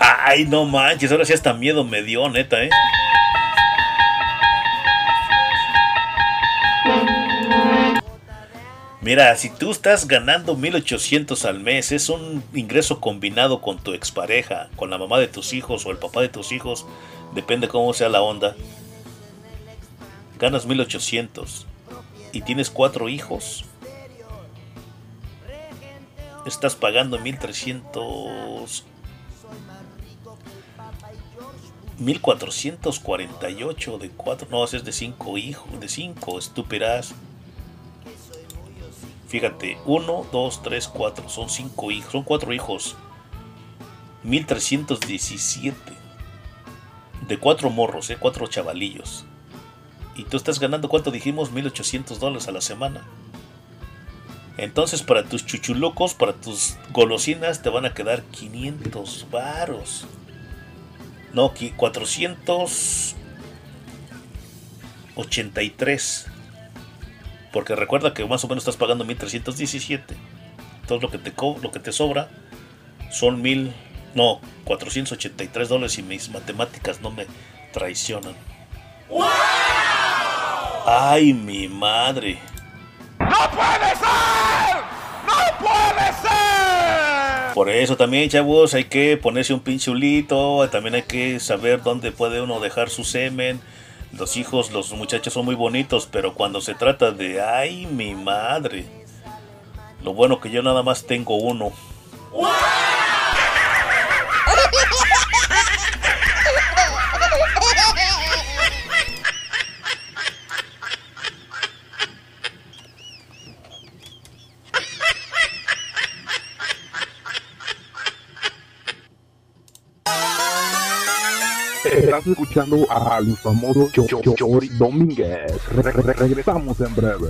Ay, no manches, ahora sí hasta miedo me dio, neta, ¿eh? Mira, si tú estás ganando 1800 al mes, es un ingreso combinado con tu expareja, con la mamá de tus hijos o el papá de tus hijos, depende cómo sea la onda. Ganas 1800 y tienes cuatro hijos. Estás pagando 1300 1448 de 4, no, es de 5 hijos, de 5, estúpidas. Fíjate, 1, 2, 3, 4, son 5 hijos, son 4 hijos. 1317 de 4 morros, eh, 4 chavalillos. Y tú estás ganando, ¿cuánto dijimos? 1800 dólares a la semana. Entonces, para tus chuchulucos, para tus golosinas, te van a quedar 500 varos. No, aquí 483. Porque recuerda que más o menos estás pagando 1317. Entonces lo que te, lo que te sobra son mil, no, 483 dólares y mis matemáticas no me traicionan. ¡Ay, mi madre!
¡No puede ser! ¡No puede ser!
Por eso también, chavos, hay que ponerse un pinche hulito, también hay que saber dónde puede uno dejar su semen. Los hijos, los muchachos son muy bonitos, pero cuando se trata de, ay, mi madre. Lo bueno que yo nada más tengo uno.
artista Estás escuchando al famoso Chori Domínguez. Regresamos en breve.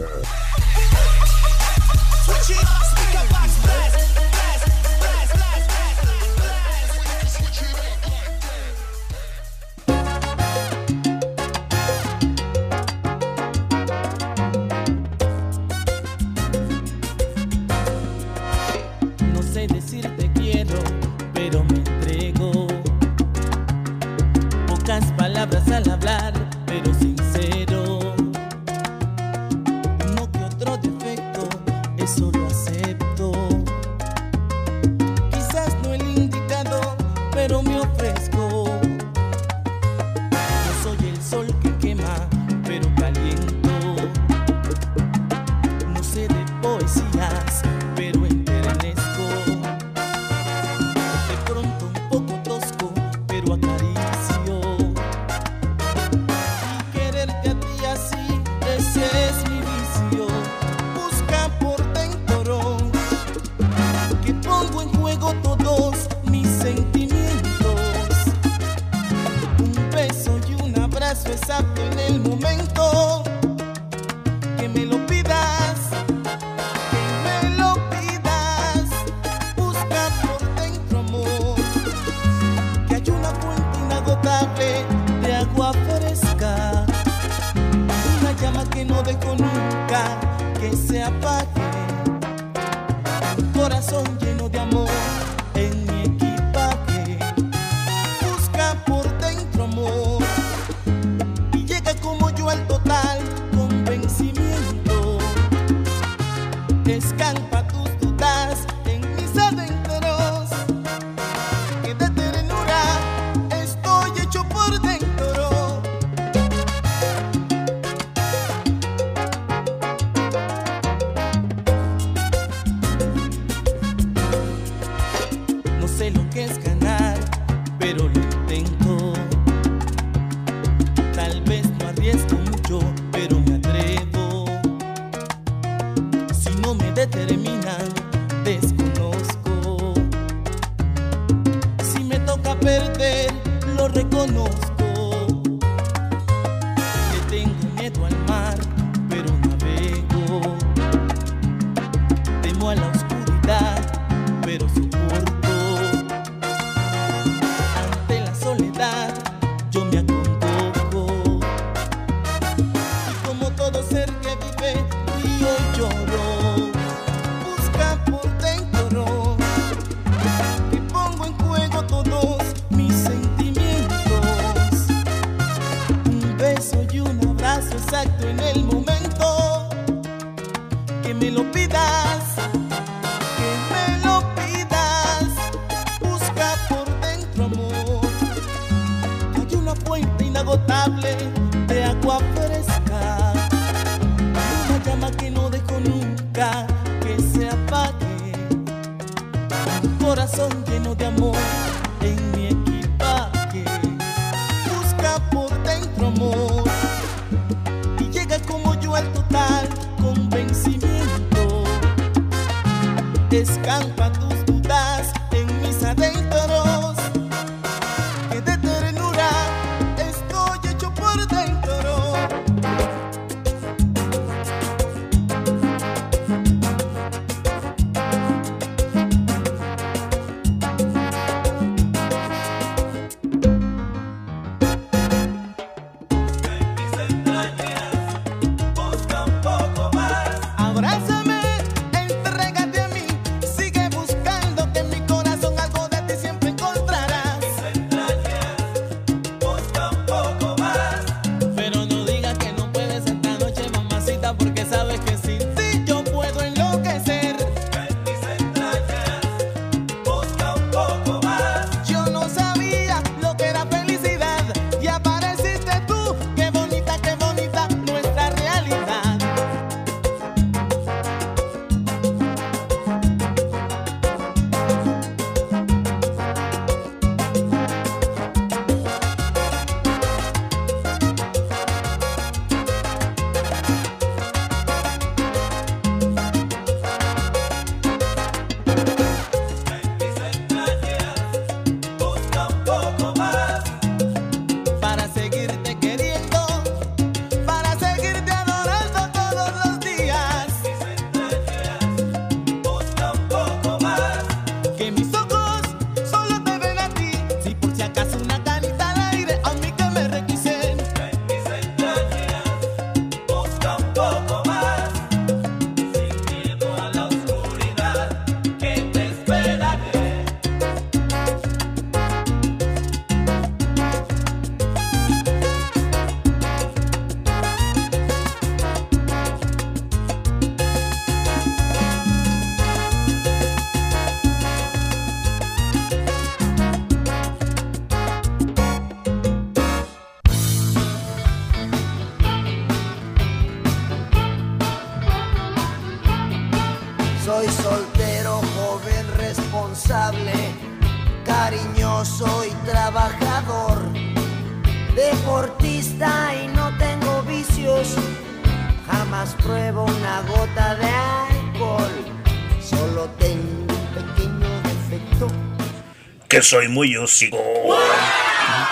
Soy muy hocico.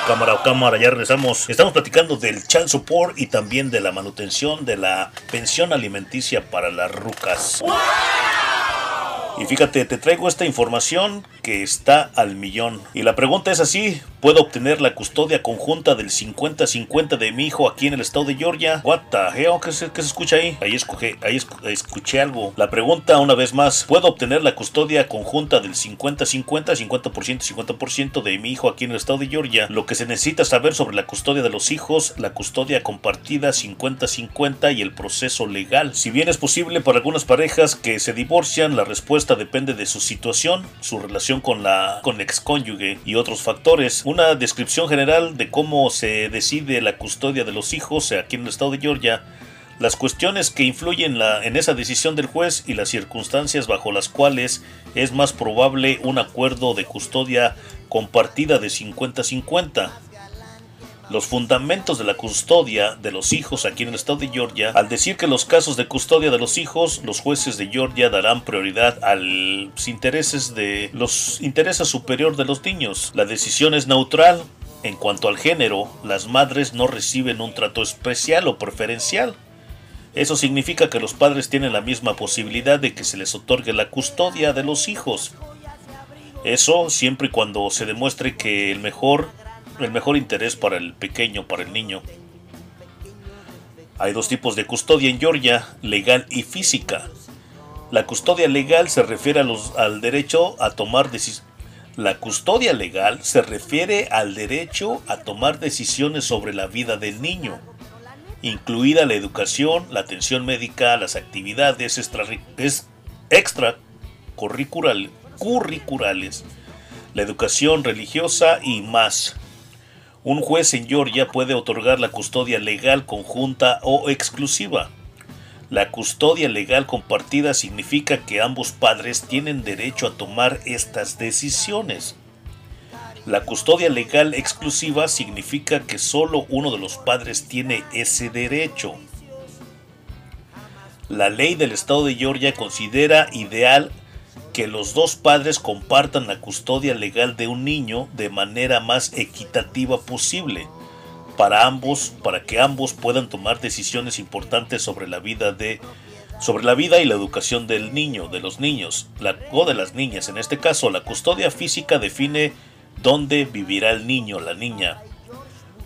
Cámara, cámara, ya regresamos. Estamos platicando del child support y también de la manutención de la pensión alimenticia para las rucas. Y fíjate, te traigo esta información que está al millón. Y la pregunta es así, ¿puedo obtener la custodia conjunta del 50-50 de mi hijo aquí en el estado de Georgia? What the hell? ¿Qué se, qué se escucha ahí? Ahí, escoge, ahí escuché algo. La pregunta una vez más, ¿puedo obtener la custodia conjunta del 50-50, 50%, 50% de mi hijo aquí en el estado de Georgia? Lo que se necesita saber sobre la custodia de los hijos, la custodia compartida 50-50 y el proceso legal. Si bien es posible para algunas parejas que se divorcian, la respuesta depende de su situación, su relación con la con excónyuge y otros factores. Una descripción general de cómo se decide la custodia de los hijos aquí en el estado de Georgia las cuestiones que influyen en esa decisión del juez y las circunstancias bajo las cuales es más probable un acuerdo de custodia compartida de 50-50. Los fundamentos de la custodia de los hijos aquí en el estado de Georgia, al decir que los casos de custodia de los hijos, los jueces de Georgia darán prioridad a los intereses de los intereses superior de los niños. La decisión es neutral. En cuanto al género, las madres no reciben un trato especial o preferencial. Eso significa que los padres tienen la misma posibilidad de que se les otorgue la custodia de los hijos. Eso siempre y cuando se demuestre que el mejor, el mejor interés para el pequeño, para el niño. Hay dos tipos de custodia en Georgia, legal y física. La custodia legal se refiere a los- al derecho a tomar decisiones. La custodia legal se refiere al derecho a tomar decisiones sobre la vida del niño incluida la educación, la atención médica, las actividades extra, es- extracurricural- curriculares, la educación religiosa y más. Un juez en Georgia puede otorgar la custodia legal conjunta o exclusiva. La custodia legal compartida significa que ambos padres tienen derecho a tomar estas decisiones. La custodia legal exclusiva significa que solo uno de los padres tiene ese derecho. La ley del estado de Georgia considera ideal que los dos padres compartan la custodia legal de un niño de manera más equitativa posible para ambos, para que ambos puedan tomar decisiones importantes sobre la vida de sobre la vida y la educación del niño, de los niños, la, o de las niñas. En este caso, la custodia física define dónde vivirá el niño, la niña.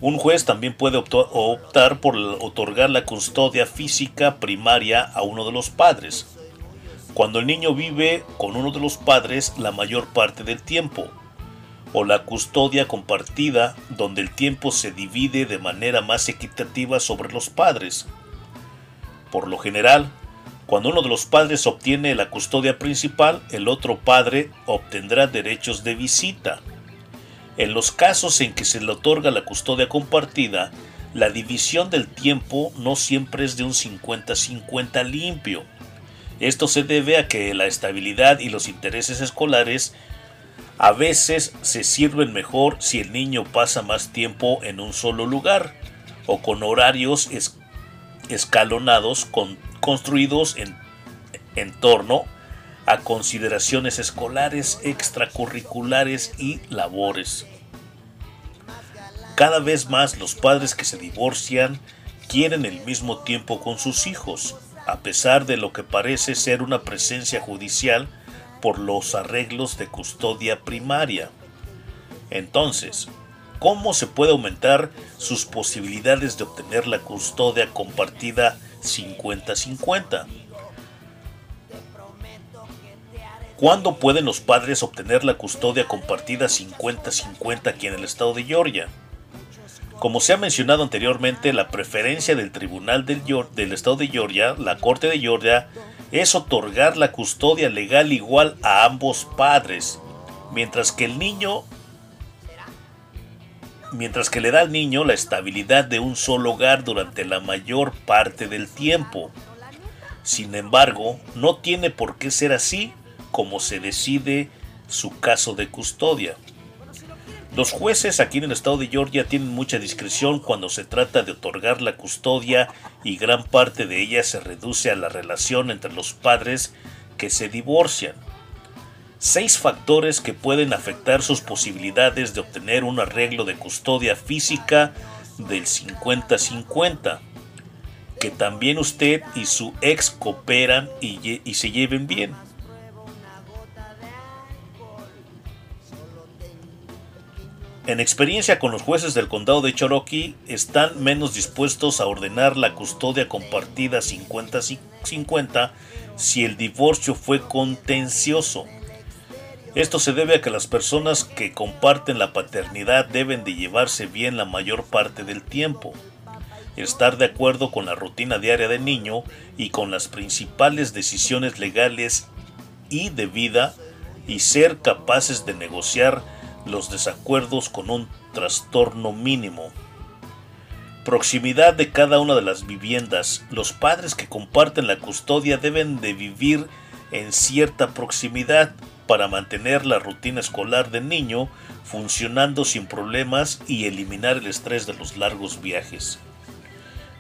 Un juez también puede optar por otorgar la custodia física primaria a uno de los padres. Cuando el niño vive con uno de los padres la mayor parte del tiempo, o la custodia compartida donde el tiempo se divide de manera más equitativa sobre los padres. Por lo general, cuando uno de los padres obtiene la custodia principal, el otro padre obtendrá derechos de visita. En los casos en que se le otorga la custodia compartida, la división del tiempo no siempre es de un 50-50 limpio. Esto se debe a que la estabilidad y los intereses escolares a veces se sirven mejor si el niño pasa más tiempo en un solo lugar o con horarios es- escalonados con- construidos en, en torno a consideraciones escolares, extracurriculares y labores. Cada vez más los padres que se divorcian quieren el mismo tiempo con sus hijos, a pesar de lo que parece ser una presencia judicial por los arreglos de custodia primaria. Entonces, ¿cómo se puede aumentar sus posibilidades de obtener la custodia compartida 50-50? ¿Cuándo pueden los padres obtener la custodia compartida 50-50 aquí en el estado de Georgia? Como se ha mencionado anteriormente, la preferencia del Tribunal del, Estado de Georgia, la Corte de Georgia, es otorgar la custodia legal igual a ambos padres, mientras que el niño mientras que le da al niño la estabilidad de un solo hogar durante la mayor parte del tiempo. Sin embargo, no tiene por qué ser así como se decide su caso de custodia. Los jueces aquí en el estado de Georgia tienen mucha discreción cuando se trata de otorgar la custodia y gran parte de ella se reduce a la relación entre los padres que se divorcian. Seis factores que pueden afectar sus posibilidades de obtener un arreglo de custodia física del 50-50. Que también usted y su ex cooperan y, y se lleven bien. En experiencia con los jueces del condado de Cherokee, están menos dispuestos a ordenar la custodia compartida 50-50 si el divorcio fue contencioso. Esto se debe a que las personas que comparten la paternidad deben de llevarse bien la mayor parte del tiempo, estar de acuerdo con la rutina diaria del niño y con las principales decisiones legales y de vida y ser capaces de negociar los desacuerdos con un trastorno mínimo. Proximidad de cada una de las viviendas. Los padres que comparten la custodia deben de vivir en cierta proximidad para mantener la rutina escolar del niño funcionando sin problemas y eliminar el estrés de los largos viajes.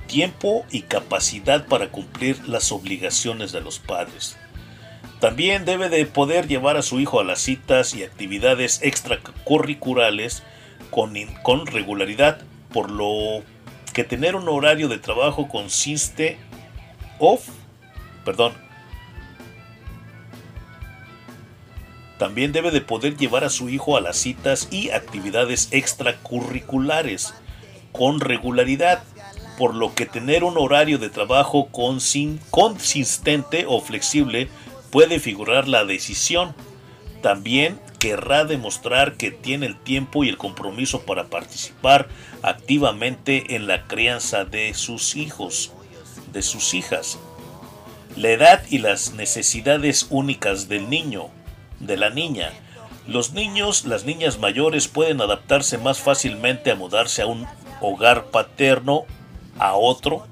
Tiempo y capacidad para cumplir las obligaciones de los padres. También debe de poder llevar a su hijo a las citas y actividades extracurriculares con, con regularidad, por lo que tener un horario de trabajo consiste of, perdón, también debe de poder llevar a su hijo a las citas y actividades extracurriculares con regularidad, por lo que tener un horario de trabajo consistente o flexible puede figurar la decisión. También querrá demostrar que tiene el tiempo y el compromiso para participar activamente en la crianza de sus hijos, de sus hijas. La edad y las necesidades únicas del niño, de la niña. Los niños, las niñas mayores pueden adaptarse más fácilmente a mudarse a un hogar paterno, a otro,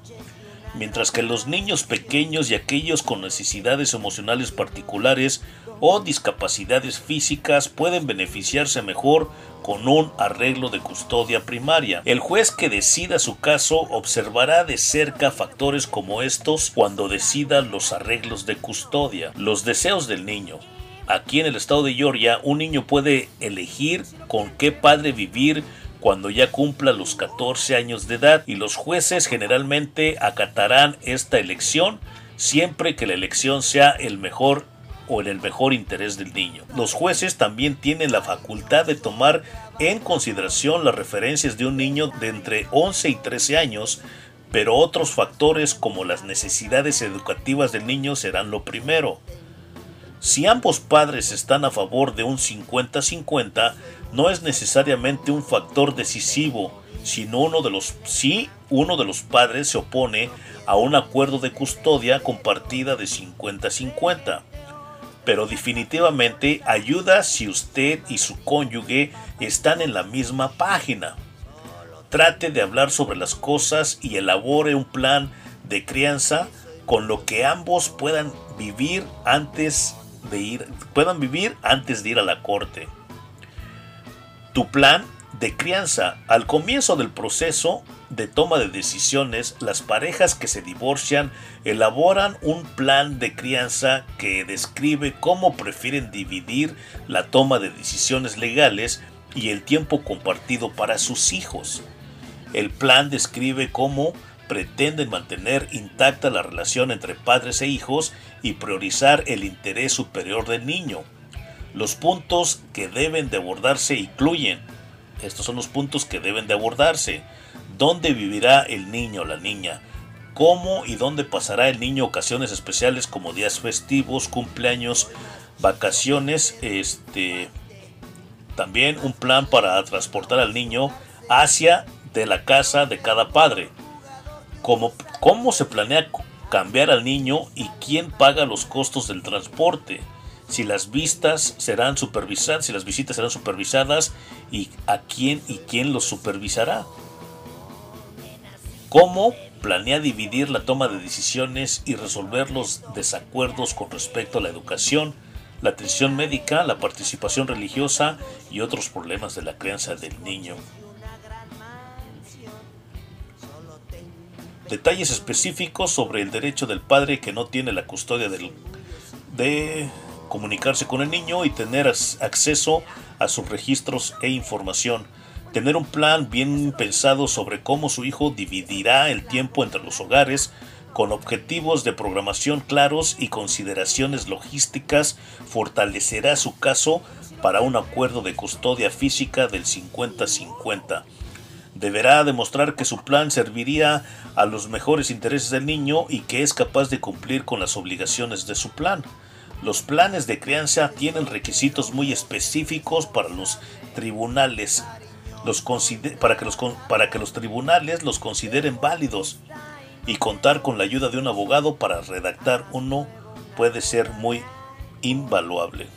mientras que los niños pequeños y aquellos con necesidades emocionales particulares o discapacidades físicas pueden beneficiarse mejor con un arreglo de custodia primaria. El juez que decida su caso observará de cerca factores como estos cuando decida los arreglos de custodia. Los deseos del niño. Aquí en el estado de Georgia, un niño puede elegir con qué padre vivir cuando ya cumpla los 14 años de edad y los jueces generalmente acatarán esta elección siempre que la elección sea el mejor o en el mejor interés del niño. Los jueces también tienen la facultad de tomar en consideración las referencias de un niño de entre 11 y 13 años, pero otros factores como las necesidades educativas del niño serán lo primero. Si ambos padres están a favor de un 50-50, no es necesariamente un factor decisivo, sino uno de los si uno de los padres se opone a un acuerdo de custodia compartida de 50-50. Pero definitivamente ayuda si usted y su cónyuge están en la misma página. Trate de hablar sobre las cosas y elabore un plan de crianza con lo que ambos puedan vivir antes de ir, puedan vivir antes de ir a la corte. Tu plan de crianza. Al comienzo del proceso de toma de decisiones, las parejas que se divorcian elaboran un plan de crianza que describe cómo prefieren dividir la toma de decisiones legales y el tiempo compartido para sus hijos. El plan describe cómo pretenden mantener intacta la relación entre padres e hijos y priorizar el interés superior del niño. Los puntos que deben de abordarse incluyen, estos son los puntos que deben de abordarse, dónde vivirá el niño o la niña, cómo y dónde pasará el niño ocasiones especiales como días festivos, cumpleaños, vacaciones, este también un plan para transportar al niño hacia de la casa de cada padre. Cómo, cómo se planea cambiar al niño y quién paga los costos del transporte. Si las vistas serán supervisadas, si las visitas serán supervisadas y a quién y quién los supervisará. Cómo planea dividir la toma de decisiones y resolver los desacuerdos con respecto a la educación, la atención médica, la participación religiosa y otros problemas de la crianza del niño. Detalles específicos sobre el derecho del padre que no tiene la custodia del, de comunicarse con el niño y tener acceso a sus registros e información. Tener un plan bien pensado sobre cómo su hijo dividirá el tiempo entre los hogares, con objetivos de programación claros y consideraciones logísticas, fortalecerá su caso para un acuerdo de custodia física del 50-50. Deberá demostrar que su plan serviría a los mejores intereses del niño y que es capaz de cumplir con las obligaciones de su plan. Los planes de crianza tienen requisitos muy específicos para los tribunales, los para, que los, para que los tribunales los consideren válidos y contar con la ayuda de un abogado para redactar uno puede ser muy invaluable.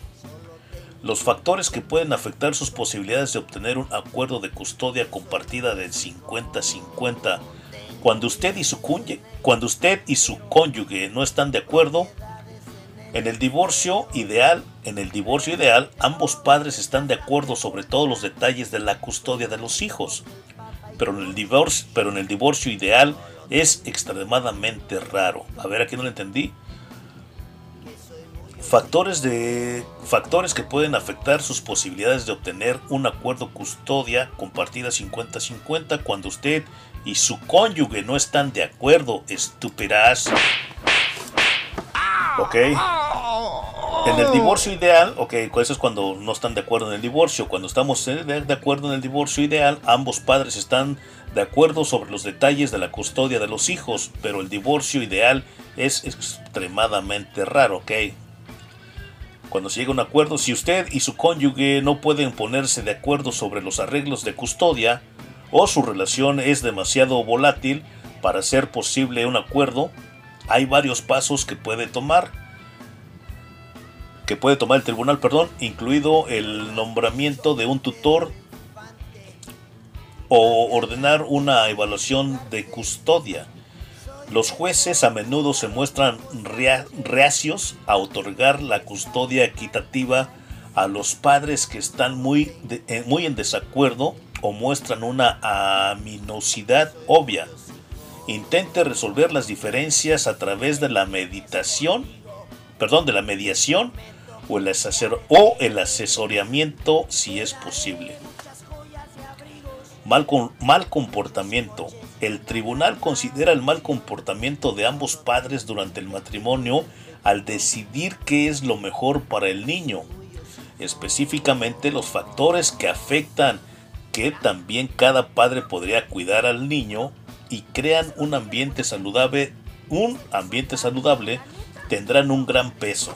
Los factores que pueden afectar sus posibilidades de obtener un acuerdo de custodia compartida del 50-50 cuando usted y su cuando usted y su cónyuge no están de acuerdo en el divorcio ideal, en el divorcio ideal, ambos padres están de acuerdo sobre todos los detalles de la custodia de los hijos. Pero en el divorcio, ideal es extremadamente raro. A ver, aquí no lo entendí. Factores, de, factores que pueden afectar sus posibilidades de obtener un acuerdo custodia compartida 50-50 cuando usted y su cónyuge no están de acuerdo, estúpidas. Ok. En el divorcio ideal, ok, eso es cuando no están de acuerdo en el divorcio. Cuando estamos de acuerdo en el divorcio ideal, ambos padres están de acuerdo sobre los detalles de la custodia de los hijos, pero el divorcio ideal es extremadamente raro, ok. Cuando se llega a un acuerdo, si usted y su cónyuge no pueden ponerse de acuerdo sobre los arreglos de custodia, o su relación es demasiado volátil para hacer posible un acuerdo, hay varios pasos que puede tomar que puede tomar el tribunal, perdón, incluido el nombramiento de un tutor o ordenar una evaluación de custodia. Los jueces a menudo se muestran reacios a otorgar la custodia equitativa a los padres que están muy, eh, muy en desacuerdo o muestran una aminosidad obvia intente resolver las diferencias a través de la meditación, perdón, de la mediación o el, o el asesoramiento si es posible. Mal, mal comportamiento. El tribunal considera el mal comportamiento de ambos padres durante el matrimonio al decidir qué es lo mejor para el niño. Específicamente los factores que afectan que también cada padre podría cuidar al niño y crean un ambiente saludable, un ambiente saludable tendrán un gran peso.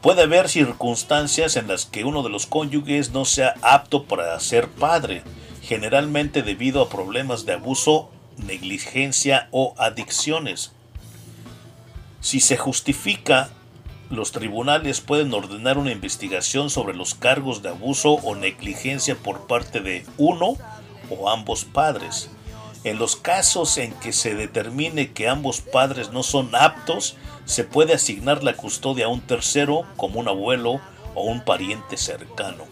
Puede haber circunstancias en las que uno de los cónyuges no sea apto para ser padre, generalmente debido a problemas de abuso, negligencia o adicciones. Si se justifica, los tribunales pueden ordenar una investigación sobre los cargos de abuso o negligencia por parte de uno o ambos padres. En los casos en que se determine que ambos padres no son aptos, se puede asignar la custodia a un tercero como un abuelo o un pariente cercano.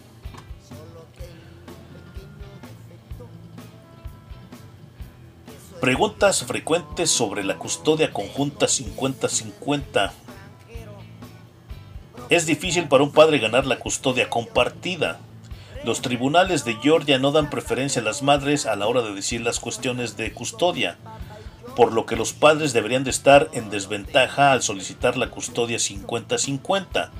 Preguntas frecuentes sobre la custodia conjunta 50-50. Es difícil para un padre ganar la custodia compartida. Los tribunales de Georgia no dan preferencia a las madres a la hora de decir las cuestiones de custodia, por lo que los padres deberían de estar en desventaja al solicitar la custodia 50-50.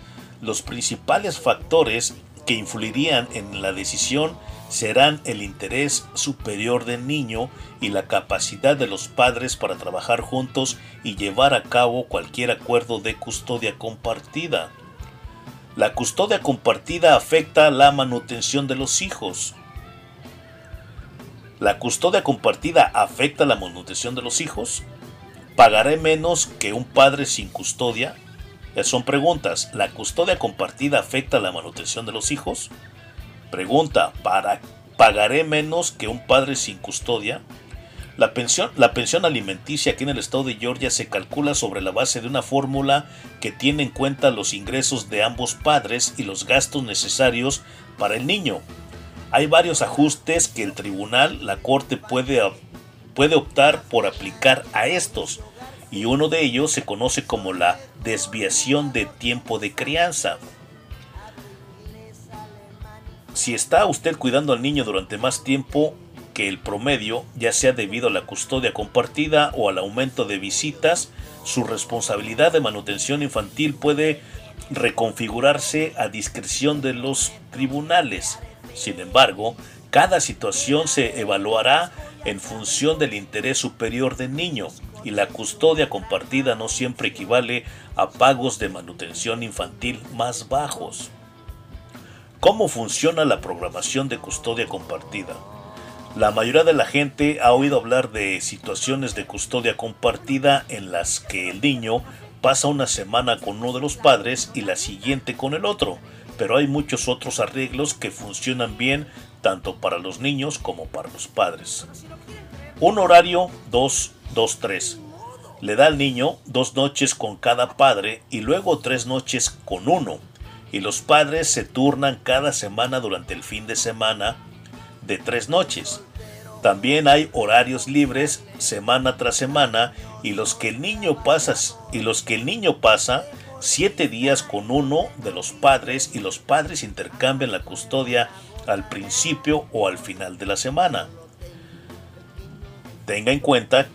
Los principales factores que influirían en la decisión serán el interés superior del niño y la capacidad de los padres para trabajar juntos y llevar a cabo cualquier acuerdo de custodia compartida. La custodia compartida afecta la manutención de los hijos. ¿La custodia compartida afecta la manutención de los hijos? ¿Pagaré menos que un padre sin custodia? son preguntas. ¿La custodia compartida afecta la manutención de los hijos? Pregunta. ¿para, ¿Pagaré menos que un padre sin custodia? La pensión, alimenticia aquí en el estado de Georgia se calcula sobre la base de una fórmula que tiene en cuenta los ingresos de ambos padres y los gastos necesarios para el niño. Hay varios ajustes que el tribunal, la corte puede, puede optar por aplicar a estos y uno de ellos se conoce como la desviación de tiempo de crianza. Si está usted cuidando al niño durante más tiempo que el promedio, ya sea debido a la custodia compartida o al aumento de visitas, su responsabilidad de manutención infantil puede reconfigurarse a discreción de los tribunales. Sin embargo, cada situación se evaluará en función del interés superior del niño y la custodia compartida no siempre equivale a pagos de manutención infantil más bajos. ¿Cómo funciona la programación de custodia compartida? La mayoría de la gente ha oído hablar de situaciones de custodia compartida en las que el niño pasa una semana con uno de los padres y la siguiente con el otro, pero hay muchos otros arreglos que funcionan bien tanto para los niños como para los padres. Un horario 2-2-3. Le da al niño dos noches con cada padre y luego tres noches con uno, y los padres se turnan cada semana durante el fin de semana de tres noches. También hay horarios libres semana tras semana y los que el niño pasa y los que el niño pasa siete días con uno de los padres y los padres intercambian la custodia al principio o al final de la semana. Tenga en cuenta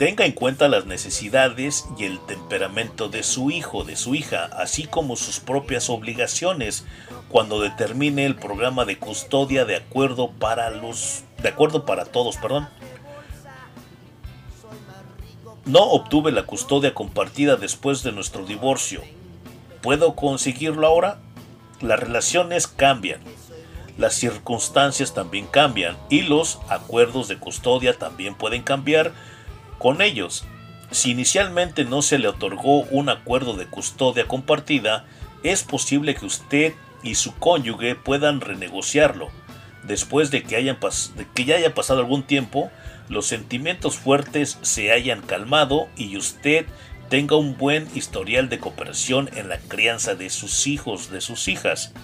Tenga en cuenta las necesidades y el temperamento de su hijo, de su hija, así como sus propias obligaciones cuando determine el programa de custodia de acuerdo para los de acuerdo para todos, perdón. No obtuve la custodia compartida después de nuestro divorcio. ¿Puedo conseguirlo ahora? Las relaciones cambian. Las circunstancias también cambian y los acuerdos de custodia también pueden cambiar con ellos. Si inicialmente no se le otorgó un acuerdo de custodia compartida, es posible que usted y su cónyuge puedan renegociarlo. Después de que, hayan que ya haya pasado algún tiempo, los sentimientos fuertes se hayan calmado y usted tenga un buen historial de cooperación en la crianza de sus hijos, de sus hijas.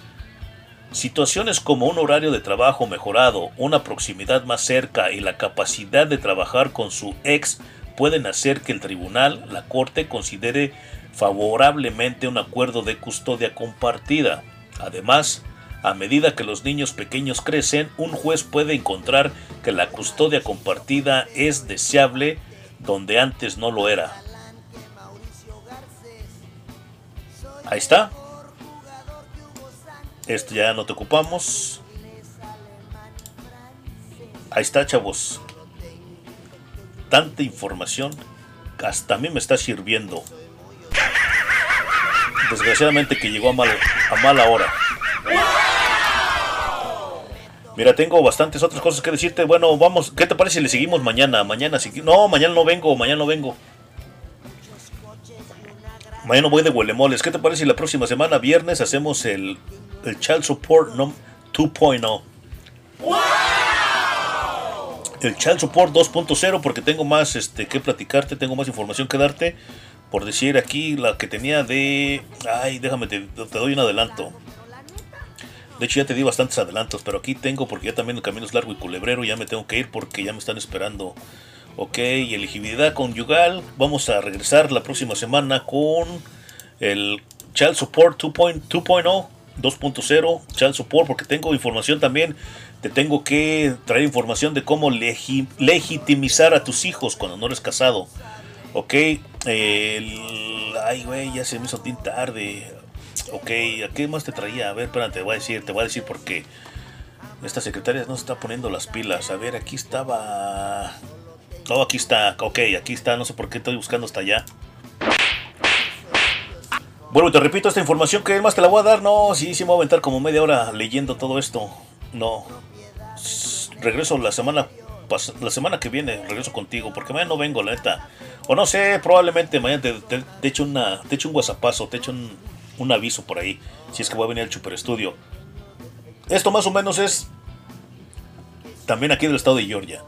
Situaciones como un horario de trabajo mejorado, una proximidad más cerca y la capacidad de trabajar con su ex pueden hacer que el tribunal, la corte, considere favorablemente un acuerdo de custodia compartida. Además, a medida que los niños pequeños crecen, un juez puede encontrar que la custodia compartida es deseable donde antes no lo era. Ahí está. Esto ya no te ocupamos. Ahí está, chavos. Tanta información hasta a mí me está sirviendo. Desgraciadamente que llegó a, mal, a mala hora. Mira, tengo bastantes otras cosas que decirte. Bueno, vamos, ¿qué te parece si le seguimos mañana? Mañana si No, mañana no vengo, mañana no vengo. Mañana voy de huelemoles. ¿Qué te parece si la próxima semana, viernes, hacemos el el Child Support no, 2.0. El Child Support 2.0 porque tengo más este, que platicarte, tengo más información que darte. Por decir aquí la que tenía de... Ay, déjame, te, doy un adelanto. De hecho ya te di bastantes adelantos, pero aquí tengo porque ya también el camino es largo y culebrero, ya me tengo que ir porque ya me están esperando. Ok, elegibilidad conyugal. Vamos a regresar la próxima semana con el Child Support 2.0 2.0, Child Support, porque tengo información también. Te tengo que traer información de cómo legitimizar a tus hijos cuando no eres casado. Ok, ay, güey, ya se me hizo tan tarde. Ok, ¿a qué más te traía? A ver, espérate, te voy a decir, te voy a decir porque esta secretaria no se está poniendo las pilas. A ver, aquí estaba. Oh, aquí está, ok, aquí está, no sé por qué estoy buscando hasta allá. Bueno, te repito, esta información que más te la voy a dar, no, sí, sí me voy a aventar como media hora leyendo todo esto. No. Regreso la semana la semana que viene regreso contigo, porque mañana no vengo, la neta. O no sé, probablemente mañana te, echo, una, te echo un whatsappazo, te echo un, un, aviso por ahí, si es que voy a venir al Super Estudio. Esto más o menos es también aquí del estado de Georgia.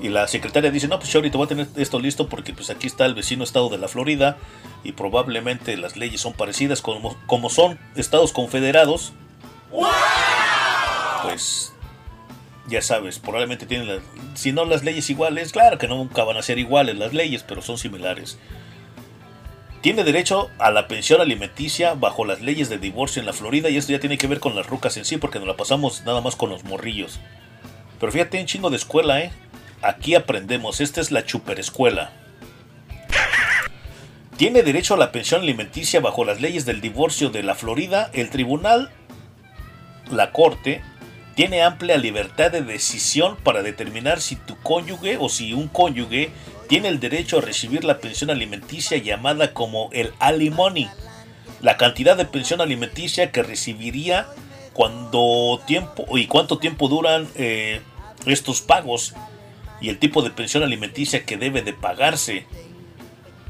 Y la secretaria dice, no, pues Chori, te voy a tener esto listo porque pues aquí está el vecino estado de la Florida y probablemente las leyes son parecidas como, como son estados confederados. Pues ya sabes, probablemente tienen las, si no las leyes iguales, claro que nunca van a ser iguales las leyes, pero son similares. Tiene derecho a la pensión alimenticia bajo las leyes de divorcio en la Florida y esto ya tiene que ver con las rucas en sí porque nos la pasamos nada más con los morrillos. Pero fíjate, un chingo de escuela, ¿eh? Aquí aprendemos, esta es la escuela. Tiene derecho a la pensión alimenticia bajo las leyes del divorcio de la Florida. El tribunal, la corte, tiene amplia libertad de decisión para determinar si tu cónyuge o si un cónyuge tiene el derecho a recibir la pensión alimenticia llamada como el alimony. La cantidad de pensión alimenticia que recibiría cuando tiempo y cuánto tiempo duran eh, estos pagos y el tipo de pensión alimenticia que debe de pagarse.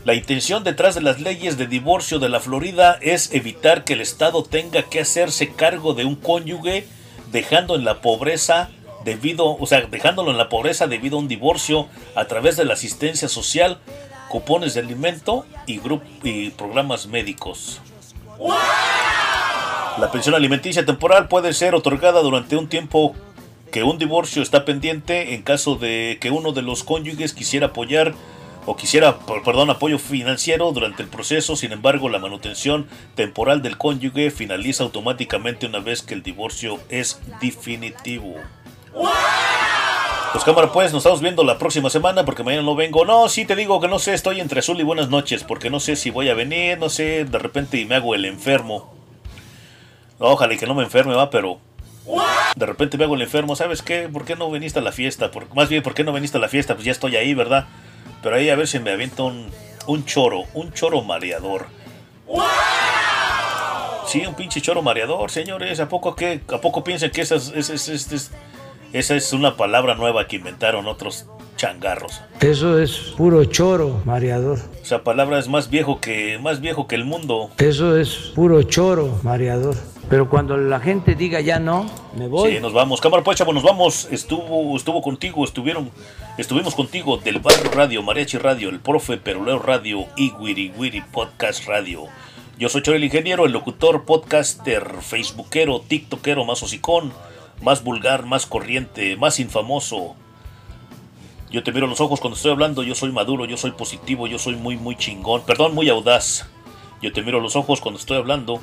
La intención detrás de las leyes de divorcio de la Florida es evitar que el Estado tenga que hacerse cargo de un cónyuge dejando en la pobreza debido, o sea, dejándolo en la pobreza debido a un divorcio a través de la asistencia social, cupones de alimento y, y programas médicos. La pensión alimenticia temporal puede ser otorgada durante un tiempo que un divorcio está pendiente en caso de que uno de los cónyuges quisiera apoyar o quisiera, perdón, apoyo financiero durante el proceso, sin embargo la manutención temporal del cónyuge finaliza automáticamente una vez que el divorcio es definitivo. Pues cámara pues, nos estamos viendo la próxima semana porque mañana no vengo. No, sí te digo que no sé, estoy entre azul y buenas noches porque no sé si voy a venir, no sé, de repente me hago el enfermo. Ojalá y que no me enferme, va, pero de repente me hago el enfermo, ¿sabes qué? ¿Por qué no viniste a la fiesta? Por, más bien, ¿por qué no viniste a la fiesta? Pues ya estoy ahí, ¿verdad? Pero ahí a ver si me aviento un, un choro, un choro mareador. Sí, un pinche choro mareador, señores. ¿A poco, qué, a poco piensan que esa es, esa es una palabra nueva que inventaron otros changarros?
Eso es puro choro mareador.
Esa palabra es más viejo que, más viejo que el mundo.
Eso es puro choro mareador. Pero cuando la gente diga ya no, me voy.
Sí, nos vamos. Cámara pues, chavo, nos vamos. Estuvo, estuvo contigo, estuvieron, estuvimos contigo del Barrio Radio, Mariachi Radio, el Profe Peruleo Radio y Wiri Wiri Podcast Radio. Yo soy Chori el Ingeniero, el locutor, podcaster, facebookero, tiktokero, más hocicón, más vulgar, más corriente, más infamoso. Yo te miro los ojos cuando estoy hablando, yo soy maduro, yo soy positivo, yo soy muy, muy chingón, perdón, muy audaz. Yo te miro los ojos cuando estoy hablando,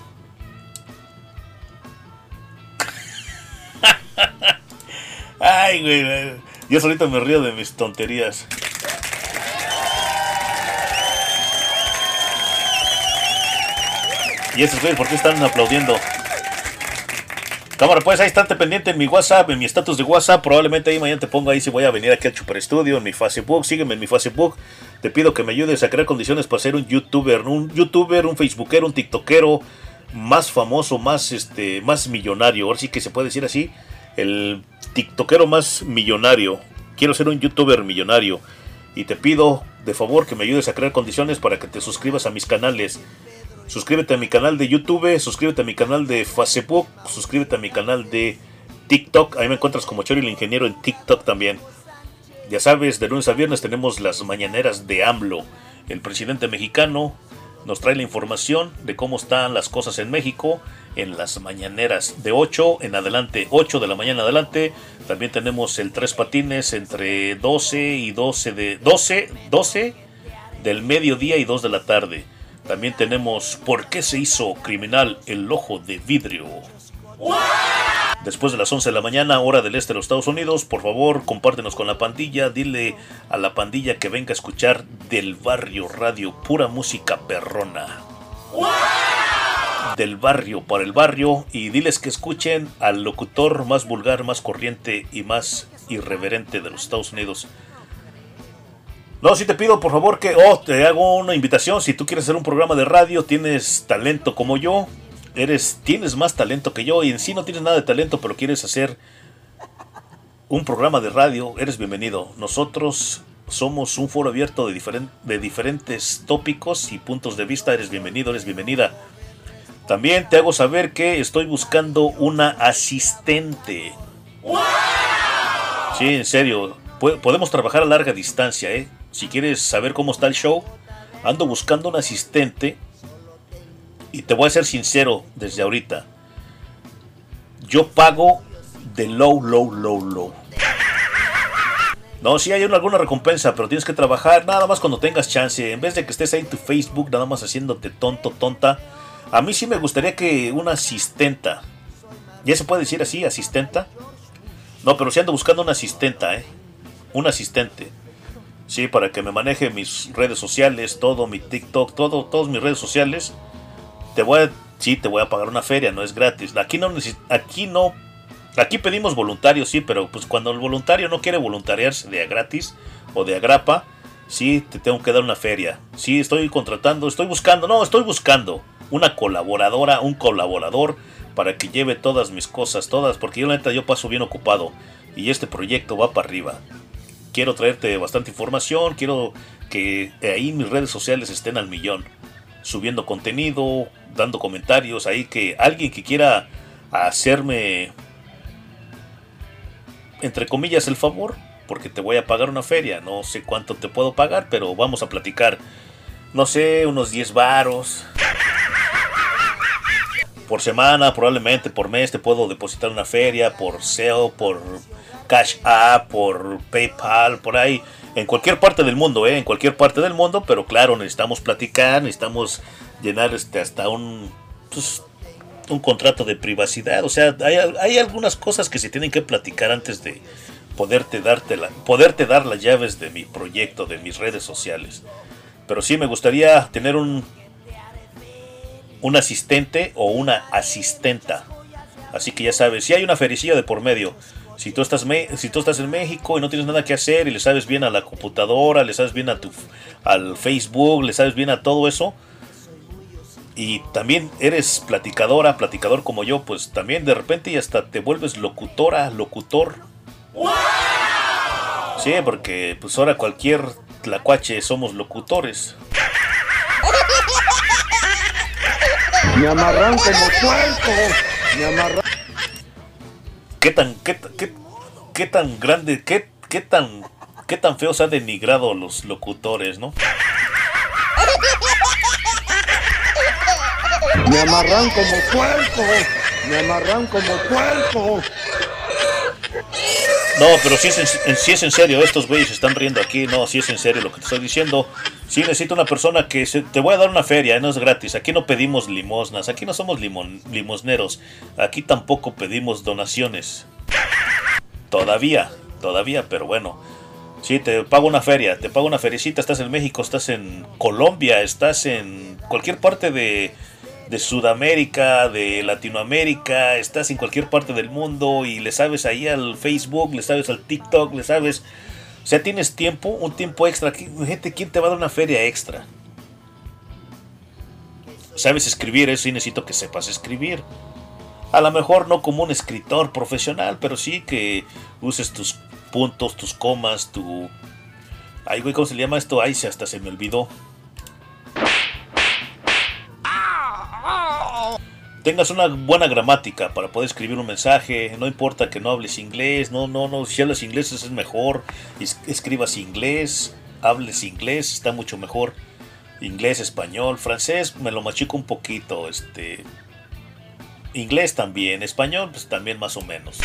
Ay, güey. Yo solito me río de mis tonterías. Y estos güeyes, ¿por qué están aplaudiendo? Cámara, pues ahí estate pendiente en mi WhatsApp, en mi estatus de WhatsApp. Probablemente ahí mañana te pongo ahí si voy a venir aquí al Super Studio, en mi Facebook. Sígueme en mi Facebook. Te pido que me ayudes a crear condiciones para ser un youtuber, un youtuber, un facebookero, un tiktokero más famoso, más este, más millonario. Ahora sí que se puede decir así el tiktokero más millonario. Quiero ser un youtuber millonario. Y te pido de favor que me ayudes a crear condiciones para que te suscribas a mis canales. Suscríbete a mi canal de YouTube, suscríbete a mi canal de Facebook, suscríbete a mi canal de TikTok. Ahí me encuentras como Chori el Ingeniero en TikTok también. Ya sabes, de lunes a viernes tenemos las mañaneras de AMLO. El presidente mexicano nos trae la información de cómo están las cosas en México en las mañaneras de 8 en adelante, 8 de la mañana adelante. También tenemos el tres patines entre 12 y 12 de 12, 12 del mediodía y 2 de la tarde. También tenemos ¿Por qué se hizo criminal el ojo de vidrio? Después de las 11 de la mañana, hora del este de los Estados Unidos, por favor, compártenos con la pandilla. Dile a la pandilla que venga a escuchar del barrio radio, pura música perrona del barrio para el barrio y diles que escuchen al locutor más vulgar, más corriente y más irreverente de los Estados Unidos. No, si te pido por favor que, oh, te hago una invitación. Si tú quieres hacer un programa de radio, tienes talento como yo, eres, tienes más talento que yo y en sí no tienes nada de talento, pero quieres hacer un programa de radio, eres bienvenido. Nosotros somos un foro abierto de, de diferentes tópicos y puntos de vista. Eres bienvenido, eres bienvenida. También te hago saber que estoy buscando una asistente. Sí, en serio. podemos trabajar a larga distancia, ¿eh? Si quieres saber cómo está el show, ando buscando un asistente. Y te voy a ser sincero desde ahorita. Yo pago de low, low, low, low. No, sí hay una- alguna recompensa, pero tienes que trabajar nada más cuando tengas chance. En vez de que estés ahí en tu Facebook nada más haciéndote tonto, tonta. A mí sí me gustaría que una asistenta. ¿Ya se puede decir así, asistenta? No, pero sí ando buscando una asistenta, ¿eh? Un asistente. Sí, para que me maneje mis redes sociales, todo, mi TikTok, todo, todas mis redes sociales. Te voy a, sí, te voy a pagar una feria, no es gratis. Aquí no, aquí no, aquí pedimos voluntarios, sí, pero pues cuando el voluntario no quiere voluntariarse de a gratis o de agrapa, sí, te tengo que dar una feria. Sí, estoy contratando, estoy buscando, no, estoy buscando una colaboradora, un colaborador para que lleve todas mis cosas, todas, porque yo la neta yo paso bien ocupado y este proyecto va para arriba. Quiero traerte bastante información, quiero que ahí mis redes sociales estén al millón, subiendo contenido, dando comentarios, ahí que alguien que quiera hacerme entre comillas el favor, porque te voy a pagar una feria, no sé cuánto te puedo pagar, pero vamos a platicar, no sé, unos 10 varos por semana, probablemente por mes te puedo depositar una feria, por SEO, por Cash App, por PayPal, por ahí, en cualquier parte del mundo, ¿eh? en cualquier parte del mundo, pero claro, necesitamos platicar, necesitamos llenar este hasta un pues, un contrato de privacidad, o sea, hay, hay algunas cosas que se tienen que platicar antes de poderte darte la, poderte dar las llaves de mi proyecto, de mis redes sociales. Pero sí me gustaría tener un un asistente o una asistenta. Así que ya sabes, si hay una fericilla de por medio, si tú estás me- si tú estás en México y no tienes nada que hacer y le sabes bien a la computadora, le sabes bien a tu al Facebook, le sabes bien a todo eso y también eres platicadora, platicador como yo, pues también de repente y hasta te vuelves locutora, locutor. Sí, porque pues ahora cualquier tlacuache somos locutores.
Me amarran como puerco. Me amarran.
¿Qué tan, qué, qué, qué tan grande, qué, qué tan, qué tan feo se han denigrado los locutores, no?
Me amarran como puerco. Me amarran como puerco.
No, pero si es, en, si es en serio, estos güeyes están riendo aquí, no, si es en serio lo que te estoy diciendo. Sí necesito una persona que se, te voy a dar una feria, no es gratis. Aquí no pedimos limosnas, aquí no somos limon- limosneros, aquí tampoco pedimos donaciones. Todavía, todavía, pero bueno. Sí, te pago una feria, te pago una feriecita, estás en México, estás en Colombia, estás en cualquier parte de, de Sudamérica, de Latinoamérica, estás en cualquier parte del mundo y le sabes ahí al Facebook, le sabes al TikTok, le sabes... O sea, tienes tiempo, un tiempo extra. ¿Qui- Gente, ¿quién te va a dar una feria extra? ¿Sabes escribir? Eso sí necesito que sepas escribir. A lo mejor no como un escritor profesional, pero sí que uses tus puntos, tus comas, tu... Ay, güey, ¿cómo se le llama esto? Ay, se hasta se me olvidó. Tengas una buena gramática para poder escribir un mensaje. No importa que no hables inglés. No, no, no. Si hablas inglés es mejor. Es- Escribas inglés. Hables inglés. Está mucho mejor. Inglés, español, francés. Me lo machico un poquito. Este. Inglés también. Español, pues también más o menos.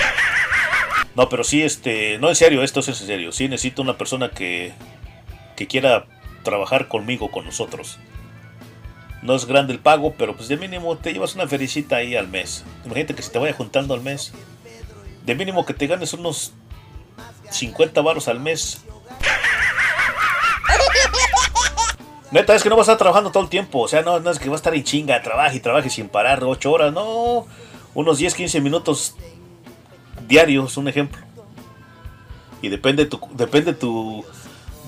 No, pero sí, este. No, en serio, esto es en serio. Sí, necesito una persona que. que quiera trabajar conmigo, con nosotros. No es grande el pago, pero pues de mínimo te llevas una felicita ahí al mes. Imagínate que se te vaya juntando al mes. De mínimo que te ganes unos 50 varos al mes. Neta, es que no vas a estar trabajando todo el tiempo. O sea, no, no es que vas a estar en chinga, trabaje y trabaje sin parar 8 horas. No, unos 10, 15 minutos diarios, un ejemplo. Y depende tu, depende tu,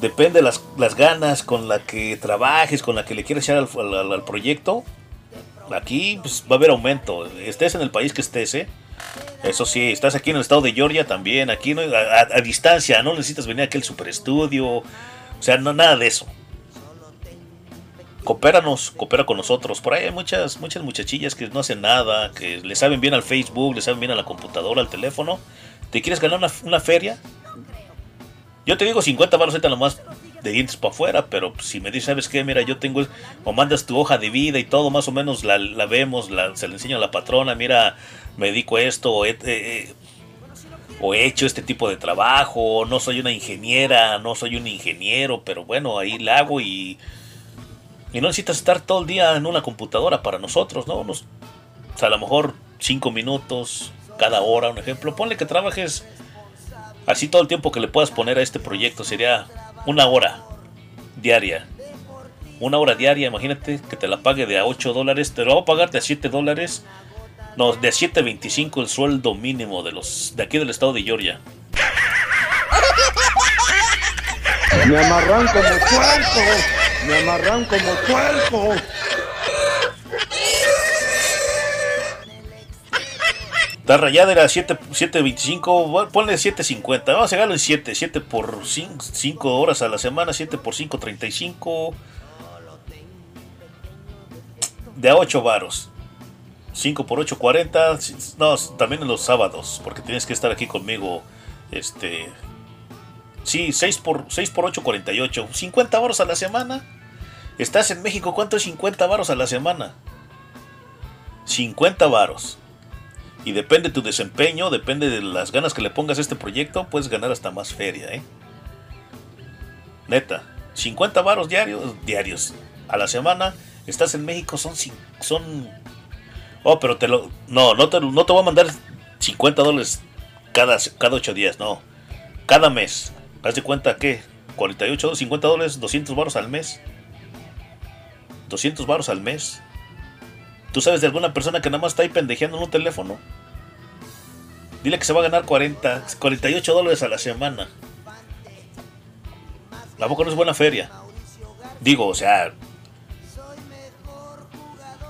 depende las, las ganas con la que trabajes, con la que le quieres echar al, proyecto. Aquí pues, va a haber aumento. Estés en el país que estés, ¿eh? Eso sí, estás aquí en el estado de Georgia también, aquí no, a, a- distancia, no necesitas venir aquí al super estudio, o sea, no nada de eso. Coopéranos, coopera con nosotros. Por ahí hay muchas, muchas muchachillas que no hacen nada, que le saben bien al Facebook, le saben bien a la computadora, al teléfono. ¿Te quieres ganar una, una feria? Yo te digo 50 baros ahorita nomás de dientes para afuera, pero si me dices, ¿sabes qué? Mira, yo tengo, o mandas tu hoja de vida y todo, más o menos la, la vemos, se le enseña a la patrona, mira, me dedico esto, o he, eh, o he hecho este tipo de trabajo, no soy una ingeniera, no soy un ingeniero, pero bueno, ahí la hago y, y no necesitas estar todo el día en una computadora para nosotros, ¿no? O sea, a lo mejor 5 minutos cada hora, un ejemplo. Ponle que trabajes así todo el tiempo que le puedas poner a este proyecto, sería una hora diaria. Una hora diaria, imagínate que te la pague de a 8 dólares, te lo voy a pagar de a 7 dólares. No, de 7.25 el sueldo mínimo de los de aquí del estado de Georgia.
Me amarran como puerco. Me amarran como puerco.
La rayada era 7.25, ponle 7.50, vamos a llegarlo en 7, 7 por 5, horas a la semana, 7 por 5, 35, de a 8 varos. 5 por 8, 40, no, también en los sábados, porque tienes que estar aquí conmigo, este, sí, 6 por, 6 por 8, 48, 50 varos a la semana. Estás en México, ¿cuánto es 50 varos a la semana? 50 varos. Y depende de tu desempeño, depende de las ganas que le pongas a este proyecto, puedes ganar hasta más feria, ¿eh? Neta, 50 varos diarios, diarios a la semana, estás en México, son... son oh, pero te lo... No, no te, no te voy a mandar 50 dólares cada, cada 8 días, no. Cada mes. Haz de cuenta que 48, 50 dólares, 200 baros al mes. 200 baros al mes. ¿Tú sabes de alguna persona que nada más está ahí pendejeando en un teléfono? Dile que se va a ganar 40, 48 dólares a la semana. La boca no es buena feria. Digo, o sea.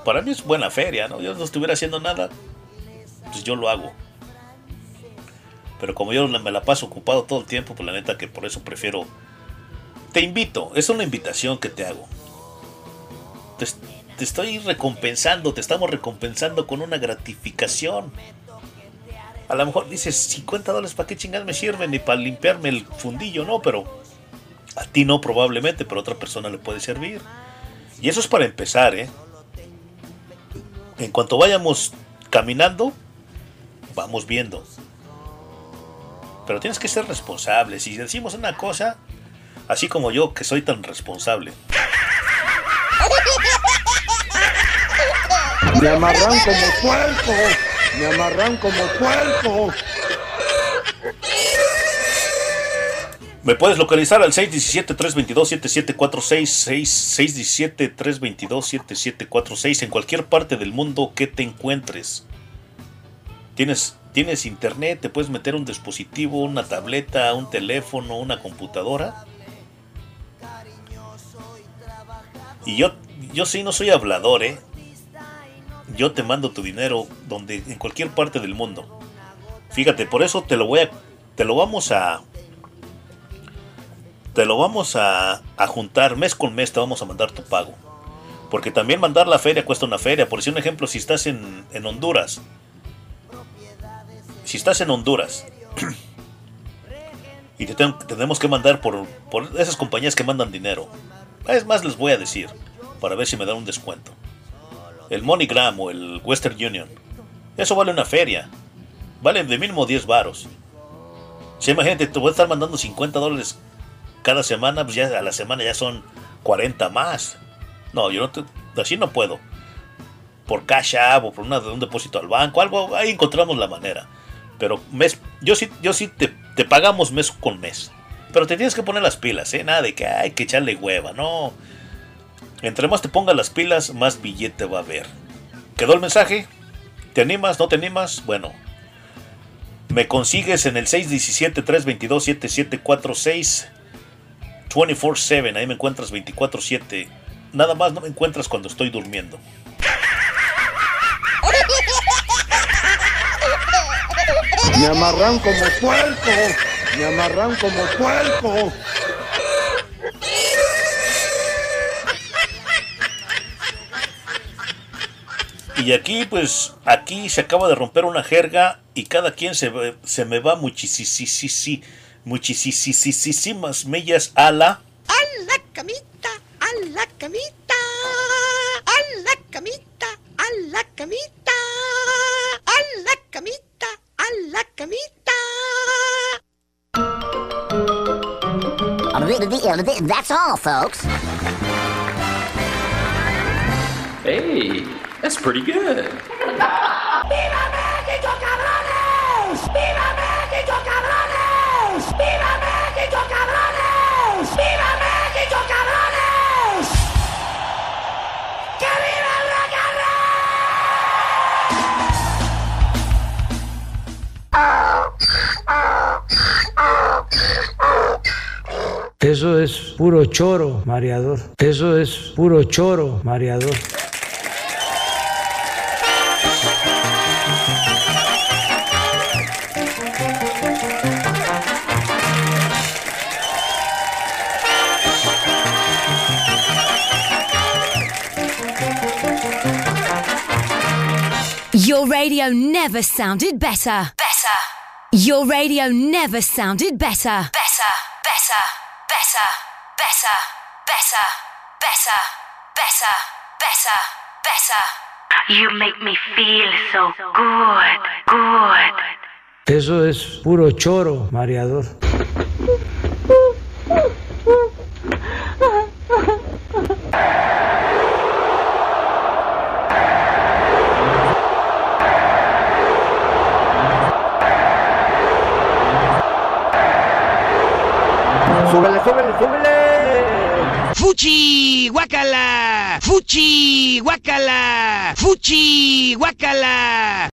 Para mí es buena feria, ¿no? Yo no estuviera haciendo nada, pues yo lo hago. Pero como yo me la paso ocupado todo el tiempo, pues la neta que por eso prefiero. Te invito, es una invitación que te hago. Te, te estoy recompensando, te estamos recompensando con una gratificación. A lo mejor dices, 50 dólares, ¿para qué chingados me sirven? Ni para limpiarme el fundillo, no, pero a ti no probablemente, pero a otra persona le puede servir. Y eso es para empezar, ¿eh? En cuanto vayamos caminando, vamos viendo. Pero tienes que ser responsable. Si decimos una cosa, así como yo que soy tan responsable.
Me amarran como puerco. Me amarran como puerco.
Me puedes localizar al 617-322-7746, 617-322-7746 en cualquier parte del mundo que te encuentres. Tienes, tienes internet, te puedes meter un dispositivo, una tableta, un teléfono, una computadora. Y yo, yo sí no soy hablador, ¿eh? Yo te mando tu dinero donde, en cualquier parte del mundo. Fíjate, por eso te lo voy a, te lo vamos a, te lo vamos a, juntar mes con mes, te vamos a mandar tu pago. Porque también mandar la feria cuesta una feria. Por decir un ejemplo, si estás en, en Honduras, si estás en Honduras y te tenemos que mandar por, por esas compañías que mandan dinero, es más, les voy a decir, para ver si me dan un descuento. El MoneyGram o el Western Union, eso vale una feria. Vale de mínimo 10 varos. Si imagínate, te voy a estar mandando 50 dólares cada semana, pues ya a la semana ya son 40 más. No, yo no te, así no puedo. Por Cash App o por un depósito al banco, algo, ahí encontramos la manera. Pero mes, yo sí, yo sí te, te pagamos mes con mes. Pero te tienes que poner las pilas, ¿eh? Nada de que hay que echarle hueva, no. Entre más te pongas las pilas, más billete va a haber. ¿Quedó el mensaje? ¿Te animas? ¿No te animas? Bueno. Me consigues en el 617-322-7746. 24-7, ahí me encuentras 24-7. Nada más no me encuentras cuando estoy durmiendo.
Me amarran como puerco. Me amarran como puerco.
Y aquí, pues, aquí se acaba de romper una jerga y cada quien se, se me va muchísimas millas a la...
A la camita, a la camita, a la camita, a la camita, a la camita, a la camita.
That's all, folks.
Hey, that's pretty good.
¡Viva México, cabrones! ¡Viva México, cabrones! ¡Viva México, cabrones! ¡Viva México, cabrones! ¡Que viva el rock and
Eso es puro choro, mareador. Eso es puro choro, mareador.
Radio never sounded better. Better. Your radio never sounded better. Better. Better. Better. Better. Better. Better. Better. Better. Better.
You make me feel so good, good.
Eso es puro choro, mareador.
Fuchi, guacala. Fuchi, guacala. Fuchi, guacala.